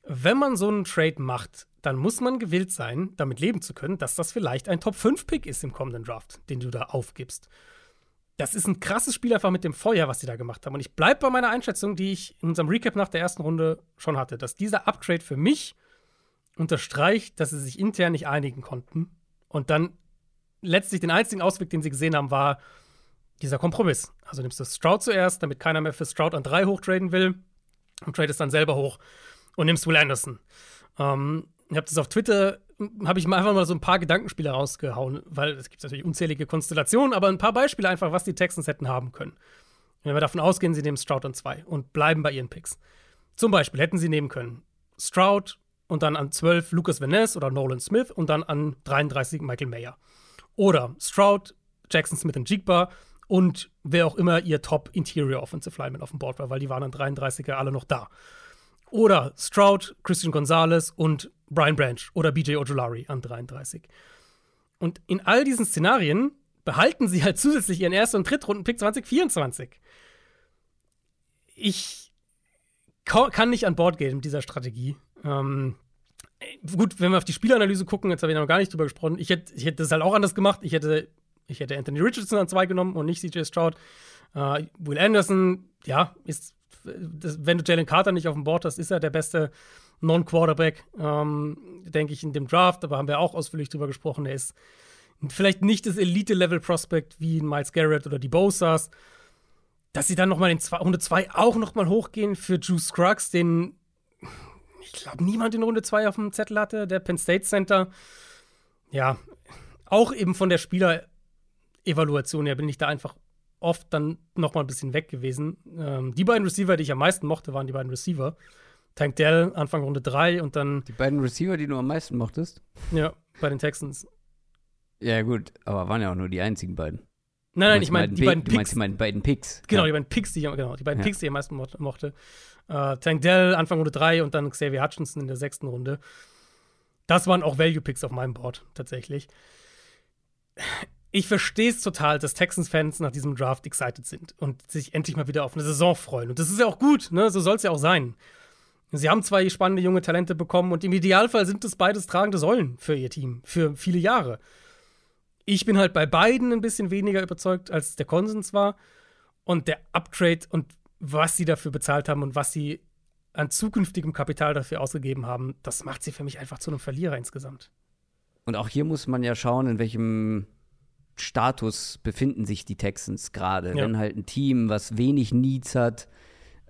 Wenn man so einen Trade macht, dann muss man gewillt sein, damit leben zu können, dass das vielleicht ein Top-5-Pick ist im kommenden Draft, den du da aufgibst. Das ist ein krasses Spiel einfach mit dem Feuer, was sie da gemacht haben. Und ich bleibe bei meiner Einschätzung, die ich in unserem Recap nach der ersten Runde schon hatte, dass dieser Uptrade für mich unterstreicht, dass sie sich intern nicht einigen konnten. Und dann letztlich den einzigen Ausweg, den sie gesehen haben, war dieser Kompromiss. Also nimmst du Stroud zuerst, damit keiner mehr für Stroud an drei hochtraden will und tradest dann selber hoch und nimmst Will Anderson. Ähm, ich habe das auf Twitter, habe ich mal einfach mal so ein paar Gedankenspiele rausgehauen, weil es gibt natürlich unzählige Konstellationen, aber ein paar Beispiele einfach, was die Texans hätten haben können. Wenn wir davon ausgehen, sie nehmen Stroud an zwei und bleiben bei ihren Picks. Zum Beispiel hätten sie nehmen können Stroud und dann an 12 Lucas Van Ness oder Nolan Smith und dann an 33 Michael Mayer. Oder Stroud, Jackson Smith und Jigba und wer auch immer ihr Top Interior Offensive Lineman auf dem Board war, weil die waren an 33er alle noch da. Oder Stroud, Christian Gonzalez und Brian Branch oder BJ Ojolari an 33. Und in all diesen Szenarien behalten sie halt zusätzlich ihren ersten und Drittrunden-Pick 2024. Ich ka- kann nicht an Bord gehen mit dieser Strategie. Ähm, gut, wenn wir auf die Spielanalyse gucken, jetzt habe ich noch gar nicht drüber gesprochen. Ich hätte, ich hätte das halt auch anders gemacht. Ich hätte, ich hätte Anthony Richardson an zwei genommen und nicht CJ Stroud. Äh, Will Anderson, ja, ist, das, wenn du Jalen Carter nicht auf dem Board hast, ist er der beste Non-Quarterback, ähm, denke ich, in dem Draft. Aber haben wir auch ausführlich drüber gesprochen. Er ist vielleicht nicht das Elite-Level-Prospect wie Miles Garrett oder die Bosas, dass sie dann nochmal in zwei, Runde 2 auch nochmal hochgehen für Juice Scruggs, den ich glaube niemand in Runde 2 auf dem Zettel hatte, der Penn State Center. Ja, auch eben von der Spieler-Evaluation her bin ich da einfach oft dann nochmal ein bisschen weg gewesen. Ähm, die beiden Receiver, die ich am meisten mochte, waren die beiden Receiver. Tank Dell, Anfang Runde 3 und dann. Die beiden Receiver, die du am meisten mochtest? Ja, bei den Texans. Ja, gut, aber waren ja auch nur die einzigen beiden. Nein, nein, ich meine die beiden Picks. Du meinst die meinen beiden Picks. Genau, ja. die beiden Picks, die ich, genau, die beiden ja. Picks, die ich am meisten mo mochte. Uh, Tank Dell, Anfang Runde 3 und dann Xavier Hutchinson in der sechsten Runde. Das waren auch Value-Picks auf meinem Board, tatsächlich. Ich verstehe es total, dass Texans-Fans nach diesem Draft excited sind und sich endlich mal wieder auf eine Saison freuen. Und das ist ja auch gut, ne? So soll es ja auch sein. Sie haben zwei spannende junge Talente bekommen und im Idealfall sind es beides tragende Säulen für ihr Team, für viele Jahre. Ich bin halt bei beiden ein bisschen weniger überzeugt, als der Konsens war. Und der Uptrade und was sie dafür bezahlt haben und was sie an zukünftigem Kapital dafür ausgegeben haben, das macht sie für mich einfach zu einem Verlierer insgesamt. Und auch hier muss man ja schauen, in welchem Status befinden sich die Texans gerade. Ja. Wenn halt ein Team, was wenig Needs hat,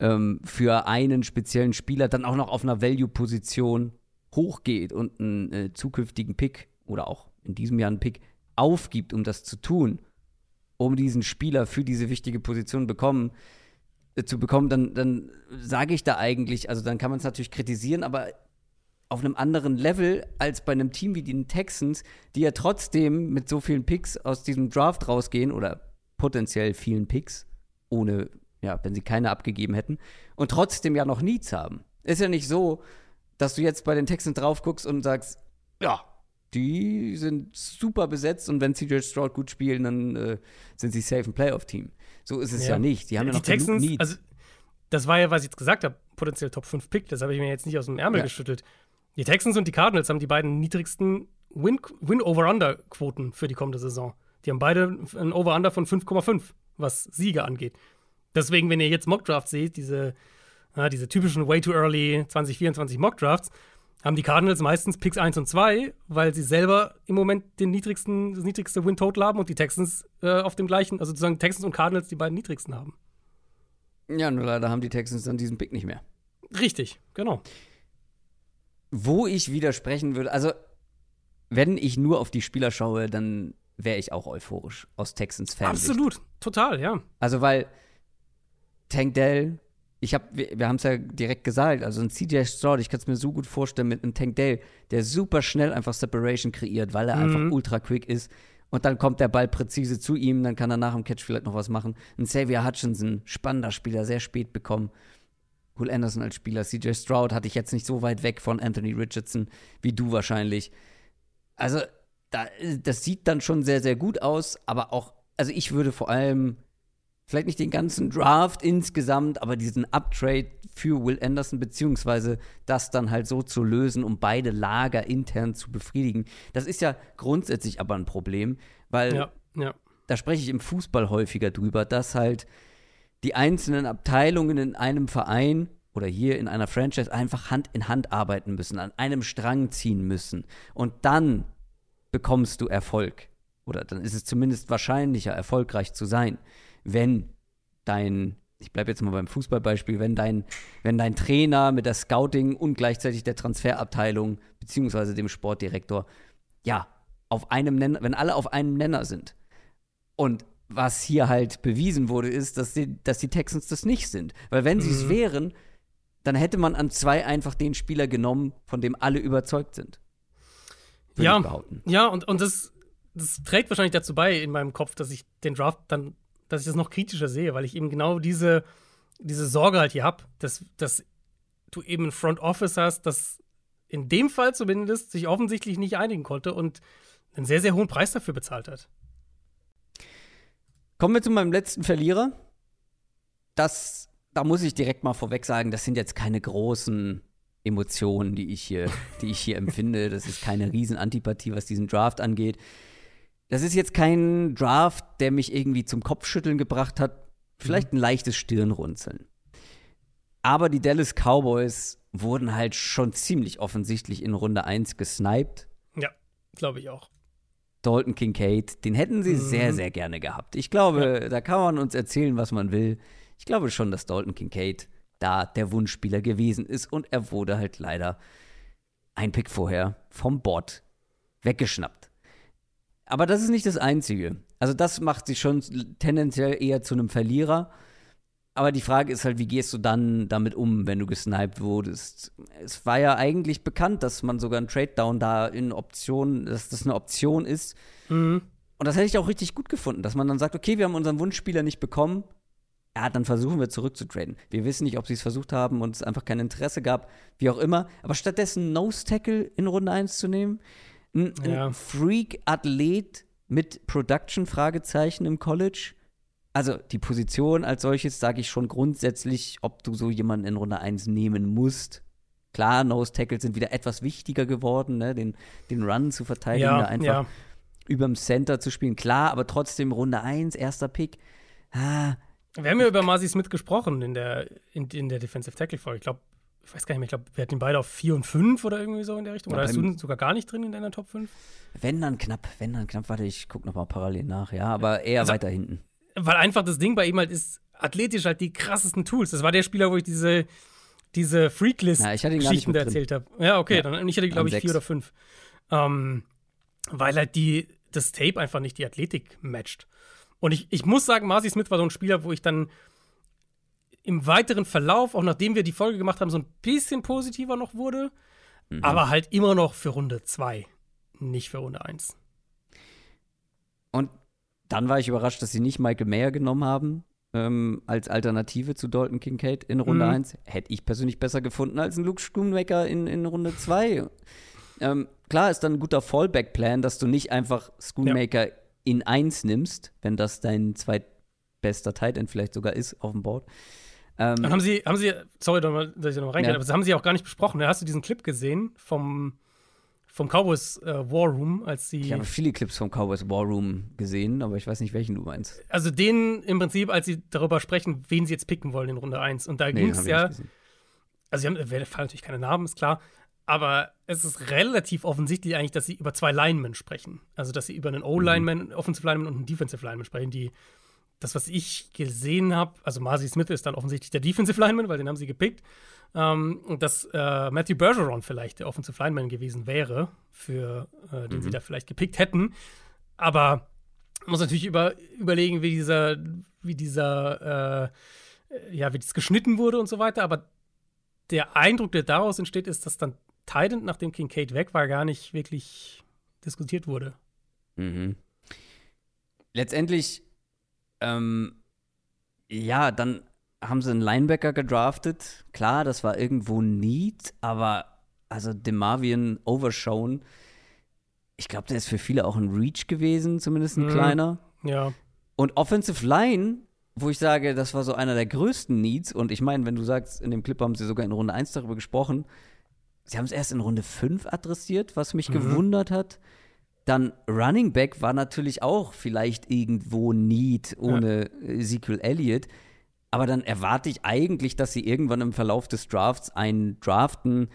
ähm, für einen speziellen Spieler dann auch noch auf einer Value-Position hochgeht und einen äh, zukünftigen Pick oder auch in diesem Jahr einen Pick aufgibt, um das zu tun, um diesen Spieler für diese wichtige Position bekommen, äh, zu bekommen, dann, dann sage ich da eigentlich, also dann kann man es natürlich kritisieren, aber auf einem anderen Level als bei einem Team wie den Texans, die ja trotzdem mit so vielen Picks aus diesem Draft rausgehen oder potenziell vielen Picks, ohne, ja, wenn sie keine abgegeben hätten, und trotzdem ja noch Needs haben. Ist ja nicht so, dass du jetzt bei den Texans drauf guckst und sagst, ja, die sind super besetzt und wenn CJ Stroud gut spielen, dann äh, sind sie safe ein Playoff-Team. So ist es ja, ja nicht. Die haben ja noch die Texans, Needs. Also, das war ja, was ich jetzt gesagt habe, potenziell Top 5 Pick, das habe ich mir jetzt nicht aus dem Ärmel ja. geschüttelt. Die Texans und die Cardinals haben die beiden niedrigsten Win-Over-Under-Quoten Win für die kommende Saison. Die haben beide ein Over-Under von 5,5, was Siege angeht. Deswegen, wenn ihr jetzt Mock-Drafts seht, diese, ja, diese typischen Way Too Early 2024 Mock-Drafts, haben die Cardinals meistens Picks 1 und 2, weil sie selber im Moment den niedrigsten, das niedrigste Win-Total haben und die Texans äh, auf dem gleichen, also sozusagen Texans und Cardinals die beiden niedrigsten haben. Ja, nur leider haben die Texans dann diesen Pick nicht mehr. Richtig, genau. Wo ich widersprechen würde, also wenn ich nur auf die Spieler schaue, dann wäre ich auch euphorisch aus Texans Fan. Absolut, total, ja. Also weil Tank Dell, ich habe, wir, wir haben es ja direkt gesagt, also ein CJ Stroud, ich kann es mir so gut vorstellen mit einem Tank Dale, der super schnell einfach Separation kreiert, weil er mhm. einfach ultra quick ist. Und dann kommt der Ball präzise zu ihm, dann kann er nach dem Catch vielleicht noch was machen. Ein Xavier Hutchinson, spannender Spieler, sehr spät bekommen. Will Anderson als Spieler, CJ Stroud hatte ich jetzt nicht so weit weg von Anthony Richardson wie du wahrscheinlich. Also, da, das sieht dann schon sehr, sehr gut aus, aber auch, also ich würde vor allem vielleicht nicht den ganzen Draft insgesamt, aber diesen Uptrade für Will Anderson, beziehungsweise das dann halt so zu lösen, um beide Lager intern zu befriedigen. Das ist ja grundsätzlich aber ein Problem, weil ja, ja. da spreche ich im Fußball häufiger drüber, dass halt die einzelnen Abteilungen in einem Verein oder hier in einer Franchise einfach Hand in Hand arbeiten müssen, an einem Strang ziehen müssen. Und dann bekommst du Erfolg. Oder dann ist es zumindest wahrscheinlicher, erfolgreich zu sein wenn dein, ich bleibe jetzt mal beim Fußballbeispiel, wenn dein, wenn dein Trainer mit der Scouting und gleichzeitig der Transferabteilung beziehungsweise dem Sportdirektor, ja, auf einem Nenner, wenn alle auf einem Nenner sind. Und was hier halt bewiesen wurde, ist, dass die, dass die Texans das nicht sind. Weil wenn mhm. sie es wären, dann hätte man an zwei einfach den Spieler genommen, von dem alle überzeugt sind. Ja, ja, und, und das, das trägt wahrscheinlich dazu bei in meinem Kopf, dass ich den Draft dann dass ich das noch kritischer sehe, weil ich eben genau diese, diese Sorge halt hier habe, dass, dass du eben ein Front Office hast, das in dem Fall zumindest sich offensichtlich nicht einigen konnte und einen sehr, sehr hohen Preis dafür bezahlt hat. Kommen wir zu meinem letzten Verlierer. Das, da muss ich direkt mal vorweg sagen, das sind jetzt keine großen Emotionen, die ich hier, die ich hier empfinde. Das ist keine Riesenantipathie, was diesen Draft angeht. Das ist jetzt kein Draft, der mich irgendwie zum Kopfschütteln gebracht hat. Vielleicht mhm. ein leichtes Stirnrunzeln. Aber die Dallas Cowboys wurden halt schon ziemlich offensichtlich in Runde 1 gesniped. Ja, glaube ich auch. Dalton Kincaid, den hätten sie mhm. sehr, sehr gerne gehabt. Ich glaube, ja. da kann man uns erzählen, was man will. Ich glaube schon, dass Dalton Kincaid da der Wunschspieler gewesen ist und er wurde halt leider ein Pick vorher vom Bot weggeschnappt. Aber das ist nicht das Einzige. Also das macht sie schon tendenziell eher zu einem Verlierer. Aber die Frage ist halt, wie gehst du dann damit um, wenn du gesniped wurdest? Es war ja eigentlich bekannt, dass man sogar ein Trade-Down da in Option, dass das eine Option ist. Mhm. Und das hätte ich auch richtig gut gefunden, dass man dann sagt, okay, wir haben unseren Wunschspieler nicht bekommen. Ja, dann versuchen wir zurückzutraden. Wir wissen nicht, ob sie es versucht haben und es einfach kein Interesse gab, wie auch immer. Aber stattdessen Nose-Tackle in Runde 1 zu nehmen, ein, ja. ein Freak-Athlet mit Production-Fragezeichen im College also die Position als solches sage ich schon grundsätzlich, ob du so jemanden in Runde 1 nehmen musst. Klar, Nose Tackles sind wieder etwas wichtiger geworden, ne? den, den Run zu verteidigen, ja, einfach ja. überm Center zu spielen. Klar, aber trotzdem Runde 1, erster Pick. Ah, wir haben ja über Masi Smith gesprochen in der, in, in der Defensive Tackle-Folge. Ich glaube, ich weiß gar nicht mehr, ich glaube, wir hatten ihn beide auf 4 und 5 oder irgendwie so in der Richtung. Oder hast du sogar gar nicht drin in deiner Top 5? Wenn dann knapp, wenn dann knapp. Warte, ich gucke nochmal parallel nach, ja, aber eher also, weiter hinten weil einfach das Ding bei ihm halt ist, athletisch halt die krassesten Tools. Das war der Spieler, wo ich diese, diese Freaklist-Geschichten erzählt habe. Ja, okay, ja. dann ich hatte, glaube ich, vier oder fünf. Ähm, weil halt die, das Tape einfach nicht die Athletik matcht. Und ich, ich muss sagen, Marcy Smith war so ein Spieler, wo ich dann im weiteren Verlauf, auch nachdem wir die Folge gemacht haben, so ein bisschen positiver noch wurde. Mhm. Aber halt immer noch für Runde 2, nicht für Runde 1. Und dann war ich überrascht, dass sie nicht Michael Mayer genommen haben ähm, als Alternative zu Dalton Kincaid in Runde mhm. 1. Hätte ich persönlich besser gefunden als ein Luke Schoonmaker in, in Runde 2. ähm, klar ist dann ein guter Fallback-Plan, dass du nicht einfach Schoonmaker ja. in 1 nimmst, wenn das dein zweitbester Tight End vielleicht sogar ist auf dem Board. Ähm, haben Sie, haben Sie, sorry, dass ich noch reingehe, ja. aber das haben Sie auch gar nicht besprochen. Hast du diesen Clip gesehen vom vom Cowboys äh, War Room, als sie. Ich habe viele Clips vom Cowboys War Room gesehen, aber ich weiß nicht, welchen du meinst. Also den im Prinzip, als sie darüber sprechen, wen sie jetzt picken wollen in Runde 1. Und da nee, ging es ja. Also, sie haben, fallen natürlich keine Namen, ist klar. Aber es ist relativ offensichtlich eigentlich, dass sie über zwei Linemen sprechen. Also, dass sie über einen O-Lineman, mhm. Offensive Lineman und einen Defensive Lineman sprechen, die das, was ich gesehen habe, also Marcy Smith ist dann offensichtlich der Defensive Lineman, weil den haben sie gepickt ähm, dass äh, Matthew Bergeron vielleicht der Offensive Lineman gewesen wäre, für äh, den mhm. sie da vielleicht gepickt hätten. Aber man muss natürlich über, überlegen, wie dieser, wie dieser, äh, ja, wie das geschnitten wurde und so weiter. Aber der Eindruck, der daraus entsteht, ist, dass dann Tident, nachdem Kincaid weg war, gar nicht wirklich diskutiert wurde. Mhm. Letztendlich, ähm, ja, dann haben sie einen Linebacker gedraftet. Klar, das war irgendwo Need, aber also Demavian Overshown, ich glaube, der ist für viele auch ein Reach gewesen, zumindest ein mhm. kleiner. Ja. Und Offensive Line, wo ich sage, das war so einer der größten Needs. Und ich meine, wenn du sagst, in dem Clip haben sie sogar in Runde 1 darüber gesprochen, sie haben es erst in Runde 5 adressiert, was mich mhm. gewundert hat. Dann Running Back war natürlich auch vielleicht irgendwo Need ohne ja. Ezekiel Elliott. Aber dann erwarte ich eigentlich, dass sie irgendwann im Verlauf des Drafts einen draften,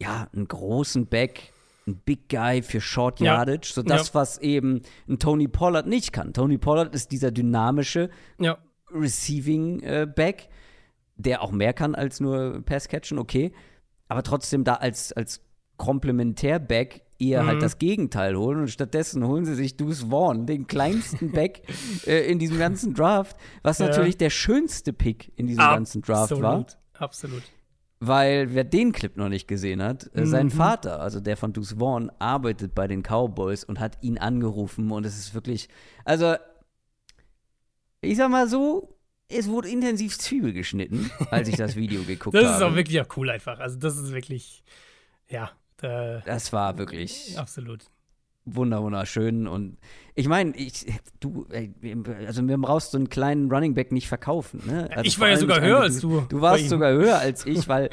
ja, einen großen Back, einen Big Guy für Short Yardage, ja. so das, ja. was eben ein Tony Pollard nicht kann. Tony Pollard ist dieser dynamische ja. Receiving äh, Back, der auch mehr kann als nur Pass catchen, okay. Aber trotzdem da als, als Komplementär-Back eher halt mhm. halt das Gegenteil holen und stattdessen holen sie sich Deuce Vaughn, den kleinsten *laughs* Back äh, in diesem ganzen Draft, was ja. natürlich der schönste Pick in diesem Absolut. ganzen Draft war. Absolut. Weil wer den Clip noch nicht gesehen hat, äh, mhm. sein Vater, also der von Deuce Vaughn, arbeitet bei den Cowboys und hat ihn angerufen und es ist wirklich, also ich sag mal so, es wurde intensiv Zwiebel geschnitten, als ich das Video *laughs* geguckt habe. Das ist auch wirklich auch cool einfach. Also das ist wirklich, ja, äh, das war wirklich absolut wunder wunderschön und ich meine, ich du also mir brauchst du einen kleinen Running Back nicht verkaufen, ne? Also ich war ja sogar höher als du. Du warst sogar höher als ich, weil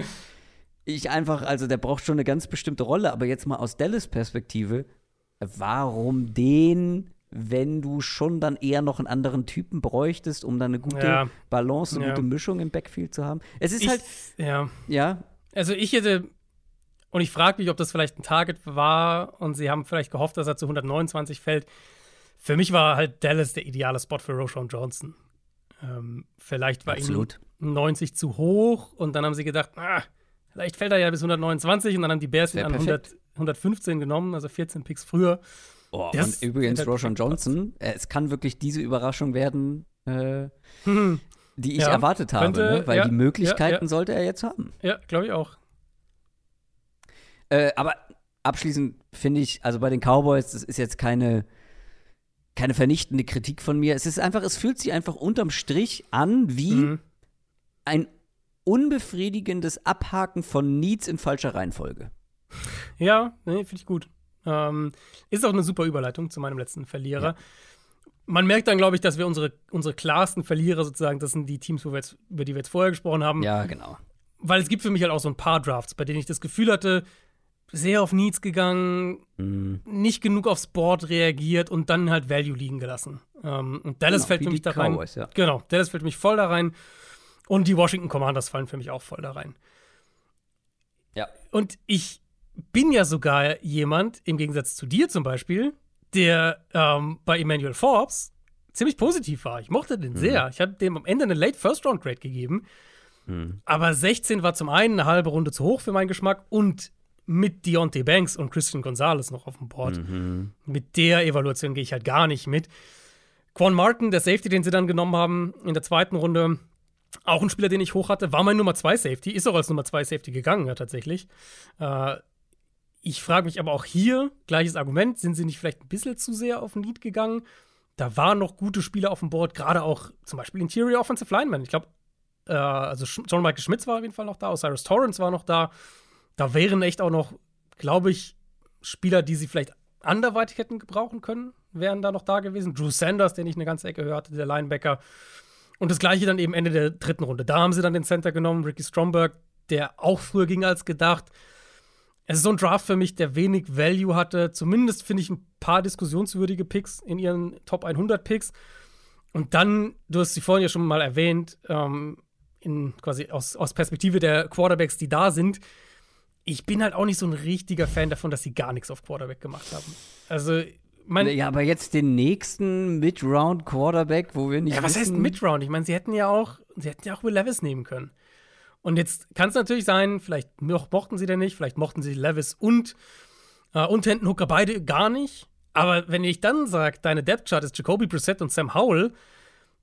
ich einfach, also der braucht schon eine ganz bestimmte Rolle, aber jetzt mal aus Dallas Perspektive, warum den wenn du schon dann eher noch einen anderen Typen bräuchtest, um dann eine gute ja. Balance, eine ja. gute Mischung im Backfield zu haben. Es ist ich, halt ja. Ja. Also ich hätte Und ich frage mich, ob das vielleicht ein Target war und sie haben vielleicht gehofft, dass er zu 129 fällt. Für mich war halt Dallas der ideale Spot für Roshan Johnson. Ähm, vielleicht war Absolut. ihm 90 zu hoch und dann haben sie gedacht, ah, vielleicht fällt er ja bis 129 und dann haben die Bears ihn an 100, 115 genommen, also 14 Picks früher. Oh, Das- und übrigens, Roshan *laughs* Johnson, äh, es kann wirklich diese Überraschung werden, äh, Hm. *laughs* die ich Ja, erwartet habe, könnte, ne? weil ja, die Möglichkeiten ja. sollte er jetzt haben. Ja, glaube ich auch. Äh, aber abschließend finde ich, also bei den Cowboys, das ist jetzt keine, keine vernichtende Kritik von mir. Es ist einfach, es fühlt sich einfach unterm Strich an wie Mhm. ein unbefriedigendes Abhaken von Needs in falscher Reihenfolge. Ja, nee, finde ich gut. Ähm, ist auch eine super Überleitung zu meinem letzten Verlierer. Man merkt dann, glaube ich, dass wir unsere, unsere klarsten Verlierer sozusagen, das sind die Teams, jetzt, über die wir jetzt vorher gesprochen haben. Ja, genau. Weil es gibt für mich halt auch so ein paar Drafts, bei denen ich das Gefühl hatte, sehr auf Needs gegangen, Mhm. nicht genug aufs Board reagiert und dann halt Value liegen gelassen. Ähm, und Dallas Genau, fällt für mich da rein. Cowboys, ja. Genau, Dallas fällt für mich voll da rein. Und die Washington Commanders fallen für mich auch voll da rein. Ja. Und ich bin ja sogar jemand, im Gegensatz zu dir zum Beispiel, der ähm, bei Emmanuel Forbes ziemlich positiv war. Ich mochte Mhm. den sehr. Ich habe dem am Ende eine Late First Round Grade gegeben. Mhm. Aber 16 war zum einen eine halbe Runde zu hoch für meinen Geschmack und mit Deontay Banks und Christian Gonzalez noch auf dem Board. Mhm. Mit der Evaluation gehe ich halt gar nicht mit. Quan Martin, der Safety, den sie dann genommen haben in der zweiten Runde, auch ein Spieler, den ich hoch hatte, war mein Nummer 2 Safety, ist auch als Nummer 2 Safety gegangen, ja, tatsächlich. Äh, ich frage mich aber auch hier, gleiches Argument, sind sie nicht vielleicht ein bisschen zu sehr auf Need gegangen? Da waren noch gute Spieler auf dem Board, gerade auch zum Beispiel Interior Offensive Lineman. Ich glaube, äh, also John Michael Schmitz war auf jeden Fall noch da, Osiris Torrance war noch da. Da wären echt auch noch, glaube ich, Spieler, die sie vielleicht anderweitig hätten gebrauchen können, wären da noch da gewesen. Drew Sanders, den ich eine ganze Ecke hörte, der Linebacker. Und das gleiche dann eben Ende der dritten Runde. Da haben sie dann den Center genommen, Ricky Stromberg, der auch früher ging als gedacht. Es ist so ein Draft für mich, der wenig Value hatte. Zumindest finde ich ein paar diskussionswürdige Picks in ihren Top 100 Picks. Und dann, du hast sie vorhin ja schon mal erwähnt, ähm, in quasi aus, aus Perspektive der Quarterbacks, die da sind. Ich bin halt auch nicht so ein richtiger Fan davon, dass sie gar nichts auf Quarterback gemacht haben. Also, mein, Ja, aber jetzt den nächsten Mid-Round-Quarterback, wo wir nicht Ja, was heißt wissen, Midround? Ich meine, sie hätten ja auch, sie hätten ja auch Will Levis nehmen können. Und jetzt kann es natürlich sein, vielleicht mo- mochten sie den nicht, vielleicht mochten sie Levis und, äh, und Hinton Hooker beide gar nicht. Aber wenn ich dann sage, deine Depth Chart ist Jacoby Brissett und Sam Howell,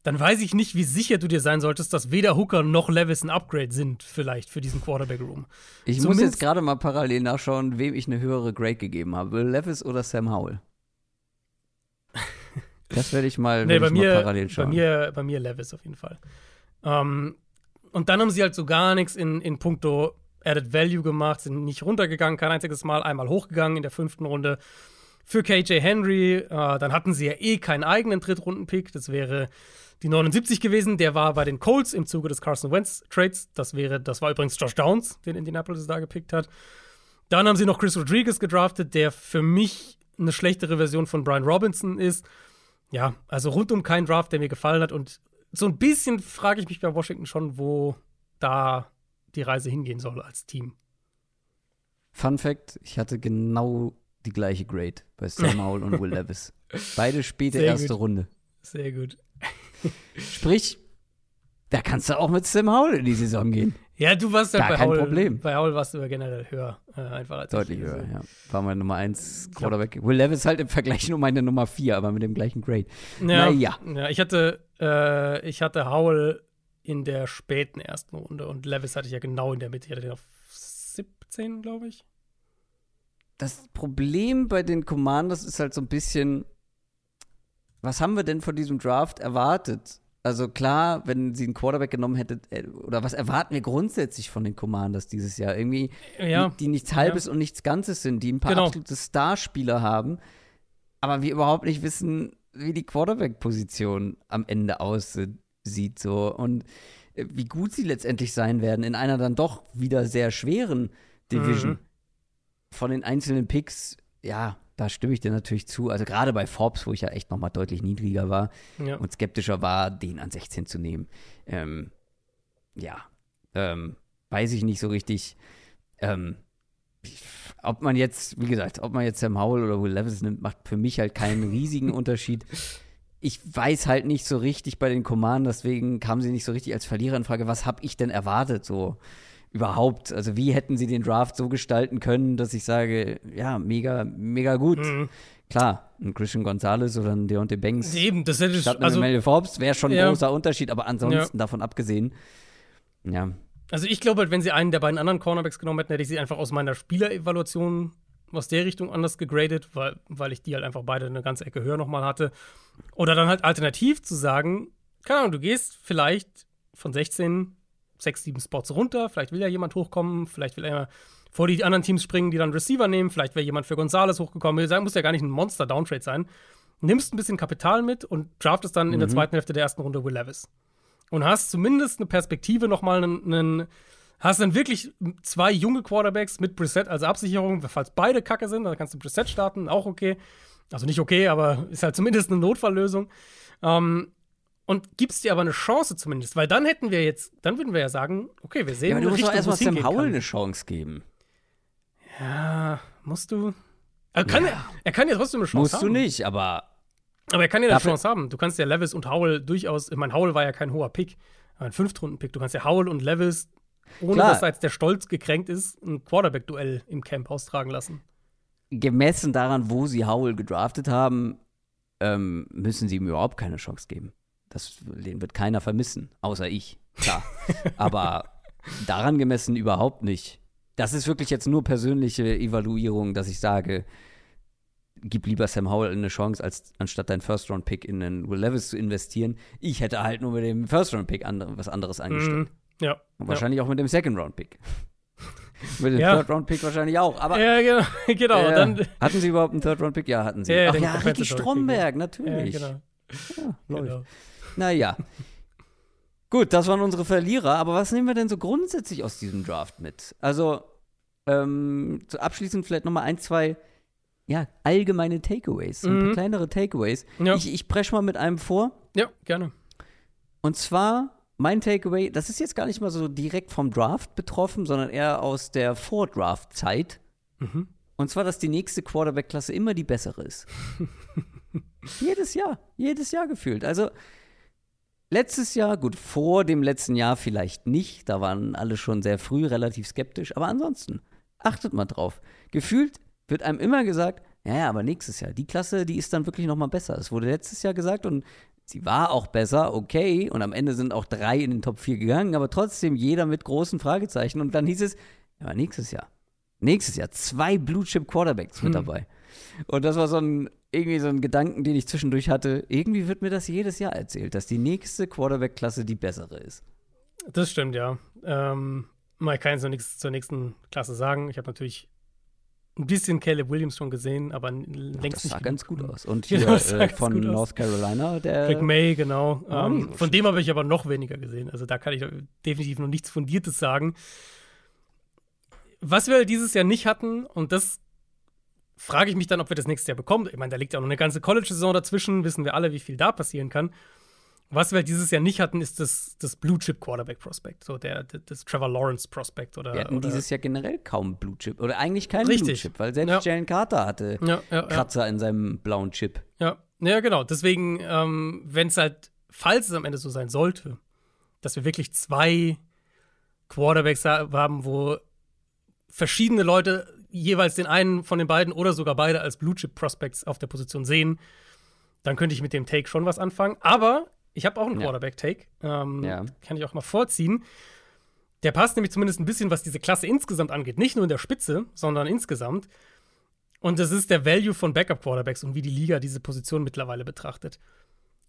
dann weiß ich nicht, wie sicher du dir sein solltest, dass weder Hooker noch Levis ein Upgrade sind, vielleicht für diesen Quarterback-Room. Ich muss Zumindest- jetzt gerade mal parallel nachschauen, wem ich eine höhere Grade gegeben habe. Will Levis oder Sam Howell? *laughs* Das werde ich mal, Nee, bei ich mal mir, parallel bei schauen. mir, bei mir Levis auf jeden Fall. Ähm, und dann haben sie halt so gar nichts in, in puncto Added Value gemacht, sind nicht runtergegangen, kein einziges Mal, einmal hochgegangen in der fünften Runde für KJ Henry. Äh, dann hatten sie ja eh keinen eigenen Drittrunden-Pick, das wäre die 79 gewesen. Der war bei den Colts im Zuge des Carson Wentz Trades. Das wäre, das war übrigens Josh Downs, den Indianapolis da gepickt hat. Dann haben sie noch Chris Rodriguez gedraftet, der für mich eine schlechtere Version von Brian Robinson ist. Ja, also rundum kein Draft, der mir gefallen hat. Und so ein bisschen frage ich mich bei Washington schon, wo da die Reise hingehen soll als Team. Fun Fact: Ich hatte genau die gleiche Grade bei Sam *laughs* Howell und Will Levis. Beide späte Sehr erste gut. Runde. Sehr gut. *laughs* Sprich, da kannst du auch mit Sam Howell in die Saison gehen. Ja, du warst halt Gar bei kein Howell. Problem. Bei Howell warst du ja generell höher. Äh, einfach als Deutlich ich. höher, ja. War mein Nummer 1 Quarterback. Will Levis halt im Vergleich nur meine Nummer 4, aber mit dem gleichen Grade. Ja, Naja. ja, ich hatte, äh, ich hatte Howell in der späten ersten Runde und Levis hatte ich ja genau in der Mitte. Ich hatte den auf 17, glaube ich. Das Problem bei den Commanders ist halt so ein bisschen, was haben wir denn von diesem Draft erwartet? Also klar, wenn sie einen Quarterback genommen hättet, äh, oder was erwarten wir grundsätzlich von den Commanders dieses Jahr? Irgendwie, Ja. die, die nichts Halbes und nichts Ganzes sind, die ein paar Genau. absolute Starspieler haben, aber wir überhaupt nicht wissen, wie die Quarterback-Position am Ende aussieht. So. Und äh, wie gut sie letztendlich sein werden in einer dann doch wieder sehr schweren Division. Mhm. Von den einzelnen Picks, ja, da stimme ich dir natürlich zu. Also gerade bei Forbes, wo ich ja echt noch mal deutlich niedriger war Ja. und skeptischer war, den an 16 zu nehmen. Ähm, ja, ähm, weiß ich nicht so richtig. Ähm, ob man jetzt, wie gesagt, ob man jetzt Sam Howell oder Will Levis nimmt, macht für mich halt keinen riesigen *laughs* Unterschied. Ich weiß halt nicht so richtig bei den Commanders, deswegen kamen sie nicht so richtig als Verlierer in Frage. Was habe ich denn erwartet so überhaupt? Also wie hätten sie den Draft so gestalten können, dass ich sage, ja, mega, mega gut. Mhm. Klar, ein Christian Gonzalez oder ein Deontay Banks Eben, das hätte ich, statt also, Mel Forbes wäre schon ein Ja. großer Unterschied, aber ansonsten davon abgesehen, ja, also ich glaube halt, wenn sie einen der beiden anderen Cornerbacks genommen hätten, hätte ich sie einfach aus meiner Spielerevaluation aus der Richtung anders gegradet, weil, weil ich die halt einfach beide eine ganze Ecke höher nochmal hatte. Oder dann halt alternativ zu sagen, keine Ahnung, du gehst vielleicht von 16, 6, 7 Spots runter, vielleicht will ja jemand hochkommen, vielleicht will er vor die anderen Teams springen, die dann Receiver nehmen, vielleicht wäre jemand für Gonzales hochgekommen. Sagen, muss ja gar nicht ein Monster-Downtrade sein. Nimmst ein bisschen Kapital mit und draftest dann in der zweiten Hälfte der ersten Runde Will Levis. Und hast zumindest eine Perspektive nochmal einen, einen hast dann wirklich zwei junge Quarterbacks mit Brissett als Absicherung, falls beide kacke sind, dann kannst du Brissett starten, auch okay. Also nicht okay, aber ist halt zumindest eine Notfalllösung. Ähm, und gibst dir aber eine Chance zumindest, weil dann hätten wir jetzt, dann würden wir ja sagen, okay, wir sehen ja aber du musst Richtung, erstmal Sam Howell kann. eine Chance geben. Ja, musst du. Er kann, ja. er kann ja trotzdem eine Chance Musst haben. du nicht, aber Aber er kann ja eine Chance haben. Du kannst ja Levis und Howell durchaus, ich meine, Howell war ja kein hoher Pick, ein Fünftrunden-Pick. Du kannst ja Howell und Levis, ohne Klar. dass da jetzt der Stolz gekränkt ist, ein Quarterback-Duell im Camp austragen lassen. gemessen daran, wo sie Howell gedraftet haben, ähm, müssen sie ihm überhaupt keine Chance geben. Das, den wird keiner vermissen, außer ich. Klar. Aber *laughs* daran gemessen überhaupt nicht. Das ist wirklich jetzt nur persönliche Evaluierung, dass ich sage, gib lieber Sam Howell eine Chance, als anstatt deinen First-Round-Pick in einen Will Levis zu investieren. Ich hätte halt nur mit dem First-Round-Pick andere, was anderes angestellt. Mhm. Ja. Und wahrscheinlich auch mit dem Second-Round-Pick. *laughs* mit dem Ja. Third-Round-Pick wahrscheinlich auch. Aber Ja, genau. *laughs* genau. ja, Dann, hatten Sie überhaupt einen Third-Round-Pick? Ja, hatten Sie. Ja, ja, Ach den ja, Ricky Stromberg, ja, natürlich. genau. läuft. genau. Naja. Gut, das waren unsere Verlierer, aber was nehmen wir denn so grundsätzlich aus diesem Draft mit? Also, ähm, zu abschließend vielleicht nochmal ein, zwei ja, allgemeine Takeaways, so ein paar Mhm. kleinere Takeaways. Ja. Ich, ich presch mal mit einem vor. Ja, gerne. Und zwar, mein Takeaway, das ist jetzt gar nicht mal so direkt vom Draft betroffen, sondern eher aus der Vor-Draft-Zeit. Mhm. Und zwar, dass die nächste Quarterback-Klasse immer die bessere ist. *laughs* jedes Jahr, jedes Jahr gefühlt. Also, letztes Jahr, gut, vor dem letzten Jahr vielleicht nicht, da waren alle schon sehr früh relativ skeptisch, aber ansonsten, achtet mal drauf. Gefühlt wird einem immer gesagt, ja, ja, aber nächstes Jahr, die Klasse, die ist dann wirklich noch mal besser. Es wurde letztes Jahr gesagt und sie war auch besser, okay, und am Ende sind auch drei in den Top 4 gegangen, aber trotzdem jeder mit großen Fragezeichen und dann hieß es, ja, aber nächstes Jahr, nächstes Jahr zwei Blue Chip Quarterbacks mit Hm. dabei. Und das war so ein, irgendwie so ein Gedanken, den ich zwischendurch hatte. Irgendwie wird mir das jedes Jahr erzählt, dass die nächste Quarterback-Klasse die bessere ist. Das stimmt, ja. Ähm, ich kann jetzt noch nichts zur nächsten Klasse sagen. Ich habe natürlich ein bisschen Caleb Williams schon gesehen, aber längst das nicht sah genug. ganz gut aus. Und *laughs* Ja, hier das sah äh, von. North Carolina, der. Rick May, genau. Nicht Ähm, so von dem habe ich aber noch weniger gesehen. Also da kann ich definitiv noch nichts Fundiertes sagen. Was wir dieses Jahr nicht hatten, und das frage ich mich dann, ob wir das nächstes Jahr bekommen. Ich meine, da liegt ja auch noch eine ganze College-Saison dazwischen, wissen wir alle, wie viel da passieren kann. Was wir halt dieses Jahr nicht hatten, ist das, das Blue Chip Quarterback Prospect, so der, das Trevor Lawrence Prospect oder. Wir hatten oder dieses Jahr generell kaum Blue Chip. Oder eigentlich keinen Blue Richtig. Chip, weil selbst Ja. Jalen Carter hatte ja, ja. Kratzer in seinem blauen Chip. Ja, ja genau. Deswegen, ähm, wenn es halt, falls es am Ende so sein sollte, dass wir wirklich zwei Quarterbacks ha- haben, wo verschiedene Leute jeweils den einen von den beiden oder sogar beide als Blue Chip Prospects auf der Position sehen, dann könnte ich mit dem Take schon was anfangen. Aber ich habe auch einen Ja. Quarterback-Take. Ähm, Ja. Kann ich auch mal vorziehen. Der passt nämlich zumindest ein bisschen, was diese Klasse insgesamt angeht. Nicht nur in der Spitze, sondern insgesamt. Und das ist der Value von Backup-Quarterbacks und wie die Liga diese Position mittlerweile betrachtet.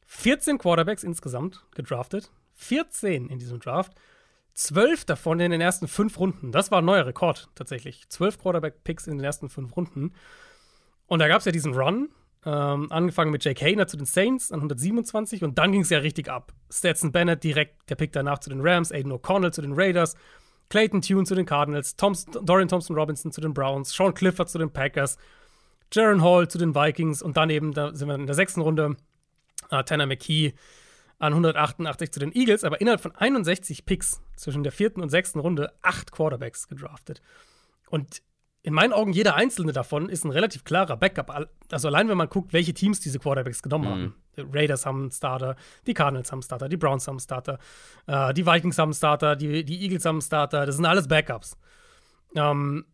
14 Quarterbacks insgesamt gedraftet. 14 in diesem Draft. 12 davon in den ersten fünf Runden. Das war ein neuer Rekord tatsächlich. 12 Quarterback-Picks in den ersten fünf Runden. Und da gab es ja diesen Run, ähm, angefangen mit Jake Hayner zu den Saints an 127 und dann ging es ja richtig ab. Stetson Bennett direkt der Pick danach zu den Rams, Aiden O'Connell zu den Raiders, Clayton Tune zu den Cardinals, Thoms Dorian Thompson Robinson zu den Browns, Sean Clifford zu den Packers, Jaron Hall zu den Vikings und dann eben, da sind wir in der sechsten Runde, äh, Tanner McKee an 188 zu den Eagles, aber innerhalb von 61 Picks zwischen der vierten und sechsten Runde acht Quarterbacks gedraftet. Und in meinen Augen jeder einzelne davon ist ein relativ klarer Backup. Also allein wenn man guckt, welche Teams diese Quarterbacks genommen haben. Die Raiders haben einen Starter, die Cardinals haben einen Starter, die Browns haben einen Starter, äh, die Vikings haben einen Starter, die, die Eagles haben einen Starter. Das sind alles Backups. Ähm,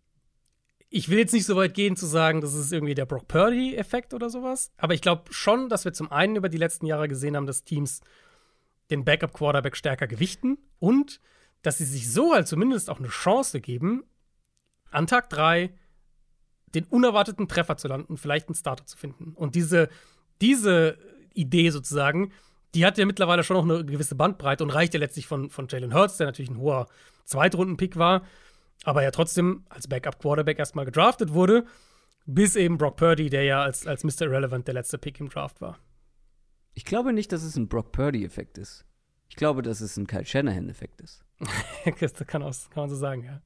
ich will jetzt nicht so weit gehen zu sagen, das ist irgendwie der Brock Purdy-Effekt oder sowas. Aber ich glaube schon, dass wir zum einen über die letzten Jahre gesehen haben, dass Teams den Backup-Quarterback stärker gewichten und dass sie sich so halt zumindest auch eine Chance geben, an Tag 3 den unerwarteten Treffer zu landen, vielleicht einen Starter zu finden. Und diese, diese Idee sozusagen, die hat ja mittlerweile schon noch eine gewisse Bandbreite und reicht ja letztlich von, von Jalen Hurts, der natürlich ein hoher Zweitrunden-Pick war, aber ja trotzdem als Backup-Quarterback erstmal gedraftet wurde, bis eben Brock Purdy, der ja als, als Mr. Irrelevant der letzte Pick im Draft war. Ich glaube nicht, dass es ein Brock Purdy-Effekt ist. Ich glaube, dass es ein Kyle Shanahan-Effekt ist. *laughs* das kann, auch, kann man so sagen, ja.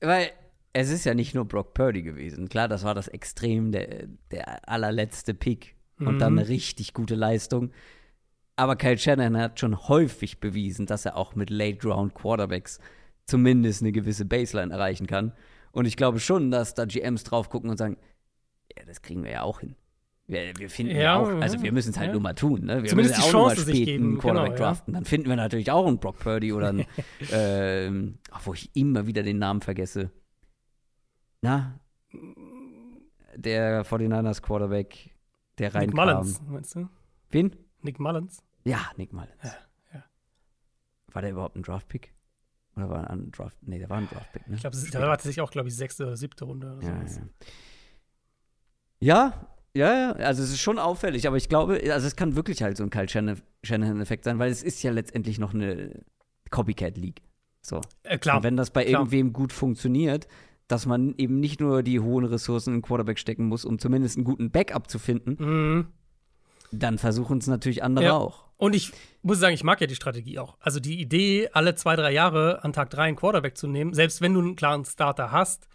Weil es ist ja nicht nur Brock Purdy gewesen. Klar, das war das Extrem, der, der allerletzte Pick und Mhm. dann eine richtig gute Leistung. Aber Kyle Shanahan hat schon häufig bewiesen, dass er auch mit Late-Round-Quarterbacks zumindest eine gewisse Baseline erreichen kann. Und ich glaube schon, dass da GMs drauf gucken und sagen, ja, das kriegen wir ja auch hin. Wir, wir finden ja, Ja, auch, also wir müssen es halt ja. nur mal tun. Ne? Wir Zumindest müssen die auch mal Chance sich spät geben, einen Quarterback genau, draften. Dann finden wir natürlich auch einen Brock Purdy oder einen, *laughs* ähm, wo ich immer wieder den Namen vergesse. Na, der 49ers Quarterback, der Nick reinkam. Mullins, meinst du? Wen? Nick Mullins? Ja, Nick Mullins. War der überhaupt ein Draftpick? Oder war ein Draft? Nee, der war ein Draftpick, ne? Ich glaube, da war tatsächlich auch, glaube ich, sechste oder siebte Runde oder ja, sowas. ja. ja, ja. Also es ist schon auffällig, aber ich glaube, also es kann wirklich halt so ein Kyle Shanahan- Shanahan-Effekt sein, weil es ist ja letztendlich noch eine Copycat-League. So. Äh, klar. Und wenn das bei klar. irgendwem gut funktioniert, dass man eben nicht nur die hohen Ressourcen in Quarterback stecken muss, um zumindest einen guten Backup zu finden, Mhm. dann versuchen es natürlich andere Ja. auch. Und ich muss sagen, ich mag ja die Strategie auch. Also die Idee, alle zwei, drei Jahre an Tag drei einen Quarterback zu nehmen, selbst wenn du einen klaren Starter hast,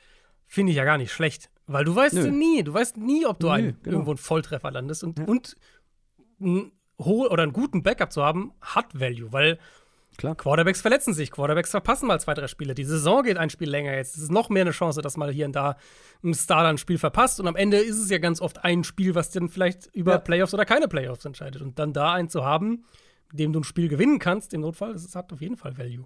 finde ich ja gar nicht schlecht. Weil du weißt Nö. nie, du weißt nie, ob du Nö, einen, genau. irgendwo einen Volltreffer landest. Und, und einen hohen oder einen guten Backup zu haben, hat Value, weil Klar. Quarterbacks verletzen sich, Quarterbacks verpassen mal zwei, drei Spiele. Die Saison geht ein Spiel länger jetzt. Es ist noch mehr eine Chance, dass mal hier und da ein Starter ein Spiel verpasst. Und am Ende ist es ja ganz oft ein Spiel, was dann vielleicht über Ja. Playoffs oder keine Playoffs entscheidet. Und dann da einen zu haben, mit dem du ein Spiel gewinnen kannst, im Notfall, das hat auf jeden Fall Value.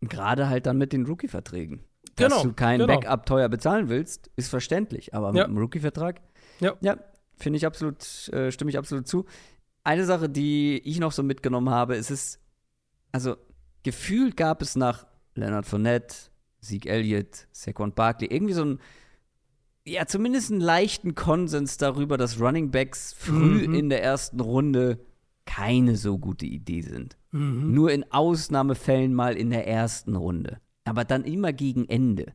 Gerade halt dann mit den Rookie-Verträgen. Dass Genau, du keinen genau. Backup teuer bezahlen willst, ist verständlich. Aber mit Ja. einem Rookie-Vertrag, Ja. ja finde ich absolut, äh, stimme ich absolut zu. Eine Sache, die ich noch so mitgenommen habe, ist es, also gefühlt gab es nach Leonard Fournette, Zeke Elliott, Saquon Barkley irgendwie so ein, ja, zumindest einen leichten Konsens darüber, dass Running Backs früh Mhm. in der ersten Runde keine so gute Idee sind. Mhm. Nur in Ausnahmefällen mal in der ersten Runde. Aber dann immer gegen Ende.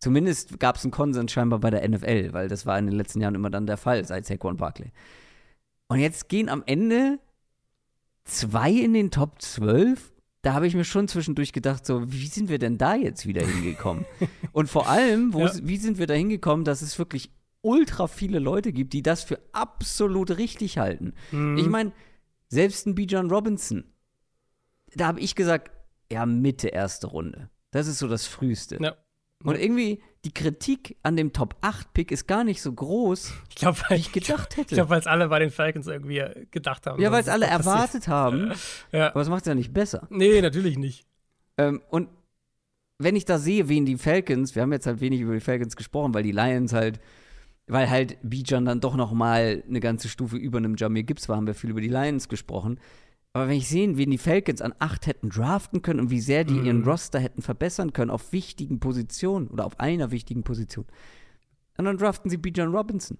Zumindest gab es einen Konsens scheinbar bei der NFL, weil das war in den letzten Jahren immer dann der Fall, seit Saquon Barkley. Und jetzt gehen am Ende zwei in den Top 12. Da habe ich mir schon zwischendurch gedacht, so, wie sind wir denn da jetzt wieder hingekommen? Und vor allem, Ja. wie sind wir da hingekommen, dass es wirklich ultra viele Leute gibt, die das für absolut richtig halten? Mhm. Ich meine, selbst ein Bijan Robinson, da habe ich gesagt, ja, Mitte erste Runde. Das ist so das Früheste. Ja. Und irgendwie, die Kritik an dem Top 8-Pick ist gar nicht so groß, Ich glaube, wie ich gedacht ich hätte. glaube, weil es alle bei den Falcons irgendwie äh, gedacht haben. ja, weil es alle erwartet haben, Ja. aber es macht es ja nicht besser. Nee, natürlich nicht. Ähm, und wenn ich da sehe, wen die Falcons, wir haben jetzt halt wenig über die Falcons gesprochen, weil die Lions halt, weil halt Bijan dann doch noch mal eine ganze Stufe über einem Jamir Gibbs war, haben wir viel über die Lions gesprochen. Aber wenn ich sehe, wen die Falcons an acht hätten draften können und wie sehr die ihren Mhm. Roster hätten verbessern können auf wichtigen Positionen oder auf einer wichtigen Position, und dann draften sie Bijan Robinson.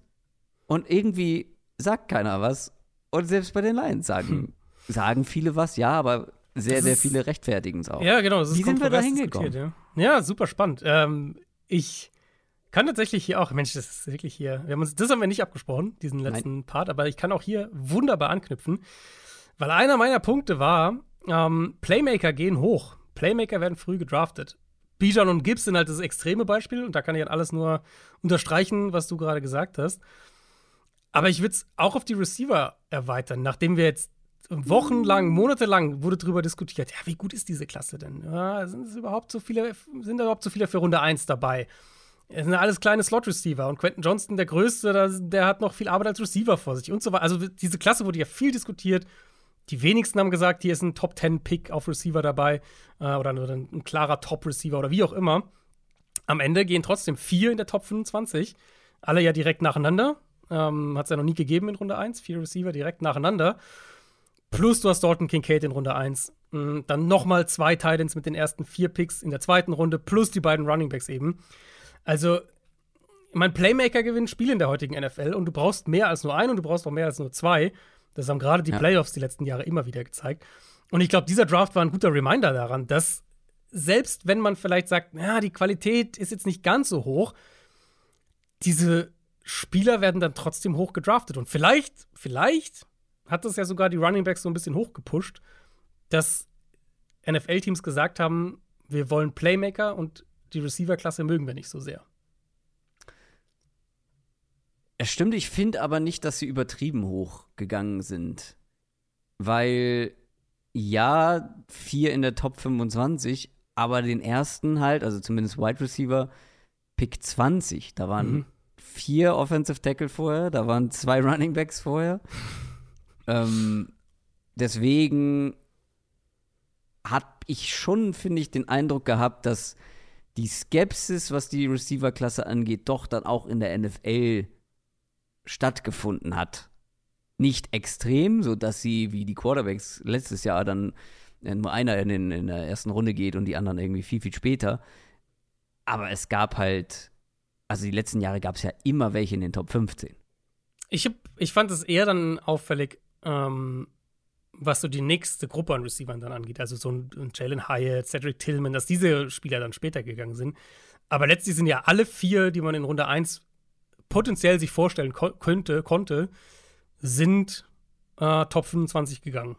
Und irgendwie sagt keiner was. Und selbst bei den Lions sagen, sagen viele was, ja, aber sehr, Das sehr viele rechtfertigen es auch. Ja, genau. Das Wie sind wir da hingekommen? Ja. ja, super spannend. Ähm, ich kann tatsächlich hier auch, Mensch, das ist wirklich hier, wir haben uns, das haben wir nicht abgesprochen, diesen letzten Part, aber ich kann auch hier wunderbar anknüpfen, weil einer meiner Punkte war, ähm, Playmaker gehen hoch. Playmaker werden früh gedraftet. Bijan und Gibbs sind halt das extreme Beispiel und da kann ich halt alles nur unterstreichen, was du gerade gesagt hast. Aber ich würde es auch auf die Receiver erweitern, nachdem wir jetzt wochenlang, monatelang wurde darüber diskutiert, ja, wie gut ist diese Klasse denn? Ja, sind es überhaupt so viele, sind überhaupt so viele für Runde 1 dabei? Es sind alles kleine Slot-Receiver und Quentin Johnston, der Größte, der, hat noch viel Arbeit als Receiver vor sich und so weiter. Also diese Klasse wurde ja viel diskutiert. Die wenigsten haben gesagt, hier ist ein Top-10-Pick auf Receiver dabei äh, oder ein, ein klarer Top-Receiver oder wie auch immer. Am Ende gehen trotzdem vier in der Top 25. Alle ja direkt nacheinander. Ähm, Hat es ja noch nie gegeben in Runde 1. Vier Receiver direkt nacheinander. Plus du hast Dalton Kincaid in Runde 1. Mm, dann nochmal zwei Titans mit den ersten vier Picks in der zweiten Runde, plus die beiden Runningbacks eben. Also, mein Playmaker gewinnt Spiele in der heutigen NFL und du brauchst mehr als nur einen und du brauchst auch mehr als nur zwei. Das haben gerade die ja. Playoffs die letzten Jahre immer wieder gezeigt. Und ich glaube, dieser Draft war ein guter Reminder daran, dass selbst wenn man vielleicht sagt, ja, die Qualität ist jetzt nicht ganz so hoch, diese Spieler werden dann trotzdem hoch gedraftet. Und vielleicht, vielleicht hat das ja sogar die Running Backs so ein bisschen hochgepusht, dass NFL-Teams gesagt haben, wir wollen Playmaker und die Receiver-Klasse mögen wir nicht so sehr. Es stimmt, ich finde aber nicht, dass sie übertrieben hoch gegangen sind. Weil ja, vier in der Top 25, aber den ersten halt, also zumindest Wide Receiver, Pick 20. Da waren mhm. vier Offensive Tackle vorher, da waren zwei Running Backs vorher. *laughs* ähm, deswegen habe ich schon, finde ich, den Eindruck gehabt, dass die Skepsis, was die Receiver-Klasse angeht, doch dann auch in der NFL stattgefunden hat. Nicht extrem, so dass sie wie die Quarterbacks letztes Jahr dann nur einer in, den, in der ersten Runde geht und die anderen irgendwie viel, viel später. Aber es gab halt, also die letzten Jahre gab es ja immer welche in den Top 15. Ich, hab, ich fand es eher dann auffällig, ähm, was so die nächste Gruppe an Receivern dann angeht. Also so ein Jalen Hyatt, Cedric Tillman, dass diese Spieler dann später gegangen sind. Aber letztlich sind ja alle vier, die man in Runde 1 potenziell sich vorstellen ko könnte, konnte, sind äh, Top 25 gegangen.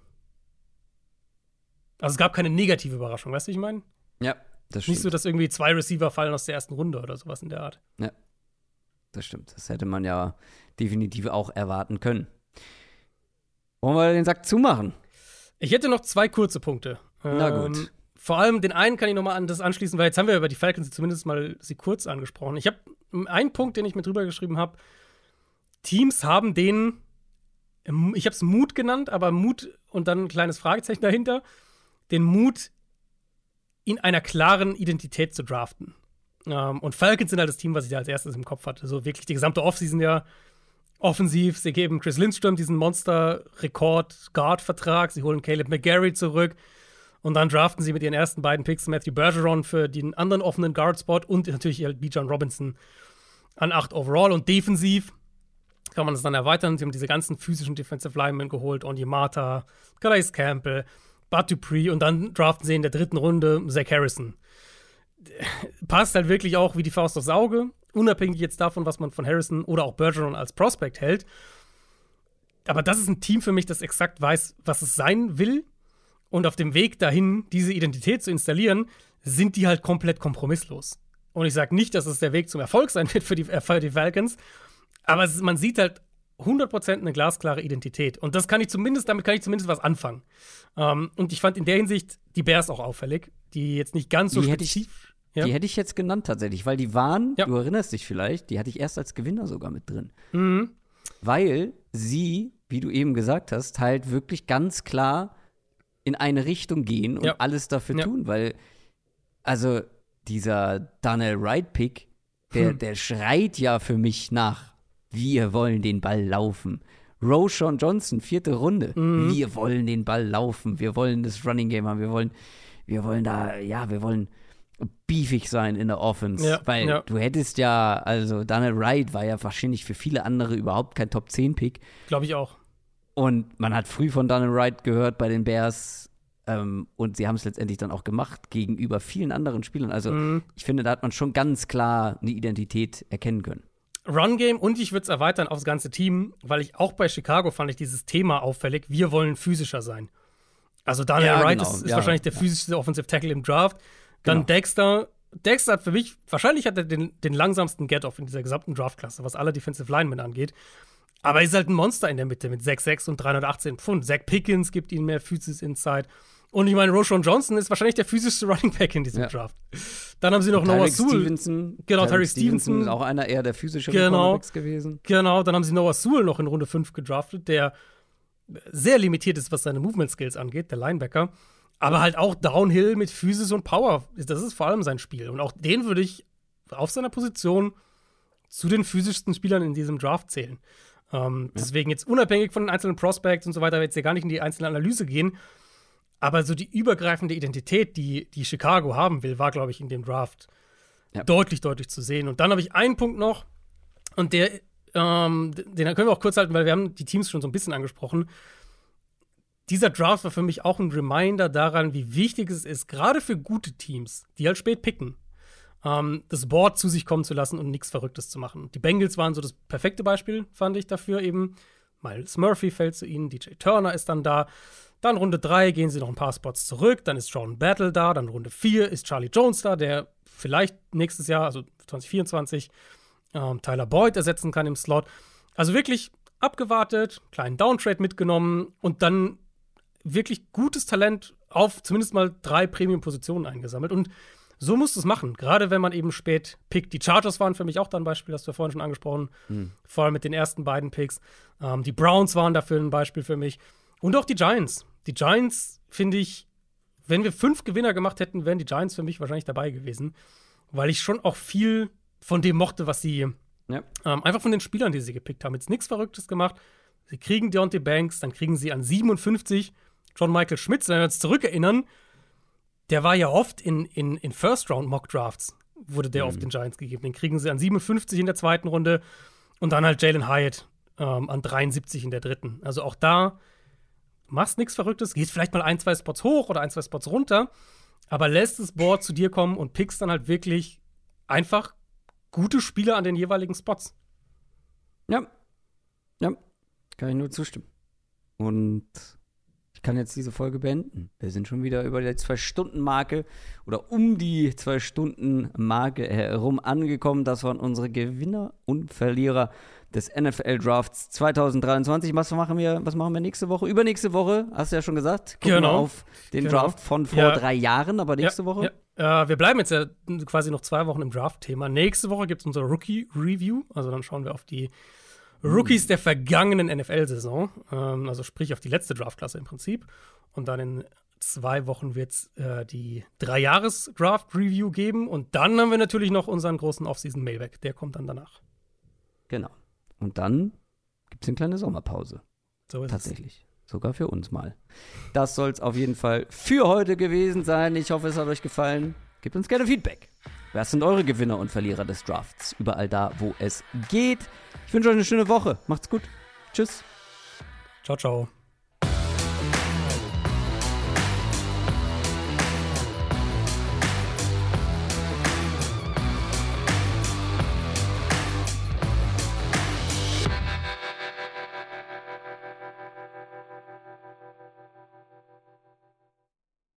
Also es gab keine negative Überraschung, weißt du, ich meine? Ja, das stimmt. Nicht so, dass irgendwie zwei Receiver fallen aus der ersten Runde oder sowas in der Art. Ja, das stimmt. Das hätte man ja definitiv auch erwarten können. Wollen wir den Sack zumachen? Ich hätte noch zwei kurze Punkte. Na gut. Ähm, vor allem den einen kann ich noch mal an das anschließen, weil jetzt haben wir über die Falcons zumindest mal sie kurz angesprochen. Ich habe einen Punkt, den ich mir drüber geschrieben habe. Teams haben den, ich habe es Mut genannt, aber Mut und dann ein kleines Fragezeichen dahinter den Mut, in einer klaren Identität zu draften. Ähm, und Falcons sind halt das Team, was ich da als erstes im Kopf hatte. So wirklich die gesamte Offseason ja offensiv. Sie geben Chris Lindstrom diesen Monster-Rekord-Guard-Vertrag. Sie holen Caleb McGarry zurück. Und dann draften sie mit ihren ersten beiden Picks Matthew Bergeron für den anderen offenen Guard-Spot und natürlich halt B. John Robinson an 8 overall. Und defensiv kann man das dann erweitern. Sie haben diese ganzen physischen Defensive Linemen geholt. Onyemata, Calais Campbell, Bud Dupree und dann draften sie in der dritten Runde Zach Harrison. Passt halt wirklich auch wie die Faust aufs Auge, unabhängig jetzt davon, was man von Harrison oder auch Bergeron als Prospect hält. Aber das ist ein Team für mich, das exakt weiß, was es sein will. Und auf dem Weg dahin, diese Identität zu installieren, sind die halt komplett kompromisslos. Und ich sage nicht, dass es der Weg zum Erfolg sein wird für die, äh, für die Falcons, aber man sieht halt 100% eine glasklare Identität. Und das kann ich zumindest, damit kann ich zumindest was anfangen. Ähm, und ich fand in der Hinsicht die Bears auch auffällig, die jetzt nicht ganz so die spezifisch. Ja? Die hätte ich jetzt genannt tatsächlich, weil die waren, ja. du erinnerst dich vielleicht, die hatte ich erst als Gewinner sogar mit drin. Mhm. Weil sie, wie du eben gesagt hast, halt wirklich ganz klar in eine Richtung gehen und ja. alles dafür tun, weil, also dieser Daniel Wright-Pick, der, hm. der schreit ja für mich nach wir wollen den Ball laufen. Roshan Johnson, vierte Runde. Mhm. Wir wollen den Ball laufen. Wir wollen das Running Game haben. Wir wollen, wir wollen da, ja, wir wollen beefig sein in der Offense. Ja, weil ja. du hättest ja, also Daniel Wright war ja wahrscheinlich für viele andere überhaupt kein Top 10 Pick. Glaube ich auch. Und man hat früh von Daniel Wright gehört bei den Bears. Ähm, und sie haben es letztendlich dann auch gemacht gegenüber vielen anderen Spielern. Also mhm. ich finde, da hat man schon ganz klar eine Identität erkennen können. Run-Game und ich würde es erweitern aufs ganze Team, weil ich auch bei Chicago fand ich dieses Thema auffällig. Wir wollen physischer sein. Also Daniel ja, Wright genau. ist, ist ja, wahrscheinlich der ja. physischste Offensive Tackle im Draft. Dann genau. Dexter. Dexter hat für mich, wahrscheinlich hat er den, den langsamsten Get-Off in dieser gesamten Draft-Klasse, was alle Defensive Linemen angeht. Aber er ist halt ein Monster in der Mitte mit 6'6 und 318 Pfund. Zach Pickens gibt ihm mehr Physis Inside. Und ich meine, Roshan Johnson ist wahrscheinlich der physischste *laughs* Running Back in diesem Ja. Draft. Dann haben sie noch Noah Tyreek Sewell. Stevenson. Genau, Tyreek Stevenson. ist auch einer eher der physischeren Genau. Cornerbacks gewesen. Genau, dann haben sie Noah Sewell noch in Runde 5 gedraftet, der sehr limitiert ist, was seine Movement Skills angeht, der Linebacker. Aber halt auch Downhill mit Physis und Power. Das ist vor allem sein Spiel. Und auch den würde ich auf seiner Position zu den physischsten Spielern in diesem Draft zählen. Ähm, Deswegen jetzt unabhängig von den einzelnen Prospects und so weiter, jetzt hier gar nicht in die einzelne Analyse gehen. Aber so die übergreifende Identität, die, die Chicago haben will, war, glaube ich, in dem Draft Ja. deutlich, deutlich zu sehen. Und dann habe ich einen Punkt noch, und der, ähm, den können wir auch kurz halten, weil wir haben die Teams schon so ein bisschen angesprochen. Dieser Draft war für mich auch ein Reminder daran, wie wichtig es ist, gerade für gute Teams, die halt spät picken, ähm, das Board zu sich kommen zu lassen und nichts Verrücktes zu machen. Die Bengals waren so das perfekte Beispiel, fand ich dafür eben. Miles Murphy fällt zu ihnen, DJ Turner ist dann da. Dann Runde 3 gehen sie noch ein paar Spots zurück, dann ist Jordan Battle da, dann Runde 4 ist Charlie Jones da, der vielleicht nächstes Jahr, also 2024, ähm, Tyler Boyd ersetzen kann im Slot. Also wirklich abgewartet, kleinen Downtrade mitgenommen und dann wirklich gutes Talent auf zumindest mal drei Premium-Positionen eingesammelt. Und so musst du es machen, gerade wenn man eben spät pickt. Die Chargers waren für mich auch da ein Beispiel, du ja vorhin schon angesprochen, vor allem mit den ersten beiden Picks. Ähm, die Browns waren dafür ein Beispiel für mich. Und auch die Giants. Die Giants, finde ich, wenn wir fünf Gewinner gemacht hätten, wären die Giants für mich wahrscheinlich dabei gewesen, weil ich schon auch viel von dem mochte, was sie Ja. ähm, einfach von den Spielern, die sie gepickt haben. Jetzt nichts Verrücktes gemacht. Sie kriegen Deontay Banks, dann kriegen sie an 57 John Michael Schmitz. Wenn wir uns zurückerinnern, der war ja oft in, in, in First-Round-Mock-Drafts, wurde der auf den Giants gegeben. Den kriegen sie an 57 in der zweiten Runde und dann halt Jalen Hyatt ähm, an 73 in der dritten. Also auch da machst nichts Verrücktes, gehst vielleicht mal ein, zwei Spots hoch oder ein, zwei Spots runter, aber lässt das Board zu dir kommen und pickst dann halt wirklich einfach gute Spieler an den jeweiligen Spots. Ja. Ja. Kann ich nur zustimmen. Und kann jetzt diese Folge beenden. Wir sind schon wieder über die Zwei-Stunden-Marke oder um die Zwei-Stunden-Marke herum angekommen. Das waren unsere Gewinner und Verlierer des NFL-Drafts 2023. Was machen, wir, was machen wir nächste Woche? Übernächste Woche, hast du ja schon gesagt. Gucken Genau. wir auf den Genau. Draft von vor Ja. drei Jahren, aber nächste ja, Woche. Ja. Äh, wir bleiben jetzt ja quasi noch zwei Wochen im Draft-Thema. Nächste Woche gibt es unser Rookie-Review. Also dann schauen wir auf die Rookies der vergangenen NFL-Saison. Ähm, also sprich auf die letzte Draftklasse im Prinzip. Und dann in zwei Wochen wird es äh, die Drei-Jahres-Draft-Review geben. Und dann haben wir natürlich noch unseren großen Off-Season-Mailback. Der kommt dann danach. Genau. Und dann gibt es eine kleine Sommerpause. So ist es. Tatsächlich. Sogar für uns mal. Das soll es auf jeden Fall für heute gewesen sein. Ich hoffe, es hat euch gefallen. Gebt uns gerne Feedback. Wer sind eure Gewinner und Verlierer des Drafts? Überall da, wo es geht. Ich wünsche euch eine schöne Woche. Macht's gut. Tschüss. Ciao, ciao.